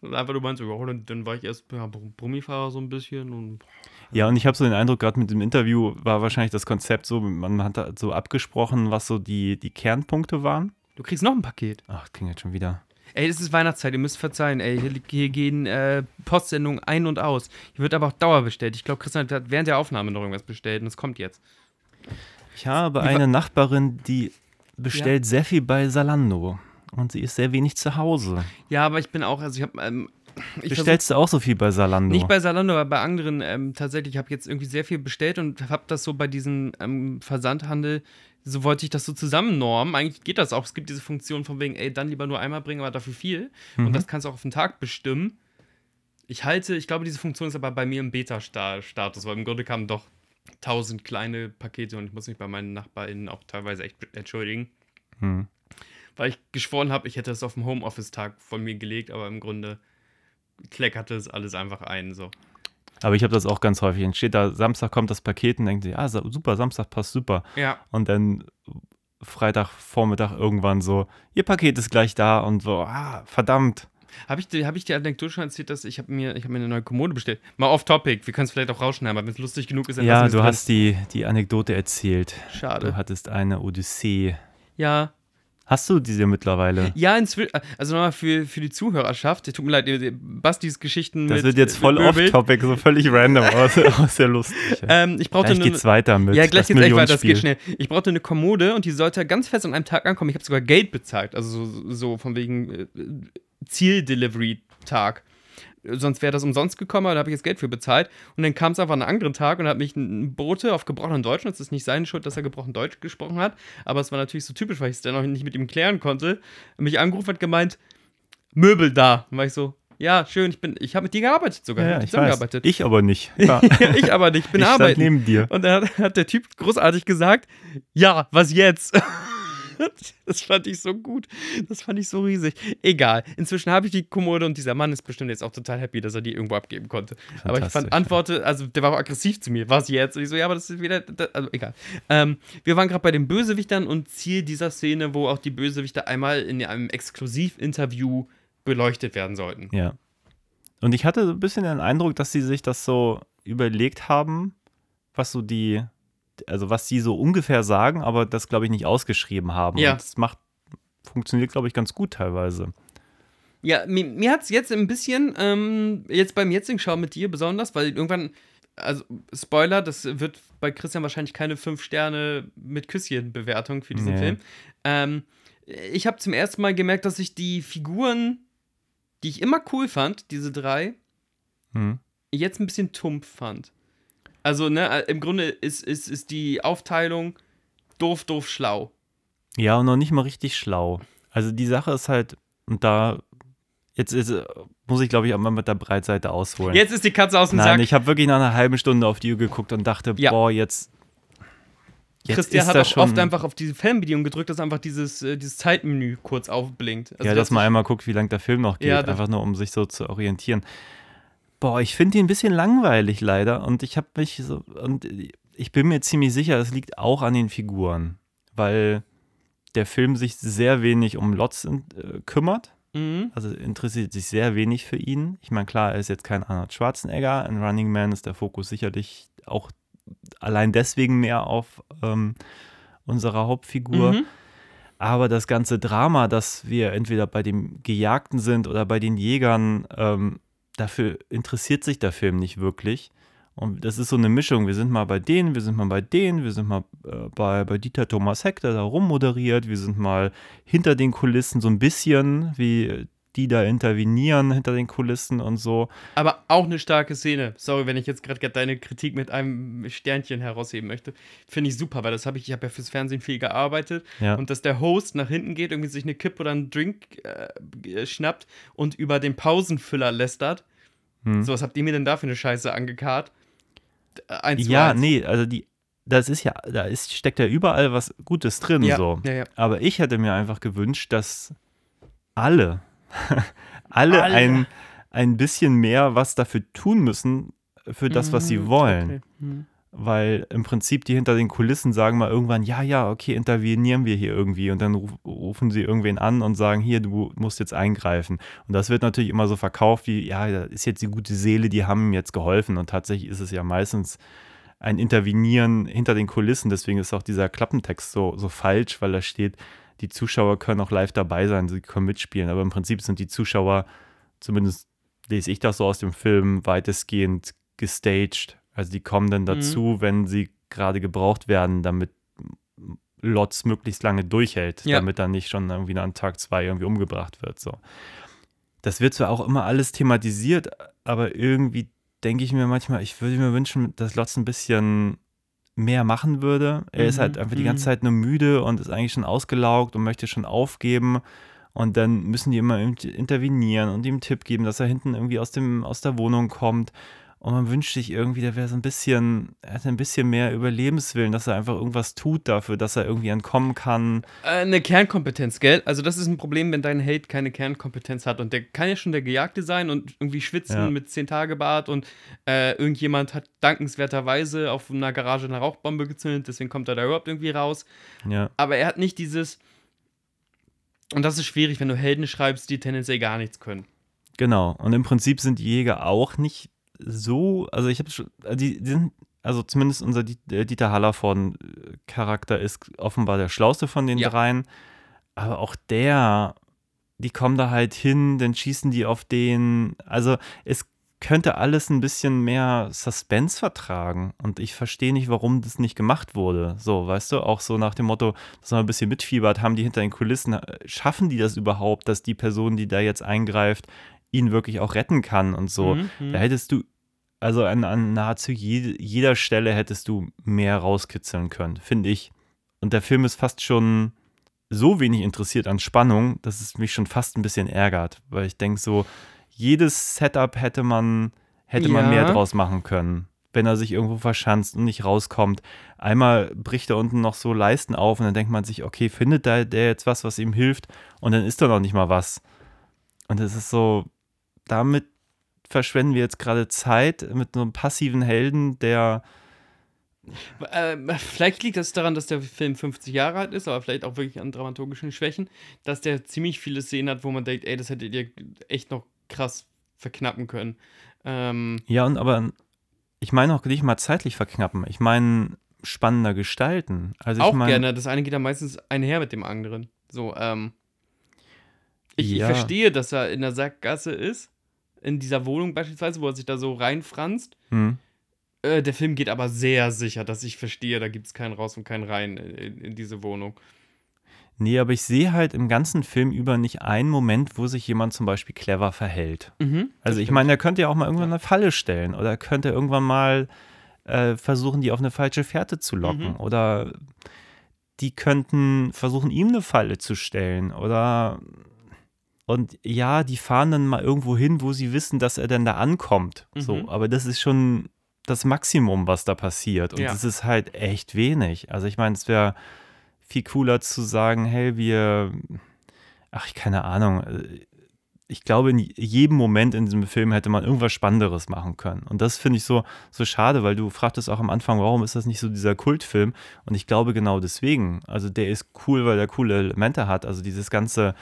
S2: Und einfach du meinst, ja, dann, dann war ich erst ja, Brummifahrer so ein bisschen und
S1: Ja, und ich habe so den Eindruck, gerade mit dem Interview war wahrscheinlich das Konzept so, man hat da so abgesprochen, was so die, die Kernpunkte waren.
S2: du kriegst noch ein Paket.
S1: Ach, klingt jetzt schon wieder.
S2: Ey, es ist Weihnachtszeit, ihr müsst verzeihen, ey. Hier, hier gehen äh, Postsendungen ein und aus. Hier wird aber auch Dauer bestellt. Ich glaube, Christian hat während der Aufnahme noch irgendwas bestellt und es kommt jetzt.
S1: Ich habe eine Nachbarin, die bestellt sehr viel bei Salando. Und sie ist sehr wenig zu Hause.
S2: Ja, aber ich bin auch, also ich habe, ähm, ich versuch-
S1: Bestellst du auch so viel bei Salando?
S2: Nicht bei Salando, aber bei anderen ähm, tatsächlich. Ich habe jetzt irgendwie sehr viel bestellt und habe das so bei diesem ähm, Versandhandel, so wollte ich das so zusammennormen. Eigentlich geht das auch. Es gibt diese Funktion von wegen, ey, dann lieber nur einmal bringen, aber dafür viel.
S1: Mhm.
S2: Und das kannst du auch auf den Tag bestimmen. Ich halte, ich glaube, diese Funktion ist aber bei mir im Beta-Status, weil im Grunde kamen doch tausend kleine Pakete und ich muss mich bei meinen NachbarInnen auch teilweise echt entschuldigen,
S1: Hm.
S2: weil ich geschworen habe, ich hätte es auf dem Homeoffice-Tag von mir gelegt, aber im Grunde kleckerte es alles einfach ein. So.
S1: Aber ich habe das auch ganz häufig. Dann steht da, Samstag kommt das Paket und denkt sich, ah, super, Samstag passt super.
S2: Ja,
S1: Und dann Freitagvormittag irgendwann so, ihr Paket ist gleich da und so, ah, verdammt.
S2: Habe ich, hab ich die Anekdote schon erzählt, dass ich habe mir, ich hab mir eine neue Kommode bestellt? Mal off-topic, wir können es vielleicht auch rausschneiden, aber wenn es lustig genug ist, dann
S1: Ja, du
S2: wir's
S1: hast die, die Anekdote erzählt.
S2: drin. Schade.
S1: Du hattest eine Odyssee.
S2: Ja,
S1: Hast du diese mittlerweile?
S2: ja, inzwischen, also nochmal für, für die Zuhörerschaft, tut mir leid, Bastis Geschichten
S1: Das
S2: mit
S1: wird jetzt voll off-topic, so völlig random, aber ist- ja lustig. *laughs*
S2: Ähm, ich brauchte
S1: Gleich
S2: eine,
S1: geht's weiter mit
S2: Ja, gleich
S1: das
S2: geht's echt weiter, das geht schnell. Ich brauchte eine Kommode und die sollte ganz fest an einem Tag ankommen. Ich habe sogar Geld bezahlt, also so, so von wegen äh, Ziel-Delivery-Tag. Sonst wäre das umsonst gekommen, da habe ich jetzt Geld für bezahlt. Und dann kam es einfach an einem anderen Tag und hat mich ein Bote auf gebrochenen Deutsch, und es ist nicht seine Schuld, dass er gebrochen Deutsch gesprochen hat, aber es war natürlich so typisch, weil ich es dann noch nicht mit ihm klären konnte, mich angerufen hat gemeint, Möbel da. Und war ich so, ja, schön, ich bin, ich habe mit dir gearbeitet sogar.
S1: Ja, ich, weiß. ich aber nicht. *laughs*
S2: Ja. ich aber nicht, bin
S1: ich
S2: arbeiten.
S1: neben dir.
S2: Und dann hat, hat der Typ großartig gesagt, ja, was jetzt? *laughs* Das fand ich so gut. Das fand ich so riesig. Egal. Inzwischen habe ich die Kommode und dieser Mann ist bestimmt jetzt auch total happy, dass er die irgendwo abgeben konnte. Aber ich fand Antworte, also der war auch aggressiv zu mir. Was jetzt? Und ich so, ja, aber das ist wieder, das, also egal. Ähm, wir waren gerade bei den Bösewichtern und Ziel dieser Szene, wo auch die Bösewichter einmal in einem Exklusivinterview beleuchtet werden sollten.
S1: Ja. Und ich hatte so ein bisschen den Eindruck, dass sie sich das so überlegt haben, was so die, also was sie so ungefähr sagen, aber das, glaube ich, nicht ausgeschrieben haben.
S2: Ja.
S1: Und das macht, funktioniert, glaube ich, ganz gut teilweise.
S2: Ja, mir, mir hat es jetzt ein bisschen, ähm, jetzt beim jetzigen Schau mit dir besonders, weil irgendwann, also Spoiler, das wird bei Christian wahrscheinlich keine 5 Sterne mit Küsschen-Bewertung für diesen
S1: Nee.
S2: Film. Ähm, ich habe zum ersten Mal gemerkt, dass ich die Figuren, die ich immer cool fand, diese drei,
S1: Hm.
S2: jetzt ein bisschen tumpf fand. Also, ne, äh, im Grunde ist, ist, ist die Aufteilung doof, doof, schlau.
S1: Ja, und noch nicht mal richtig schlau. Also die Sache ist halt, und da, jetzt ist, äh, muss ich, glaube ich, auch mal mit der Breitseite ausholen.
S2: Jetzt ist die Katze aus dem
S1: Nein,
S2: Sack.
S1: ich habe wirklich nach einer halben Stunde auf die Uhr geguckt und dachte,
S2: Ja.
S1: boah, jetzt. jetzt
S2: Christian
S1: ist
S2: hat auch oft einfach auf diese Fernbedienung gedrückt, dass einfach dieses, äh, dieses Zeitmenü kurz aufblinkt. Also
S1: ja,
S2: das
S1: dass man einmal guckt, wie lang der Film noch geht,
S2: Ja, das-
S1: einfach nur um sich so zu orientieren. Boah, ich finde ihn ein bisschen langweilig leider und ich habe mich so und ich bin mir ziemlich sicher, es liegt auch an den Figuren, weil der Film sich sehr wenig um Lotz äh, kümmert.
S2: Mhm.
S1: Also interessiert sich sehr wenig für ihn. Ich meine, klar, er ist jetzt kein Arnold Schwarzenegger. In Running Man ist der Fokus sicherlich auch allein deswegen mehr auf ähm, unserer Hauptfigur.
S2: Mhm.
S1: Aber das ganze Drama, dass wir entweder bei dem Gejagten sind oder bei den Jägern, ähm, dafür interessiert sich der Film nicht wirklich. Und das ist so eine Mischung. Wir sind mal bei denen, wir sind mal bei denen, wir sind mal äh, bei, bei Dieter Thomas Heck, der da rummoderiert, wir sind mal hinter den Kulissen so ein bisschen, wie die da intervenieren hinter den Kulissen und so.
S2: Aber auch eine starke Szene. Sorry, wenn ich jetzt gerade deine Kritik mit einem Sternchen herausheben möchte. Finde ich super, weil das habe ich, ich habe ja fürs Fernsehen viel gearbeitet.
S1: Ja.
S2: Und dass der Host nach hinten geht, irgendwie sich eine Kippe oder einen Drink äh, schnappt und über den Pausenfüller lästert.
S1: Hm.
S2: So, was habt ihr mir denn da für eine Scheiße angekarrt? Äh, Eins
S1: Ja,
S2: eins.
S1: nee, also die, das ist ja, da ist, steckt ja überall was Gutes drin,
S2: Ja,
S1: so.
S2: ja, ja.
S1: Aber ich hätte mir einfach gewünscht, dass alle, *laughs* alle,
S2: Alle.
S1: Ein, ein bisschen mehr was dafür tun müssen, für das, was sie
S2: Mhm,
S1: wollen.
S2: okay. Mhm.
S1: Weil im Prinzip die hinter den Kulissen sagen mal irgendwann, ja, ja, okay, intervenieren wir hier irgendwie. Und dann ruf, rufen sie irgendwen an und sagen, hier, du musst jetzt eingreifen. Und das wird natürlich immer so verkauft wie, ja, da ist jetzt die gute Seele, die haben ihm jetzt geholfen. Und tatsächlich ist es ja meistens ein Intervenieren hinter den Kulissen. Deswegen ist auch dieser Klappentext so, so falsch, weil da steht, die Zuschauer können auch live dabei sein, sie können mitspielen. Aber im Prinzip sind die Zuschauer, zumindest lese ich das so aus dem Film, weitestgehend gestaged. Also die kommen dann dazu, wenn sie gerade gebraucht werden, damit Lotz möglichst lange durchhält,
S2: Ja.
S1: damit er nicht schon irgendwie an Tag zwei irgendwie umgebracht wird. So. Das wird zwar auch immer alles thematisiert, aber irgendwie denke ich mir manchmal, ich würde mir wünschen, dass Lotz ein bisschen mehr machen würde. Er ist
S2: Mhm,
S1: halt einfach die ganze
S2: mhm.
S1: Zeit nur müde und ist eigentlich schon ausgelaugt und möchte schon aufgeben. Und dann müssen die immer intervenieren und ihm einen Tipp geben, dass er hinten irgendwie aus, dem, aus der Wohnung kommt. Und man wünscht sich irgendwie, der wäre so ein bisschen, er hat ein bisschen mehr Überlebenswillen, dass er einfach irgendwas tut dafür, dass er irgendwie entkommen kann.
S2: Äh, Eine Kernkompetenz, gell? Also das ist ein Problem, wenn dein Held keine Kernkompetenz hat. Und der kann ja schon der Gejagte sein und irgendwie schwitzen
S1: Ja.
S2: mit 10 Tage Bart und äh, irgendjemand hat dankenswerterweise auf einer Garage eine Rauchbombe gezündet, deswegen kommt er da überhaupt irgendwie raus.
S1: Ja,
S2: Aber er hat nicht dieses. Und das ist schwierig, wenn du Helden schreibst, die tendenziell gar nichts können.
S1: genau. Und im Prinzip sind die Jäger auch nicht so, also ich habe schon, äh, die, die sind, also zumindest unser äh, Dieter Hallervorden-Charakter ist offenbar der schlauste von den
S2: Ja.
S1: dreien. Aber auch der, die kommen da halt hin, dann schießen die auf den. Also es könnte alles ein bisschen mehr Suspense vertragen. Und ich verstehe nicht, warum das nicht gemacht wurde. So, weißt du, auch so nach dem Motto, dass man ein bisschen mitfiebert, haben die hinter den Kulissen, äh, schaffen die das überhaupt, dass die Person, die da jetzt eingreift, ihn wirklich auch retten kann und so.
S2: Mhm, mhm.
S1: Da hättest du, also an, an nahezu je, jeder Stelle hättest du mehr rauskitzeln können, finde ich. Und der Film ist fast schon so wenig interessiert an Spannung, dass es mich schon fast ein bisschen ärgert, weil ich denke so, jedes Setup hätte man, hätte man
S2: Ja.
S1: mehr draus machen können, wenn er sich irgendwo verschanzt und nicht rauskommt. Einmal bricht er unten noch so Leisten auf und dann denkt man sich, okay, findet da der jetzt was, was ihm hilft und dann ist da noch nicht mal was. Und es ist so, damit verschwenden wir jetzt gerade Zeit mit so einem passiven Helden, der
S2: Ähm, vielleicht liegt das daran, dass der Film 50 Jahre alt ist, aber vielleicht auch wirklich an dramaturgischen Schwächen, dass der ziemlich viele Szenen hat, wo man denkt, ey, das hättet ihr echt noch krass verknappen können. Ähm,
S1: Ja, und aber ich meine auch nicht mal zeitlich verknappen. Ich meine spannender gestalten. Also ich
S2: auch
S1: meine,
S2: gerne. Das eine geht dann meistens einher mit dem anderen. So, ähm. Ich, ich
S1: Ja.
S2: verstehe, dass er in der Sackgasse ist. In dieser Wohnung beispielsweise, wo er sich da so reinfranst.
S1: Hm,
S2: Äh, der Film geht aber sehr sicher, dass ich verstehe, da gibt es keinen raus und keinen rein in, in diese Wohnung.
S1: nee, aber ich sehe halt im ganzen Film über nicht einen Moment, wo sich jemand zum Beispiel clever verhält.
S2: Mhm.
S1: Also ich meine, er könnte ja auch mal irgendwann eine Falle stellen oder er könnte irgendwann mal äh, versuchen, die auf eine falsche Fährte zu locken
S2: Mhm.
S1: oder die könnten versuchen, ihm eine Falle zu stellen oder und ja, die fahren dann mal irgendwo hin, wo sie wissen, dass er dann da ankommt. So,
S2: Mhm.
S1: aber das ist schon das Maximum, was da passiert und
S2: Ja.
S1: das ist halt echt wenig. Also ich meine, es wäre viel cooler zu sagen, hey, wir, ach, ich keine Ahnung, äh, ich glaube, in jedem Moment in diesem Film hätte man irgendwas Spannenderes machen können. Und das finde ich so, so schade, weil du fragtest auch am Anfang, warum ist das nicht so dieser Kultfilm? Und ich glaube genau deswegen. Also der ist cool, weil er coole Elemente hat. Also dieses ganze,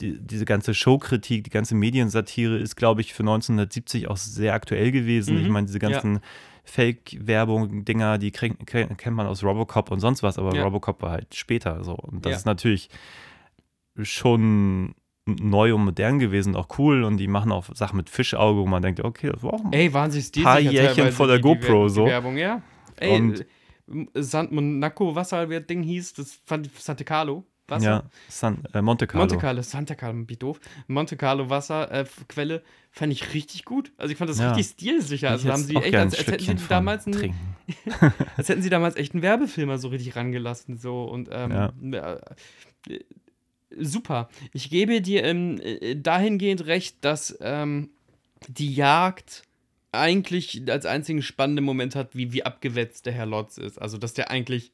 S1: die, diese ganze Showkritik, die ganze Mediensatire ist, glaube ich, für 1970 auch sehr aktuell gewesen.
S2: Mhm.
S1: Ich meine, diese
S2: Ja.
S1: ganzen Fake-Werbung-Dinger, die krieg, kennt man aus Robocop und sonst was, aber
S2: Ja.
S1: Robocop war halt später so. Und das
S2: Ja.
S1: ist natürlich schon neu und modern gewesen, auch cool. Und die machen auch Sachen mit Fischauge, wo man denkt, okay, das war auch
S2: Ey, waren sie
S1: Paar Jährchen vor der
S2: die- die
S1: GoPro,
S2: Wer-
S1: so.
S2: Die Werbung, ja. Ey,
S1: Und-
S2: San Monaco Wasser, wie das Ding hieß, das fand ich Sante Carlo. Wasser.
S1: ja, San, äh, Monte Carlo.
S2: Monte Carlo, Santa Carlo, wie doof. Monte Carlo Wasserquelle fand ich richtig gut. Also ich fand das
S1: Ja.
S2: richtig stilsicher. Also haben sie echt, als, als hätten sie damals einen,
S1: trinken. *laughs*
S2: als hätten sie damals echt einen Werbefilmer so richtig rangelassen. So und ähm,
S1: Ja.
S2: äh, super. Ich gebe dir ähm, äh, dahingehend recht, dass ähm, die Jagd eigentlich als einzigen spannenden Moment hat, wie, wie abgewetzt der Herr Lotz ist. Also, dass der eigentlich,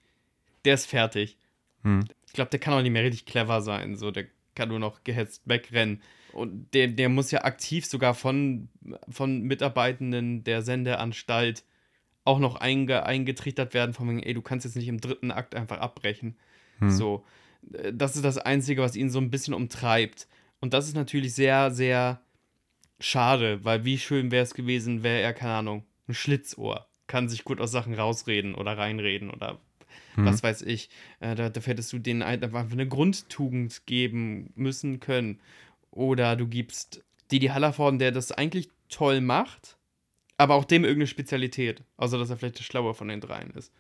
S2: der ist fertig.
S1: Hm.
S2: Ich glaube, der kann auch nicht mehr richtig clever sein. So, der kann nur noch gehetzt wegrennen. Und der, der muss ja aktiv sogar von, von Mitarbeitenden der Sendeanstalt auch noch einge, eingetrichtert werden, von wegen, ey, du kannst jetzt nicht im dritten Akt einfach abbrechen.
S1: Hm.
S2: So, äh, das ist das Einzige, was ihn so ein bisschen umtreibt. Und das ist natürlich sehr, sehr schade, weil wie schön wäre es gewesen, wäre er, keine Ahnung, ein Schlitzohr. Kann sich gut aus Sachen rausreden oder reinreden oder
S1: Hm.
S2: was weiß ich. Äh, da, dafür hättest du denen ein- einfach eine Grundtugend geben müssen können. Oder du gibst Didi Hallervorden, der das eigentlich toll macht, aber auch dem irgendeine Spezialität. Außer, dass er vielleicht der Schlauer von den dreien ist.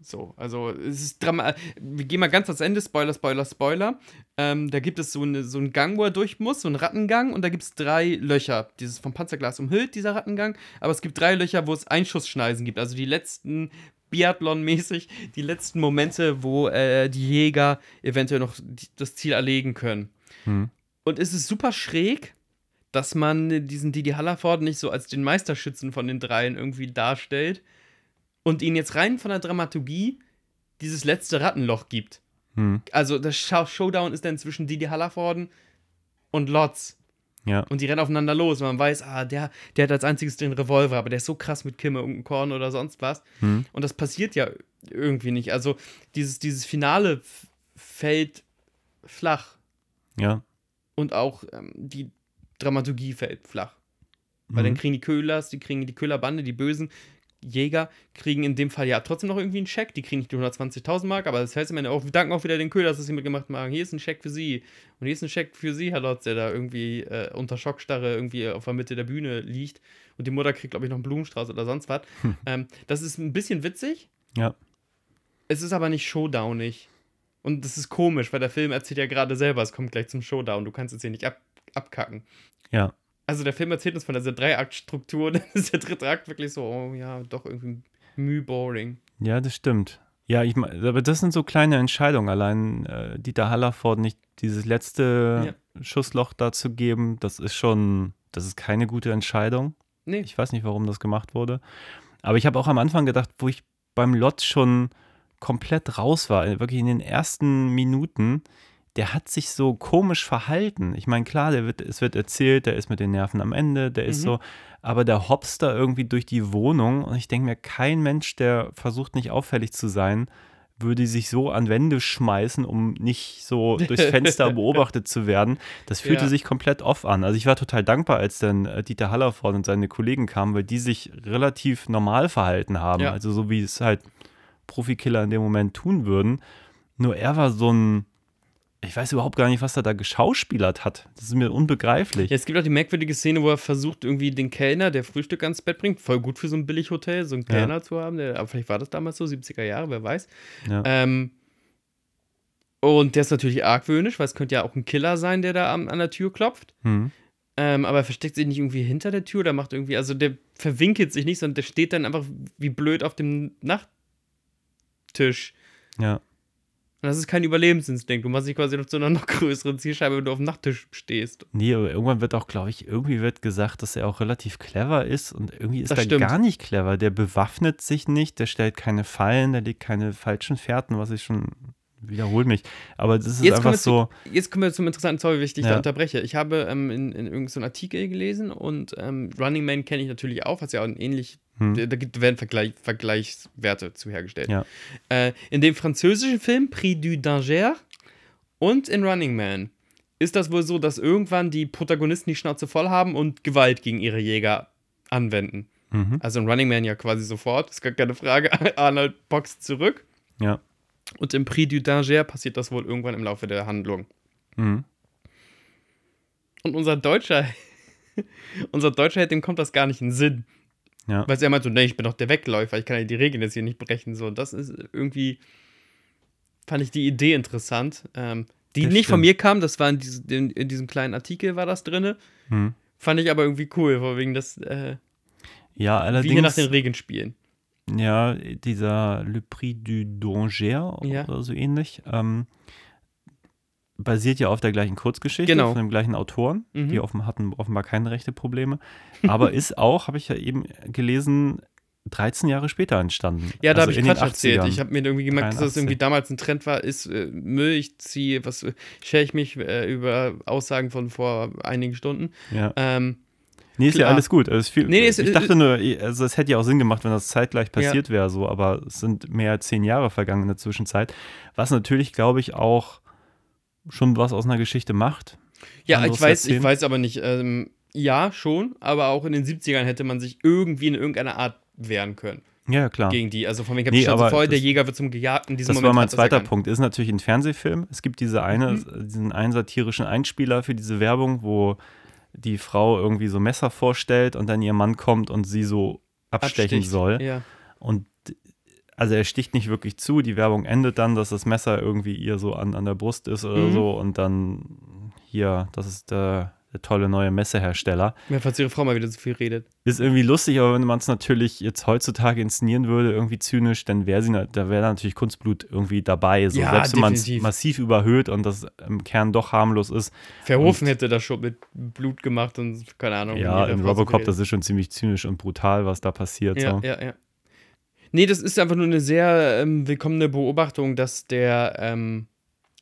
S2: So, also es ist Drama. Wir gehen mal ganz ans Ende. Spoiler, Spoiler, Spoiler. Ähm, da gibt es so, eine, so einen Gang, wo er durch muss, so einen Rattengang, und da gibt es drei Löcher. Dieses vom Panzerglas umhüllt, dieser Rattengang. Aber es gibt drei Löcher, wo es Einschussschneisen gibt. Also die letzten Biathlon-mäßig, die letzten Momente, wo äh, die Jäger eventuell noch die, das Ziel erlegen können.
S1: Hm.
S2: Und es ist super schräg, dass man diesen Didi Hallerford nicht so als den Meisterschützen von den dreien irgendwie darstellt und ihn jetzt rein von der Dramaturgie dieses letzte Rattenloch gibt.
S1: Hm.
S2: Also das Show- Showdown ist dann zwischen Didi Hallervorden und Lotz.
S1: Ja.
S2: Und die rennen aufeinander los. Und man weiß, ah, der, der hat als einziges den Revolver, aber der ist so krass mit Kimme und Korn oder sonst was.
S1: Hm.
S2: Und das passiert ja irgendwie nicht. Also dieses, dieses Finale fällt flach.
S1: Ja.
S2: Und auch ähm, die Dramaturgie fällt flach. Weil
S1: Mhm.
S2: dann kriegen die Köhlers, die kriegen die Köhlerbande, die bösen Jäger, kriegen in dem Fall ja trotzdem noch irgendwie einen Scheck. Die kriegen nicht die 120.000 Mark, aber das heißt im Ende auch, wir danken auch wieder den Köhlers, dass sie mitgemacht haben. Hier ist ein Scheck für sie. Und hier ist ein Scheck für sie, Herr Lotz, der da irgendwie äh, unter Schockstarre irgendwie auf der Mitte der Bühne liegt. Und die Mutter kriegt, glaube ich, noch einen Blumenstrauß oder sonst was. Ähm, das ist ein bisschen witzig.
S1: Ja.
S2: Es ist aber nicht showdownig. Und das ist komisch, weil der Film erzählt ja gerade selber, es kommt gleich zum Showdown. Du kannst es hier nicht ab, abkacken.
S1: Ja.
S2: Also der Film erzählt uns von dieser Dreiaktstruktur, *laughs* dann ist der dritte Akt wirklich so, oh ja, doch irgendwie müh boring.
S1: Ja, das stimmt. Ja, ich aber das sind so kleine Entscheidungen. Allein äh, Dieter Hallerford nicht dieses letzte Schussloch dazu geben, das ist schon, das ist keine gute Entscheidung.
S2: Nee.
S1: Ich weiß nicht, warum das gemacht wurde. Aber ich habe auch am Anfang gedacht, wo ich beim Lot schon komplett raus war, wirklich in den ersten Minuten, der hat sich so komisch verhalten. Ich meine, klar, der wird, es wird erzählt, der ist mit den Nerven am Ende, der ist
S2: Mhm.
S1: so, aber der hopst da irgendwie durch die Wohnung und ich denke mir, kein Mensch, der versucht nicht auffällig zu sein, würde sich so an Wände schmeißen, um nicht so durchs Fenster *laughs* beobachtet zu werden. Das fühlte
S2: Ja.
S1: sich komplett off an. Also ich war total dankbar, als dann äh, Dieter Hallervorden und seine Kollegen kamen, weil die sich relativ normal verhalten haben.
S2: Ja.
S1: Also so wie es halt Profikiller in dem Moment tun würden. Nur er war so ein, ich weiß überhaupt gar nicht, was er da geschauspielert hat. Das ist mir unbegreiflich.
S2: Ja, es gibt auch die merkwürdige Szene, wo er versucht, irgendwie den Kellner, der Frühstück ans Bett bringt, voll gut für so ein Billighotel, so einen
S1: Ja.
S2: Kellner zu haben, der, aber vielleicht war das damals so, 70er Jahre, wer weiß.
S1: Ja.
S2: Ähm, und der ist natürlich argwöhnisch, weil es könnte ja auch ein Killer sein, der da an, an der Tür klopft.
S1: Hm.
S2: Ähm, aber er versteckt sich nicht irgendwie hinter der Tür oder macht irgendwie, also der verwinkelt sich nicht, sondern der steht dann einfach wie blöd auf dem Nachttisch.
S1: Ja.
S2: Und das ist kein Überlebensinstinkt. Du machst dich quasi noch zu einer noch größeren Zielscheibe, wenn du auf dem Nachttisch stehst.
S1: Nee, aber irgendwann wird auch, glaube ich, irgendwie wird gesagt, dass er auch relativ clever ist und irgendwie ist
S2: Das
S1: er
S2: stimmt.
S1: gar nicht clever. Der bewaffnet sich nicht, der stellt keine Fallen, der legt keine falschen Fährten, was ich schon wiederhole mich. Aber das ist
S2: Jetzt
S1: einfach so.
S2: zu, jetzt kommen wir zum interessanten Sorry, wenn ich dich
S1: Ja.
S2: da unterbreche. Ich habe ähm, in, in irgendeinem Artikel gelesen und ähm, Running Man kenne ich natürlich auch, was ja auch ein ähnlich,
S1: Hm.
S2: da, gibt- werden Vergleich, Vergleichswerte zu hergestellt.
S1: Ja.
S2: Äh, in dem französischen Film Prix du Danger und in Running Man ist das wohl so, dass irgendwann die Protagonisten die Schnauze voll haben und Gewalt gegen ihre Jäger anwenden.
S1: Mhm.
S2: Also in Running Man ja quasi sofort, ist gar keine Frage. *laughs* Arnold boxt zurück.
S1: Ja.
S2: Und im Prix du Danger passiert das wohl irgendwann im Laufe der Handlung.
S1: Mhm.
S2: Und unser Deutscher, *laughs* unser Deutscher, dem kommt das gar nicht in den Sinn.
S1: Ja.
S2: Weil er meint so, nee, ich bin doch der Wegläufer, ich kann ja die Regeln jetzt hier nicht brechen. So, das ist irgendwie, fand ich die Idee interessant. Ähm, die
S1: Das
S2: nicht von
S1: stimmt.
S2: mir kam, das war in, diese, in, in diesem kleinen Artikel war das drin.
S1: Mhm.
S2: Fand ich aber irgendwie cool, vor wegen das, äh,
S1: Ja,
S2: wie hier nach
S1: allerdings.
S2: den Regeln spielen.
S1: Ja, dieser Le Prix du Danger
S2: Ja.
S1: oder so ähnlich, ähm, basiert ja auf der gleichen Kurzgeschichte
S2: Genau.
S1: von dem gleichen Autoren.
S2: Mhm.
S1: Die offen, hatten offenbar keine rechte Probleme. Aber ist auch, habe ich ja eben gelesen, 13 Jahre später entstanden.
S2: Ja, da
S1: Also
S2: habe ich Quatsch erzählt.
S1: 80ern.
S2: Ich habe mir irgendwie gemerkt, dass das
S1: 83.
S2: irgendwie damals ein Trend war, ist äh, Müll, ich ziehe, was, äh, schere ich mich äh, über Aussagen von vor einigen Stunden.
S1: ja.
S2: Ähm,
S1: Nee, ist ja
S2: klar.
S1: alles gut. Also ist viel,
S2: Nee, nee,
S1: ich dachte nur, also es hätte ja auch Sinn gemacht, wenn das zeitgleich
S2: Ja.
S1: passiert wäre, so, aber es sind mehr als zehn Jahre vergangen in der Zwischenzeit. Was natürlich, glaube ich, auch schon was aus einer Geschichte macht.
S2: Ja, ich weiß, ich
S1: erzählen?
S2: weiß aber nicht. Ähm, ja, schon, aber auch in den 70ern hätte man sich irgendwie in irgendeiner Art wehren können
S1: Ja, klar.
S2: gegen die. Also von wegen, ich
S1: Nee, aber
S2: voll, der
S1: das-
S2: Jäger wird zum Gejagten. In diesem
S1: Das
S2: Moment
S1: war mein zweiter. Punkt. Ist natürlich ein Fernsehfilm. Es gibt diese eine,
S2: Mhm.
S1: diesen einen satirischen Einspieler für diese Werbung, wo die Frau irgendwie so Messer vorstellt und dann ihr Mann kommt und sie so abstechen
S2: Absticht.
S1: soll.
S2: Ja.
S1: Und also er sticht nicht wirklich zu. Die Werbung endet dann, dass das Messer irgendwie ihr so an, an der Brust ist oder
S2: Mhm.
S1: so. Und dann hier, das ist der, der tolle neue Messehersteller.
S2: ja. Falls ihre Frau mal wieder so viel redet.
S1: Ist irgendwie lustig, aber wenn man es natürlich jetzt heutzutage inszenieren würde, irgendwie zynisch, dann wäre sie, da wäre natürlich Kunstblut irgendwie dabei. So.
S2: Ja,
S1: Selbst wenn man es massiv überhöht und das im Kern doch harmlos ist.
S2: Verhofen hätte das schon mit Blut gemacht und keine Ahnung.
S1: ja, in Robocop, das ist schon ziemlich zynisch und brutal, was da passiert.
S2: Ja,
S1: so.
S2: ja, ja. Nee, das ist einfach nur eine sehr ähm, willkommene Beobachtung, dass der, ähm,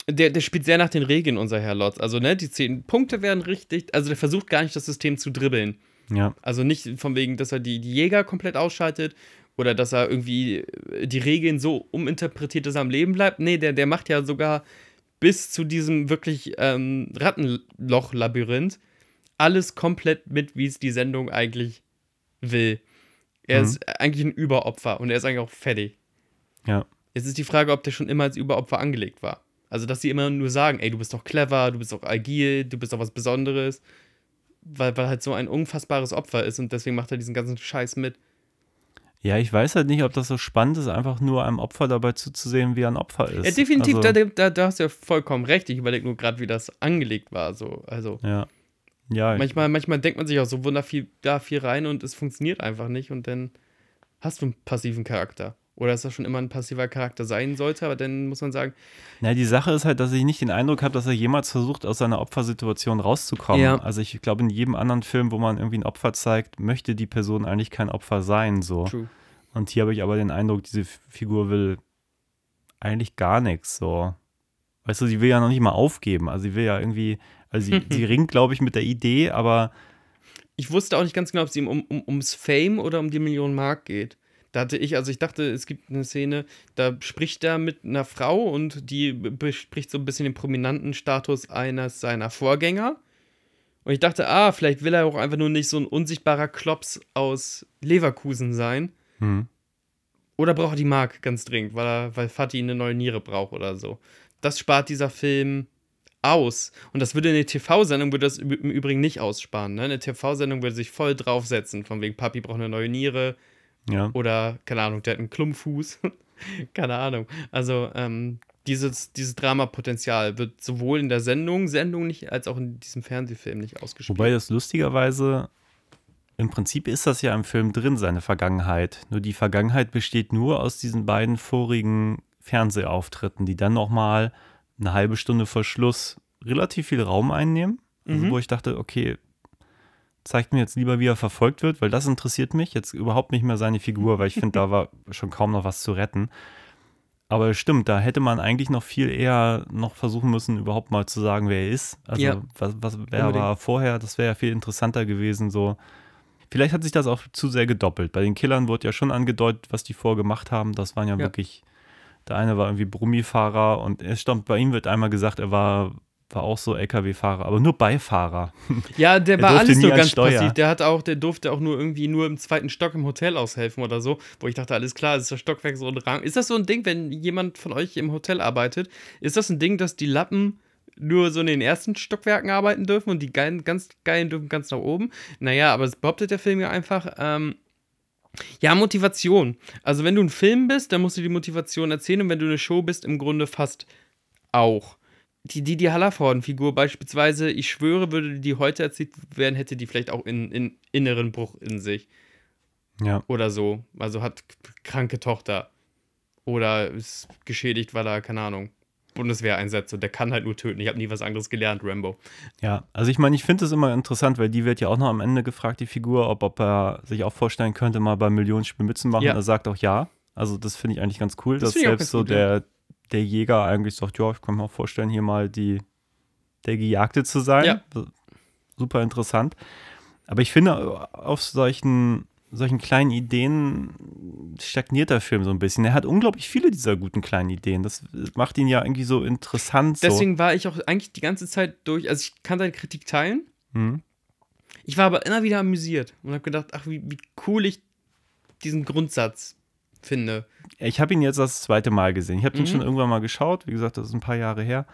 S2: der, der spielt sehr nach den Regeln, unser Herr Lotz. Also, ne, die zehn Punkte werden richtig, also der versucht gar nicht, das System zu dribbeln.
S1: ja.
S2: Also nicht von wegen, dass er die, die Jäger komplett ausschaltet oder dass er irgendwie die Regeln so uminterpretiert, dass er am Leben bleibt. Nee, der, der macht ja sogar bis zu diesem wirklich ähm, Rattenloch-Labyrinth alles komplett mit, wie es die Sendung eigentlich will. Er
S1: Mhm.
S2: ist eigentlich ein Überopfer und er ist eigentlich auch fertig.
S1: Ja.
S2: Jetzt ist die Frage, ob der schon immer als Überopfer angelegt war. Also, dass sie immer nur sagen, ey, du bist doch clever, du bist doch agil, du bist doch was Besonderes. Weil, weil halt so ein unfassbares Opfer ist und deswegen macht er diesen ganzen Scheiß mit.
S1: Ja, ich weiß halt nicht, ob das so spannend ist, einfach nur einem Opfer dabei zuzusehen, wie er ein Opfer ist.
S2: Ja, definitiv,
S1: Also,
S2: da, da, da hast du ja vollkommen recht. Ich überlege nur gerade, wie das angelegt war. So. Also,
S1: ja. Ja,
S2: Manchmal, manchmal denkt man sich auch so wunder viel, da viel rein und es funktioniert einfach nicht und dann hast du einen passiven Charakter. Oder dass das schon immer ein passiver Charakter sein sollte, aber dann muss man sagen,
S1: Na, die Sache ist halt, dass ich nicht den Eindruck habe, dass er jemals versucht, aus seiner Opfersituation rauszukommen.
S2: Ja.
S1: Also ich glaube, in jedem anderen Film, wo man irgendwie ein Opfer zeigt, möchte die Person eigentlich kein Opfer sein. So.
S2: true.
S1: Und hier habe ich aber den Eindruck, diese Figur will eigentlich gar nichts. So. Weißt du, sie will ja noch nicht mal aufgeben. Also sie will ja irgendwie, also sie, sie ringt, glaube ich, mit der Idee, aber
S2: Ich wusste auch nicht ganz genau, ob es ihm um, um, ums Fame oder um die Million Mark geht. Da hatte ich, also ich dachte, es gibt eine Szene, da spricht er mit einer Frau und die bespricht so ein bisschen den prominenten Status eines seiner Vorgänger. Und ich dachte, ah, vielleicht will er auch einfach nur nicht so ein unsichtbarer Klops aus Leverkusen sein.
S1: hm,
S2: Oder braucht er die Mark ganz dringend, weil, er, weil Fatih eine neue Niere braucht oder so. Das spart dieser Film aus. Und das würde eine TV-Sendung würde das im Übrigen nicht aussparen. Ne? Eine TV-Sendung würde sich voll draufsetzen, von wegen Papi braucht eine neue Niere
S1: ja.
S2: oder, keine Ahnung, der hat einen Klumpfuß. *laughs* keine Ahnung. Also, ähm, dieses, dieses Dramapotenzial wird sowohl in der Sendung, Sendung nicht, als auch in diesem Fernsehfilm nicht ausgespielt.
S1: Wobei das lustigerweise, im Prinzip ist das ja im Film drin, seine Vergangenheit. Nur die Vergangenheit besteht nur aus diesen beiden vorigen Fernsehauftritten, die dann nochmal eine halbe Stunde vor Schluss relativ viel Raum einnehmen. Also
S2: Mhm.
S1: wo ich dachte, okay, zeigt mir jetzt lieber, wie er verfolgt wird, weil das interessiert mich. Jetzt überhaupt nicht mehr seine Figur, weil ich finde, da war *laughs* schon kaum noch was zu retten. Aber stimmt, da hätte man eigentlich noch viel eher noch versuchen müssen, überhaupt mal zu sagen, wer er ist. Also
S2: Ja.
S1: was, was wer
S2: Unbedingt.
S1: war vorher, das wäre ja viel interessanter gewesen. So. Vielleicht hat sich das auch zu sehr gedoppelt. Bei den Killern wurde ja schon angedeutet, was die vorgemacht haben. Das waren ja,
S2: Ja.
S1: wirklich, der eine war irgendwie Brummifahrer und es stammt, bei ihm wird einmal gesagt, er war, war auch so LKW-Fahrer, aber nur Beifahrer. *laughs*
S2: Ja, der
S1: Er
S2: war alles nur ganz
S1: Steuer.
S2: passiv. Der hat auch, der durfte auch nur irgendwie nur im zweiten Stock im Hotel aushelfen oder so, wo ich dachte, alles klar, ist das Stockwerk so ein Rang. Ist das so ein Ding, wenn jemand von euch im Hotel arbeitet, ist das ein Ding, dass die Lappen nur so in den ersten Stockwerken arbeiten dürfen und die geilen, ganz geilen dürfen ganz nach oben? Naja, aber es behauptet der Film ja einfach, ähm, ja, Motivation. Also, wenn du ein Film bist, dann musst du die Motivation erzählen und wenn du eine Show bist, im Grunde fast auch. Die Didi Hallervorden-Figur beispielsweise, ich schwöre, würde die heute erzählt werden, hätte die vielleicht auch in, in inneren Bruch in sich
S1: Ja.
S2: oder so. Also hat kranke Tochter oder ist geschädigt, weil er, keine Ahnung, Bundeswehr einsetzt und der kann halt nur töten. Ich habe nie was anderes gelernt, Rambo.
S1: Ja, also ich meine, ich finde es immer interessant, weil die wird ja auch noch am Ende gefragt, die Figur, ob, ob er sich auch vorstellen könnte, mal bei Millionenspiel mitzumachen.
S2: Ja.
S1: Er sagt auch ja. Also das finde ich eigentlich ganz cool,
S2: Das
S1: dass selbst so
S2: gut, ja.
S1: der, der Jäger eigentlich sagt, ja, ich kann mir auch vorstellen, hier mal die, der Gejagte zu sein.
S2: Ja.
S1: Super interessant. Aber ich finde, auf solchen, solchen kleinen Ideen stagniert der Film so ein bisschen. Er hat unglaublich viele dieser guten kleinen Ideen. Das macht ihn ja irgendwie so interessant. So.
S2: Deswegen war ich auch eigentlich die ganze Zeit durch, also ich kann deine Kritik teilen.
S1: Hm.
S2: Ich war aber immer wieder amüsiert und habe gedacht, ach, wie, wie cool ich diesen Grundsatz finde.
S1: Ich habe ihn jetzt das zweite Mal gesehen. Ich habe
S2: Mhm.
S1: den schon irgendwann mal geschaut. Wie gesagt, das ist ein paar Jahre her.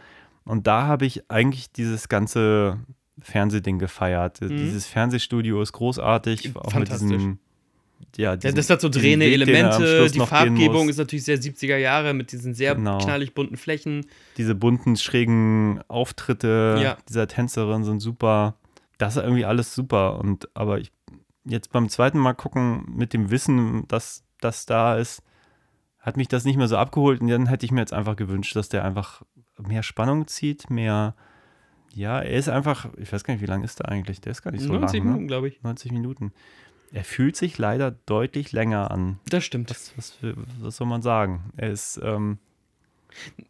S1: Und da habe ich eigentlich dieses ganze Fernsehding gefeiert.
S2: Mhm.
S1: Dieses Fernsehstudio ist großartig. Auch mit
S2: Fantastisch.
S1: diesem, ja,
S2: Ja,
S1: diesem,
S2: das hat so
S1: diesen
S2: drehende
S1: Weg,
S2: Elemente, die Farbgebung ist natürlich sehr 70er Jahre mit diesen sehr
S1: Genau.
S2: knallig bunten Flächen.
S1: Diese bunten, schrägen Auftritte
S2: Ja.
S1: dieser Tänzerin sind super. Das ist irgendwie alles super. Und aber ich jetzt beim zweiten Mal gucken, mit dem Wissen, dass das da ist, hat mich das nicht mehr so abgeholt. Und dann hätte ich mir jetzt einfach gewünscht, dass der einfach mehr Spannung zieht, mehr. Ja, er ist einfach, ich weiß gar nicht, wie lang ist der eigentlich? Der ist gar nicht so
S2: 90
S1: lang.
S2: Minuten,
S1: Ne?
S2: glaube ich.
S1: 90 Minuten. Er fühlt sich leider deutlich länger an.
S2: Das stimmt.
S1: Was, was, was soll man sagen? Er ist, ähm,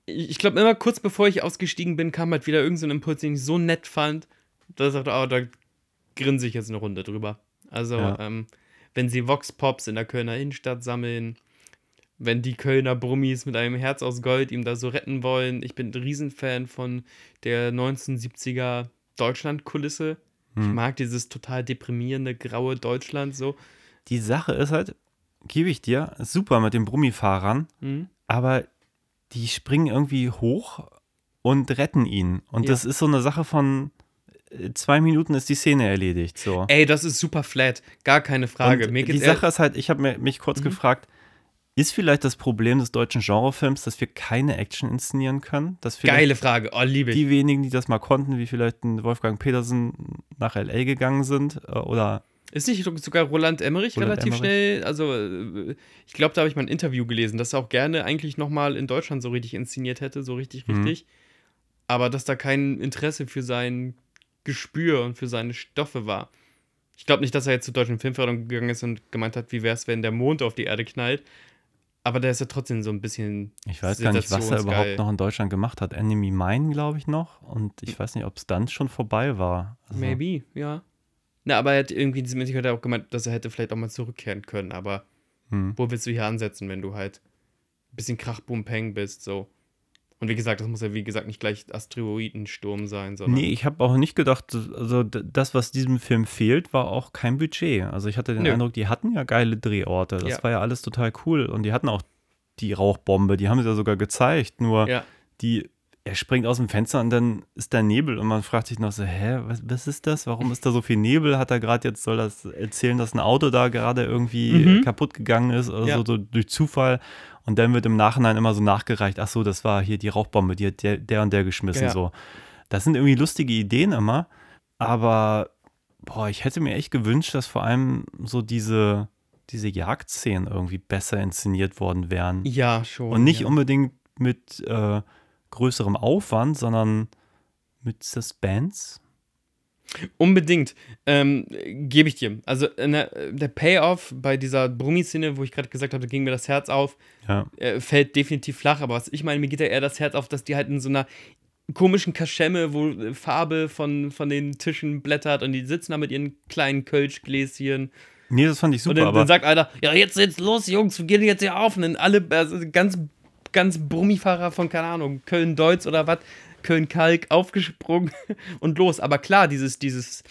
S2: Ich, glaube, immer kurz bevor ich ausgestiegen bin, kam halt wieder irgendein so ein Impuls, den ich so nett fand, dass ich dachte, oh, da grinse ich jetzt eine Runde drüber. Also,
S1: Ja.
S2: ähm, wenn sie Vox Pops in der Kölner Innenstadt sammeln, wenn die Kölner Brummis mit einem Herz aus Gold ihm da so retten wollen. Ich bin ein Riesenfan von der 1970er Deutschland-Kulisse. Ich
S1: Hm.
S2: mag dieses total deprimierende, graue Deutschland so.
S1: die Sache ist halt, gebe ich dir, super mit den Brummifahrern,
S2: Mhm.
S1: aber die springen irgendwie hoch und retten ihn. Und
S2: Ja.
S1: das ist so eine Sache von äh, zwei Minuten ist die Szene erledigt. So.
S2: Ey, das ist super flat. Gar keine Frage.
S1: Die Sache ist halt, ich habe mich kurz
S2: Mhm.
S1: gefragt, Ist vielleicht das Problem des deutschen Genrefilms, dass wir keine Action inszenieren können?
S2: Geile Frage. Oh, liebe ich.
S1: Die wenigen, die das mal konnten, wie vielleicht ein Wolfgang Petersen nach L.A. gegangen sind äh, oder
S2: Ist nicht sogar Roland Emmerich
S1: Roland
S2: relativ
S1: Emmerich.
S2: schnell? Also, äh, ich glaube, da habe ich mal ein Interview gelesen, dass er auch gerne eigentlich nochmal in Deutschland so richtig inszeniert hätte, so richtig,
S1: Mhm.
S2: richtig. Aber dass da kein Interesse für sein Gespür und für seine Stoffe war. Ich glaube nicht, dass er jetzt zur deutschen Filmförderung gegangen ist und gemeint hat, wie wäre es, wenn der Mond auf die Erde knallt. Aber der ist ja trotzdem so ein bisschen.
S1: ich weiß gar nicht, was er überhaupt noch in Deutschland gemacht hat. Enemy Mine, glaube ich, noch. Und ich weiß nicht, ob es dann schon vorbei war. Also,
S2: Maybe, ja. Na, aber er hat irgendwie in diesem Interview hat er auch gemeint, dass er hätte vielleicht auch mal zurückkehren können. Aber
S1: Hm.
S2: wo willst du hier ansetzen, wenn du halt ein bisschen Krach, Bum, Peng bist, so. Und wie gesagt, das muss ja, wie gesagt, nicht gleich Asteroidensturm sein, sondern.
S1: Nee, ich habe auch nicht gedacht, also das, was diesem Film fehlt, war auch kein Budget. Also ich hatte den
S2: Nö.
S1: Eindruck, die hatten ja geile Drehorte. Das
S2: Ja.
S1: war ja alles total cool. Und die hatten auch die Rauchbombe, die haben sie ja sogar gezeigt. Nur
S2: Ja.
S1: die, er springt aus dem Fenster und dann ist da Nebel und man fragt sich noch so, hä, was, was ist das? Warum ist da so viel Nebel? Hat er gerade jetzt, soll das erzählen, dass ein Auto da gerade irgendwie
S2: Mhm.
S1: kaputt gegangen ist oder
S2: Ja.
S1: so, so durch Zufall? Und dann wird im Nachhinein immer so nachgereicht, ach so, das war hier die Rauchbombe, die hat der, der und der geschmissen,
S2: Ja.
S1: so. Das sind irgendwie lustige Ideen immer, aber boah, ich hätte mir echt gewünscht, dass vor allem so diese, diese Jagdszenen irgendwie besser inszeniert worden wären.
S2: Ja, schon.
S1: Und nicht
S2: ja.
S1: unbedingt mit äh, größerem Aufwand, sondern mit Suspense.
S2: Unbedingt. Ähm, Gebe ich dir. Also, äh, ne, der Payoff bei dieser Brummi-Szene, wo ich gerade gesagt habe, da ging mir das Herz auf,
S1: Ja.
S2: äh, fällt definitiv flach. Aber was ich meine, mir geht ja eher das Herz auf, dass die halt in so einer komischen Kaschemme, wo äh, Farbe von, von den Tischen blättert und die sitzen da mit ihren kleinen Kölschgläschen.
S1: Nee, das fand ich
S2: und
S1: super,
S2: dann,
S1: aber
S2: dann sagt einer, ja, jetzt jetzt los, Jungs, wir gehen jetzt hier auf. Und dann alle, also ganz, ganz Brummifahrer von, keine Ahnung, Köln-Deutz oder was, Köln-Kalk aufgesprungen *laughs* und los. Aber klar, dieses, dieses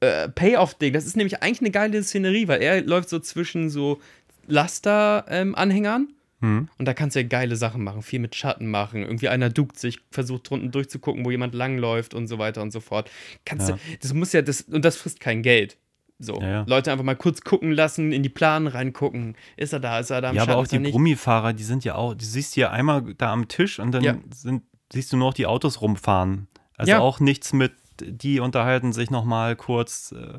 S2: äh, Payoff-Ding, das ist nämlich eigentlich eine geile Szenerie, weil er läuft so zwischen so Laster-Anhängern.
S1: hm,
S2: Und da kannst du ja geile Sachen machen, viel mit Schatten machen. Irgendwie einer duckt sich, versucht drunten durchzugucken, wo jemand langläuft und so weiter und so fort. Kannst
S1: Ja.
S2: du, das muss ja, das, und das frisst kein Geld. So,
S1: Ja, ja.
S2: Leute einfach mal kurz gucken lassen, in die Planen reingucken. Ist er da, ist er da am
S1: ja, aber
S2: Schatten,
S1: auch die
S2: nicht?
S1: Brummifahrer, die sind ja auch, die siehst du ja einmal da am Tisch und dann
S2: Ja.
S1: sind, siehst du nur noch die Autos rumfahren. Also auch nichts mit, die unterhalten sich nochmal kurz äh,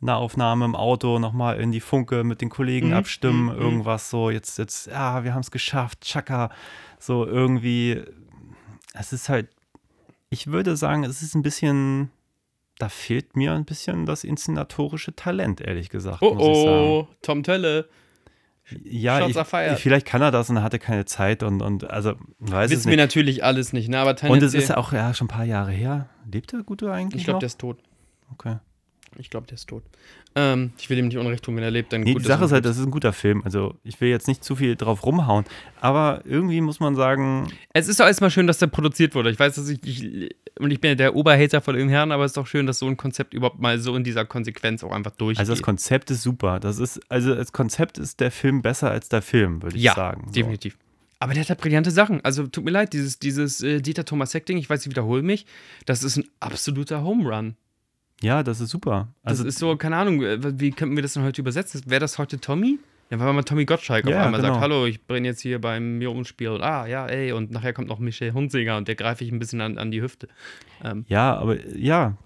S1: eine Aufnahme im Auto, nochmal in die Funke mit den Kollegen
S2: Mhm,
S1: abstimmen,
S2: mhm,
S1: irgendwas so, jetzt, jetzt, ja, wir haben es geschafft, Chaka, so irgendwie, es ist halt, ich würde sagen, es ist ein bisschen, da fehlt mir ein bisschen das inszenatorische Talent, ehrlich gesagt,
S2: Oh
S1: muss ich sagen.
S2: oh, Tom Tölle.
S1: Ja, ich, vielleicht kann er das und er hatte keine Zeit und, und also, weiß es
S2: Wissen wir
S1: nicht.
S2: natürlich alles nicht, ne? Aber
S1: Und es ist ja auch ja, schon ein paar Jahre her. Lebt der Gute eigentlich
S2: ich glaube, der ist tot.
S1: okay.
S2: Ich glaube, der ist tot. Ähm, ich will ihm nicht Unrecht tun, wenn er lebt, dann
S1: Nee,
S2: gut.
S1: die Sache ist halt, das ist ein guter Film. Also ich will jetzt nicht zu viel drauf rumhauen, aber irgendwie muss man sagen,
S2: Es ist doch erstmal schön, dass der produziert wurde. Ich weiß, dass ich, ich und ich bin ja der Oberhater von dem Herrn, aber es ist doch schön, dass so ein Konzept überhaupt mal so in dieser Konsequenz auch einfach durchgeht.
S1: also das Konzept ist super. Das ist, also das Konzept ist der Film besser als der Film, würde ich
S2: ja,
S1: sagen. So.
S2: definitiv. Aber der hat halt brillante Sachen. Also tut mir leid, dieses, dieses äh, Dieter Thomas Heck-Ding, ich weiß, ich wiederhole mich, das ist ein absoluter Home Run.
S1: Ja, das ist super.
S2: Das
S1: Also
S2: ist so, keine Ahnung, äh, wie könnten wir das denn heute übersetzen? Wäre das heute Tommy? Ja, weil man Tommy Gottschalk
S1: Ja,
S2: auf einmal
S1: genau.
S2: sagt, hallo, ich bin jetzt hier beim Millionenspiel. Ah, ja, ey, und nachher kommt noch Michel Hunziger und der greife ich ein bisschen an, an die Hüfte. Ähm,
S1: Ja, aber ja,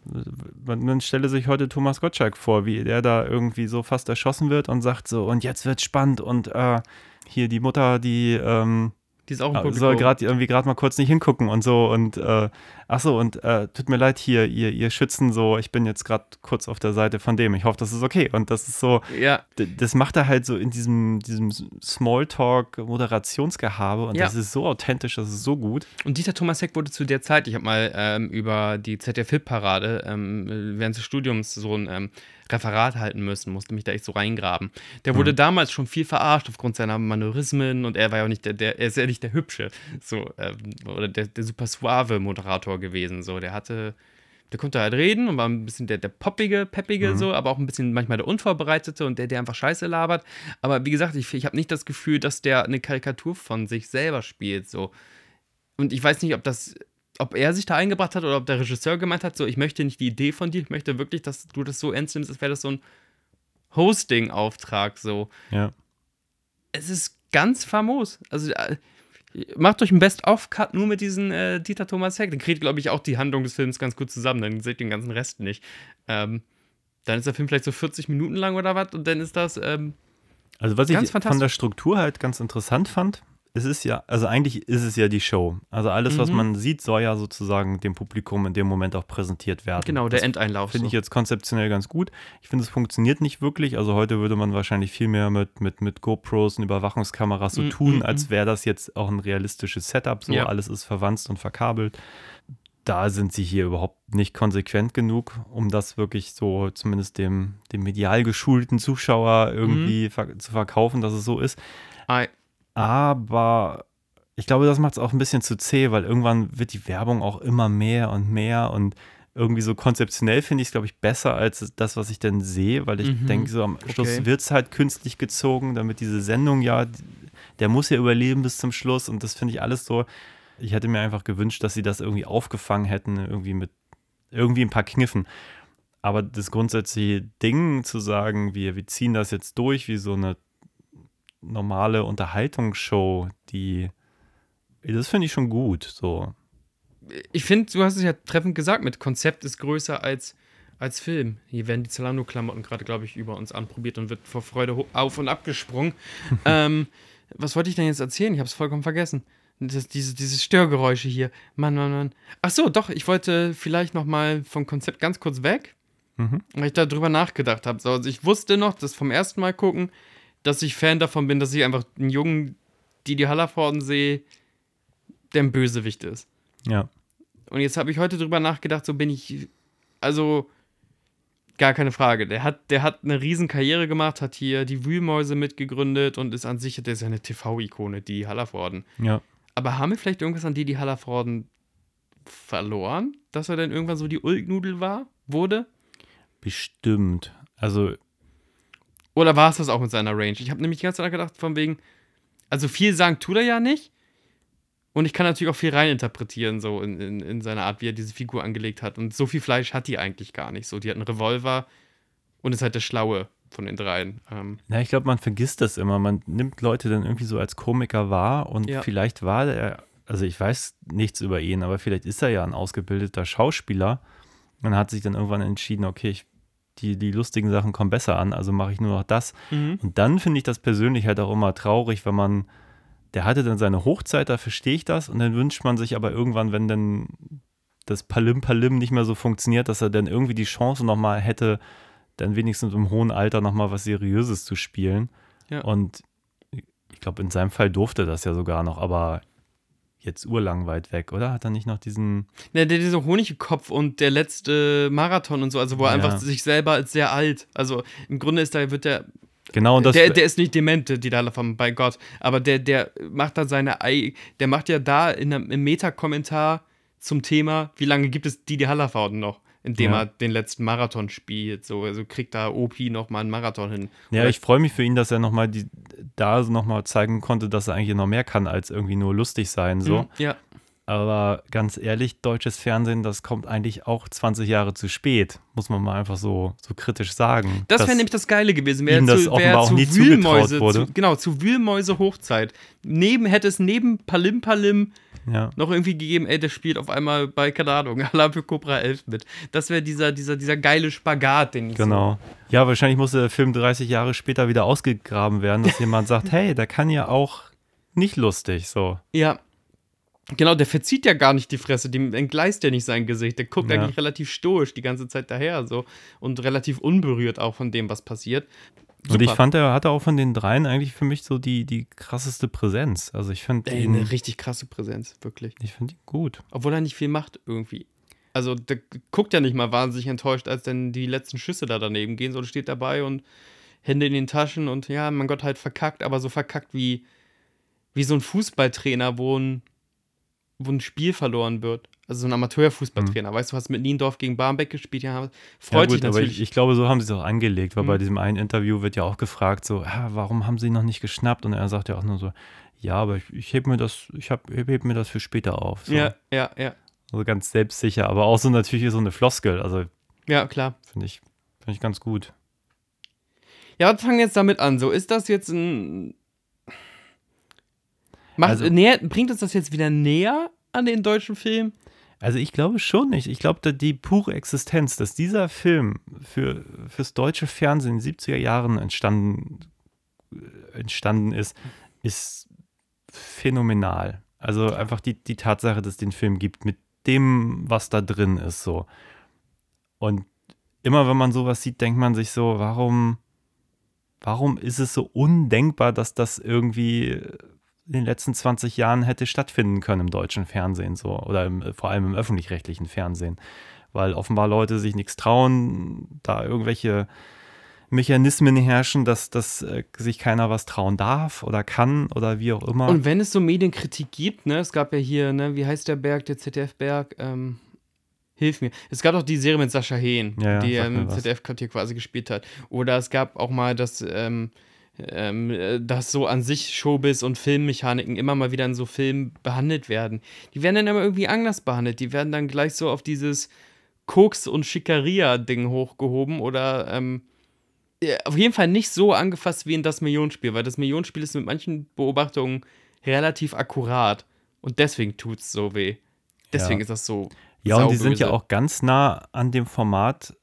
S1: man, man stelle sich heute Thomas Gottschalk vor, wie der da irgendwie so fast erschossen wird und sagt so, und jetzt wird's spannend und äh, hier die Mutter, die ähm,
S2: die ist auch ein
S1: soll
S2: Publikum.
S1: gerade irgendwie gerade mal kurz nicht hingucken und so und äh, ach so und äh, tut mir leid hier, ihr, ihr Schützen so, ich bin jetzt gerade kurz auf der Seite von dem, ich hoffe, das ist okay und das ist so,
S2: Ja,
S1: das macht er halt so in diesem, diesem Smalltalk Moderationsgehabe und
S2: Ja.
S1: das ist so authentisch, das ist so gut.
S2: Und Dieter Thomas Heck wurde zu der Zeit, ich habe mal ähm, über die ZDF-Parade ähm, während des Studiums so ein ähm, Referat halten müssen, musste mich da echt so reingraben. Der wurde damals schon viel verarscht aufgrund seiner Manörismen und er war ja auch nicht der, der er ist ja nicht der Hübsche, so, ähm, oder der, der super suave Moderator gewesen, so, der hatte, der konnte halt reden und war ein bisschen der, der poppige, peppige, so, aber auch ein bisschen manchmal der Unvorbereitete und der, der einfach Scheiße labert. Aber wie gesagt, ich, ich habe nicht das Gefühl, dass der eine Karikatur von sich selber spielt, so. Und ich weiß nicht, ob das, ob er sich da eingebracht hat oder ob der Regisseur gemeint hat, so, ich möchte nicht die Idee von dir, ich möchte wirklich, dass du das so ernst nimmst, als wäre das so ein Hosting-Auftrag, so.
S1: Ja.
S2: es ist ganz famos. Also äh, macht euch einen Best-of-Cut nur mit diesen äh, Dieter Thomas Heck. Dann kriegt, glaube ich, auch die Handlung des Films ganz gut zusammen. Dann seht ihr den ganzen Rest nicht. Ähm, dann ist der Film vielleicht so 40 Minuten lang oder was und dann ist das. Ähm,
S1: also, was ich von der Struktur halt ganz interessant fand, es ist ja, also eigentlich ist es ja die Show. Also alles, mhm. was man sieht, soll ja sozusagen dem Publikum in dem Moment auch präsentiert werden.
S2: Genau, der das Endeinlauf.
S1: Finde so. ich jetzt konzeptionell ganz gut. Ich finde, es funktioniert nicht wirklich. Also heute würde man wahrscheinlich viel mehr mit, mit, mit GoPros und Überwachungskameras so mhm. tun, als mhm. wäre das jetzt auch ein realistisches Setup. So, ja. alles ist verwandt und verkabelt. Da sind sie hier überhaupt nicht konsequent genug, um das wirklich so zumindest dem, dem medial geschulten Zuschauer irgendwie mhm. ver zu verkaufen, dass es so ist.
S2: I
S1: aber ich glaube, das macht es auch ein bisschen zu zäh, weil irgendwann wird die Werbung auch immer mehr und mehr und irgendwie so konzeptionell finde ich es, glaube ich, besser als das, was ich denn sehe, weil ich mhm. denke, so am Schluss okay. wird es halt künstlich gezogen, damit diese Sendung ja, der muss ja überleben bis zum Schluss und das finde ich alles so. Ich hätte mir einfach gewünscht, dass sie das irgendwie aufgefangen hätten, irgendwie mit irgendwie ein paar Kniffen. Aber das grundsätzliche Ding zu sagen, wir, wir ziehen das jetzt durch wie so eine normale Unterhaltungsshow, die. Das finde ich schon gut. So.
S2: Ich finde, du hast es ja treffend gesagt, mit Konzept ist größer als, als Film. Hier werden die Zalando-Klamotten gerade, glaube ich, über uns anprobiert und wird vor Freude auf und abgesprungen. *laughs* ähm, was wollte ich denn jetzt erzählen? Ich habe es vollkommen vergessen. Das, diese, diese Störgeräusche hier. Mann, Mann, Mann. Ach so, doch, ich wollte vielleicht noch mal vom Konzept ganz kurz weg, mhm. weil ich darüber nachgedacht habe. So, also ich wusste noch, das vom ersten Mal gucken, dass ich Fan davon bin, dass ich einfach einen jungen Didi Hallervorden sehe, der ein Bösewicht ist.
S1: Ja.
S2: Und jetzt habe ich heute drüber nachgedacht, so bin ich, also gar keine Frage. Der hat, der hat eine riesen Karriere gemacht, hat hier die Wühlmäuse mitgegründet und ist an sich, der ist ja eine TV-Ikone, die Hallervorden.
S1: Ja.
S2: Aber haben wir vielleicht irgendwas an Didi Hallervorden verloren, dass er dann irgendwann so die Ulknudel war, wurde?
S1: Bestimmt. Also
S2: oder war es das auch mit seiner Range? Ich habe nämlich die ganze Zeit gedacht, von wegen, also viel sagen tut er ja nicht. Und ich kann natürlich auch viel reininterpretieren, so in, in, in seine Art, wie er diese Figur angelegt hat. Und so viel Fleisch hat die eigentlich gar nicht. So, die hat einen Revolver und ist halt der Schlaue von den dreien. Ähm.
S1: Ja, ich glaube, man vergisst das immer. Man nimmt Leute dann irgendwie so als Komiker wahr und ja. vielleicht war er, also ich weiß nichts über ihn, aber vielleicht ist er ja ein ausgebildeter Schauspieler. Man hat sich dann irgendwann entschieden, okay, ich die, die lustigen Sachen kommen besser an, also mache ich nur noch das. Mhm. Und dann finde ich das persönlich halt auch immer traurig, wenn man, der hatte dann seine Hochzeit, da verstehe ich das, und dann wünscht man sich aber irgendwann, wenn dann das Palim Palim nicht mehr so funktioniert, dass er dann irgendwie die Chance nochmal hätte, dann wenigstens im hohen Alter nochmal was Seriöses zu spielen. Ja. Und ich glaube, in seinem Fall durfte das ja sogar noch, aber jetzt urlang weit weg, oder? Hat er nicht noch diesen.
S2: Ne, der, dieser Honigkopf und der letzte Marathon und so, also wo er ja. einfach sich selber als sehr alt, also im Grunde ist da, wird der.
S1: Genau,
S2: und das. Der, der ist nicht dement, die da von bei Gott, aber der, der macht da seine. Der macht ja da in einem, im Meta-Kommentar zum Thema, wie lange gibt es Didi Hallervorden noch? Indem ja. er den letzten Marathon spielt. So, also kriegt da OP nochmal einen Marathon hin.
S1: Ja, Oder ich freue mich für ihn, dass er nochmal da nochmal zeigen konnte, dass er eigentlich noch mehr kann, als irgendwie nur lustig sein. So. Mhm,
S2: ja.
S1: Aber ganz ehrlich, deutsches Fernsehen, das kommt eigentlich auch 20 Jahre zu spät, muss man mal einfach so, so kritisch sagen.
S2: Das wäre nämlich das Geile gewesen,
S1: wäre zu, wär auch zu nie Wühlmäuse, wurde.
S2: Zu, genau, zu Wühlmäuse Hochzeit. Neben, hätte es neben Palim Palim ja. noch irgendwie gegeben, ey, der spielt auf einmal bei, keine Ahnung, *laughs* Alarm für Cobra 11 mit. Das wäre dieser, dieser, dieser geile Spagat, den ich
S1: Genau. So ja, wahrscheinlich musste der Film 30 Jahre später wieder ausgegraben werden, dass jemand sagt, *laughs* hey, der kann ja auch nicht lustig, so.
S2: Ja, Genau, der verzieht ja gar nicht die Fresse, dem entgleist ja nicht sein Gesicht. Der guckt ja. eigentlich relativ stoisch die ganze Zeit daher so und relativ unberührt auch von dem, was passiert.
S1: Super. Und ich fand, er hatte auch von den dreien eigentlich für mich so die, die krasseste Präsenz. Also ich fand
S2: ihn. Eine richtig krasse Präsenz, wirklich.
S1: Ich finde ihn gut.
S2: Obwohl er nicht viel macht irgendwie. Also der guckt ja nicht mal wahnsinnig enttäuscht, als dann die letzten Schüsse da daneben gehen, sondern steht dabei und Hände in den Taschen und ja, mein Gott, halt verkackt, aber so verkackt wie, wie so ein Fußballtrainer, wo ein wo ein Spiel verloren wird. Also so ein Amateurfußballtrainer. Mhm. Weißt du, hast mit Niendorf gegen Barmbek gespielt, ja, freut ja, gut, natürlich.
S1: Aber ich, ich, glaube, so haben sie es auch angelegt, weil mhm. bei diesem einen Interview wird ja auch gefragt, so, ah, warum haben sie ihn noch nicht geschnappt? Und er sagt ja auch nur so, ja, aber ich, ich heb mir das, ich hab, heb mir das für später auf. So.
S2: Ja, ja, ja.
S1: Also ganz selbstsicher, aber auch so natürlich so eine Floskel. Also
S2: ja, klar.
S1: Finde ich, finde ich ganz gut.
S2: Ja, wir fangen jetzt damit an. So, ist das jetzt ein Macht,
S1: Also-
S2: näher, bringt uns das jetzt wieder näher an den deutschen Film?
S1: Also ich glaube schon nicht. Ich glaube, die pure Existenz, dass dieser Film für, fürs deutsche Fernsehen in den 70er Jahren entstanden, äh, entstanden ist, ist phänomenal. Also einfach die, die Tatsache, dass es den Film gibt, mit dem, was da drin ist, so. Und immer wenn man sowas sieht, denkt man sich so, warum, warum ist es so undenkbar, dass das irgendwie in den letzten 20 Jahren hätte stattfinden können im deutschen Fernsehen so oder im, vor allem im öffentlich-rechtlichen Fernsehen, weil offenbar Leute sich nichts trauen, da irgendwelche Mechanismen herrschen, dass, dass äh, sich keiner was trauen darf oder kann oder wie auch immer.
S2: Und wenn es so Medienkritik gibt, ne, es gab ja hier, ne, wie heißt der Berg, der ZDF-Berg, ähm, hilf mir. Es gab doch die Serie mit Sascha Hehn,
S1: Ja, ja,
S2: die ähm,
S1: was.
S2: ZDF-Quartier quasi gespielt hat. Oder es gab auch mal das, ähm, ähm, äh, dass so an sich Showbiz und Filmmechaniken immer mal wieder in so Filmen behandelt werden. Die werden dann immer irgendwie anders behandelt. Die werden dann gleich so auf dieses Koks- und Schickeria-Ding hochgehoben oder ähm, auf jeden Fall nicht so angefasst wie in das Millionenspiel, weil das Millionenspiel ist mit manchen Beobachtungen relativ akkurat und deswegen tut es so weh. Deswegen
S1: Ja.
S2: ist das so.
S1: Ja, und die sind ja auch ganz nah an dem Format,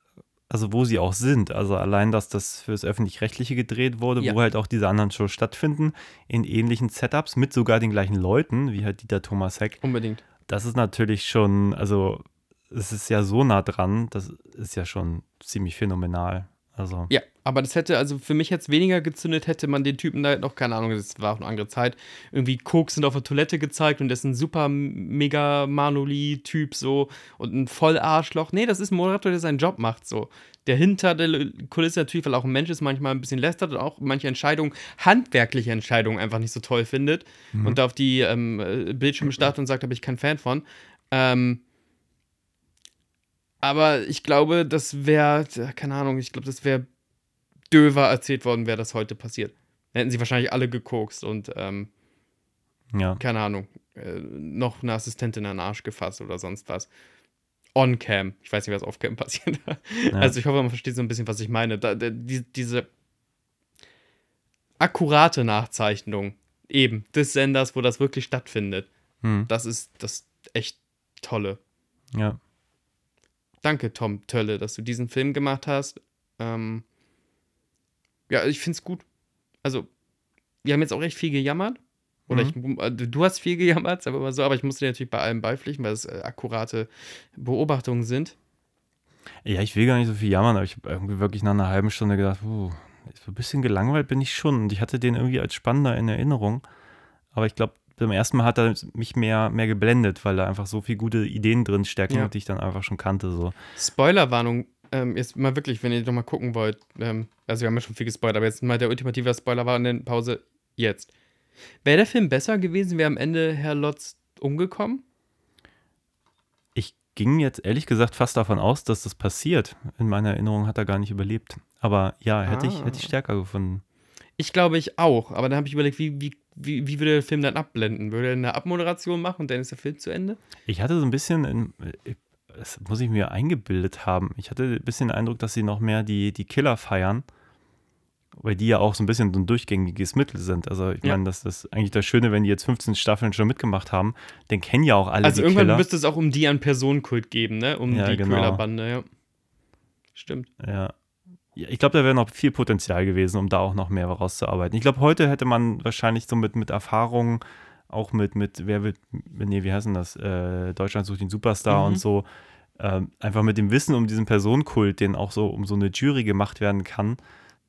S1: also wo sie auch sind. Also allein, dass das fürs Öffentlich-Rechtliche gedreht wurde,
S2: Ja.
S1: wo halt auch diese anderen Shows stattfinden, in ähnlichen Setups mit sogar den gleichen Leuten, wie halt Dieter Thomas Heck.
S2: Unbedingt.
S1: Das ist natürlich schon, also es ist ja so nah dran, das ist ja schon ziemlich phänomenal. Also,
S2: Ja, aber das hätte, also für mich jetzt weniger gezündet, hätte man den Typen da noch, keine Ahnung, das war auch eine andere Zeit, irgendwie Koks sind auf der Toilette gezeigt und der ist ein super mega Manoli-Typ so und ein Vollarschloch. Nee, das ist ein Moderator, der seinen Job macht so. Der hinter der Kulisse natürlich, weil auch ein Mensch ist, manchmal ein bisschen lästert und auch manche Entscheidungen, handwerkliche Entscheidungen einfach nicht so toll findet und da auf die ähm, äh, Bildschirme startet und sagt, da bin ich kein Fan von. Ähm, aber ich glaube, das wäre, keine Ahnung, ich glaube, das wäre döver erzählt worden, wäre das heute passiert. Dann hätten sie wahrscheinlich alle gekokst und, ähm,
S1: ja.
S2: keine Ahnung, äh, noch eine Assistentin an den Arsch gefasst oder sonst was. On-Cam. Ich weiß nicht, was off-Cam *laughs* passiert. Also ich hoffe, man versteht so ein bisschen, was ich meine. Da, da, die, diese akkurate Nachzeichnung eben des Senders, wo das wirklich stattfindet,
S1: Hm,
S2: das ist das echt tolle.
S1: ja.
S2: Danke, Tom Tölle, dass du diesen Film gemacht hast. Ähm, ja, ich finde es gut. Also, wir haben jetzt auch echt viel gejammert. Oder
S1: Mhm.
S2: ich, äh, du hast viel gejammert, mal so, aber ich musste dir natürlich bei allem beipflichten, weil es äh, akkurate Beobachtungen sind.
S1: Ja, ich will gar nicht so viel jammern, aber ich habe irgendwie wirklich nach einer halben Stunde gedacht, puh, so ein bisschen gelangweilt bin ich schon. Und ich hatte den irgendwie als spannender in Erinnerung. Aber ich glaube, beim ersten Mal hat er mich mehr, mehr geblendet, weil da einfach so viele gute Ideen drin stecken,
S2: Ja.
S1: die ich dann einfach schon kannte. So.
S2: Spoilerwarnung, ähm, jetzt mal wirklich, wenn ihr noch mal gucken wollt, ähm, also wir haben ja schon viel gespoilert, aber jetzt mal der ultimative Spoiler war in der Pause jetzt. Wäre der Film besser gewesen, wäre am Ende Herr Lotz umgekommen?
S1: Ich ging jetzt ehrlich gesagt fast davon aus, dass das passiert. In meiner Erinnerung hat er gar nicht überlebt. Aber ja, hätte, ich,
S2: Ah.
S1: hätte ich stärker gefunden.
S2: Ich glaube ich auch, aber dann habe ich überlegt, wie, wie, wie, wie würde der Film dann abblenden? Würde er eine Abmoderation machen und dann ist der Film zu Ende?
S1: Ich hatte so ein bisschen, in, das muss ich mir eingebildet haben, ich hatte ein bisschen den Eindruck, dass sie noch mehr die, die Killer feiern, weil die ja auch so ein bisschen so ein durchgängiges Mittel sind. Also ich
S2: Ja.
S1: meine, das ist eigentlich das Schöne, wenn die jetzt 15 Staffeln schon mitgemacht haben, den kennen ja auch alle
S2: Also
S1: die
S2: irgendwann
S1: Killer.
S2: müsste es auch um die an Personenkult geben, ne? Um
S1: Ja,
S2: die
S1: genau.
S2: Köhlerbande, ja. Stimmt.
S1: Ja. Ich glaube, da wäre noch viel Potenzial gewesen, um da auch noch mehr rauszuarbeiten. Ich glaube, heute hätte man wahrscheinlich so mit, mit Erfahrung, auch mit, mit, wer wird, nee, wie heißt denn das? Äh, Deutschland sucht den Superstar
S2: Mhm.
S1: und so, ähm, einfach mit dem Wissen um diesen Personenkult, den auch so um so eine Jury gemacht werden kann,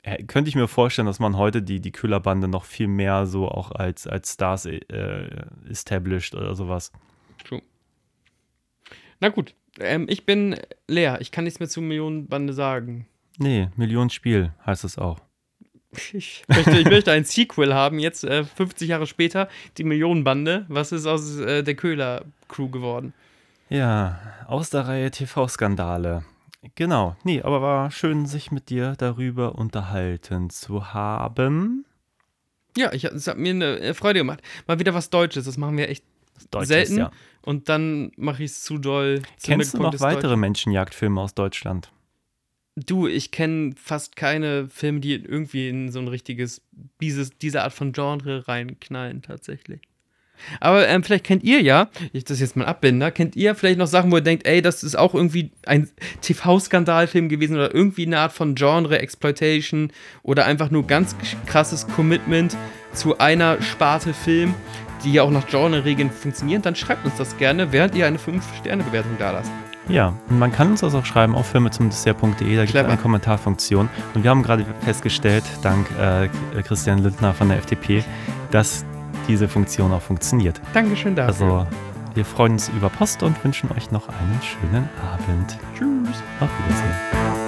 S1: äh, könnte ich mir vorstellen, dass man heute die, die Köhlerbande noch viel mehr so auch als, als Stars äh, established oder sowas.
S2: True. Na gut, ähm, ich bin leer. Ich kann nichts mehr zu Millionenbande sagen.
S1: Nee, Millionenspiel heißt es auch.
S2: Ich möchte, ich möchte ein Sequel haben, jetzt äh, 50 Jahre später, die Millionenbande. Was ist aus äh, der Köhler-Crew geworden?
S1: Ja, aus der Reihe TV-Skandale. Genau, nee, aber war schön, sich mit dir darüber unterhalten zu haben.
S2: Ja, ich, es hat mir eine äh, Freude gemacht. Mal wieder was Deutsches, das machen wir echt
S1: Deutsches,
S2: selten.
S1: ja.
S2: Und dann mache ich es zu doll.
S1: Kennst du noch weitere
S2: Deutschen.
S1: Menschenjagdfilme aus Deutschland?
S2: Du, ich kenne fast keine Filme, die irgendwie in so ein richtiges, dieses, diese Art von Genre reinknallen, tatsächlich. Aber ähm, vielleicht kennt ihr ja, ich das jetzt mal abbinder, kennt ihr vielleicht noch Sachen, wo ihr denkt, ey, das ist auch irgendwie ein TV-Skandalfilm gewesen oder irgendwie eine Art von Genre-Exploitation oder einfach nur ganz krasses Commitment zu einer Sparte Film, die ja auch nach Genre-Regeln funktionieren, dann schreibt uns das gerne, während ihr eine 5-Sterne-Bewertung da lasst.
S1: Ja, und man kann uns das auch schreiben auf filme zum Dessert.de, da gibt es eine Kommentarfunktion. Und wir haben gerade festgestellt, dank äh, Christian Lindner von der FDP, dass diese Funktion auch funktioniert.
S2: Dankeschön dafür.
S1: Also, wir freuen uns über Post und wünschen euch noch einen schönen Abend.
S2: Tschüss.
S1: Auf Wiedersehen.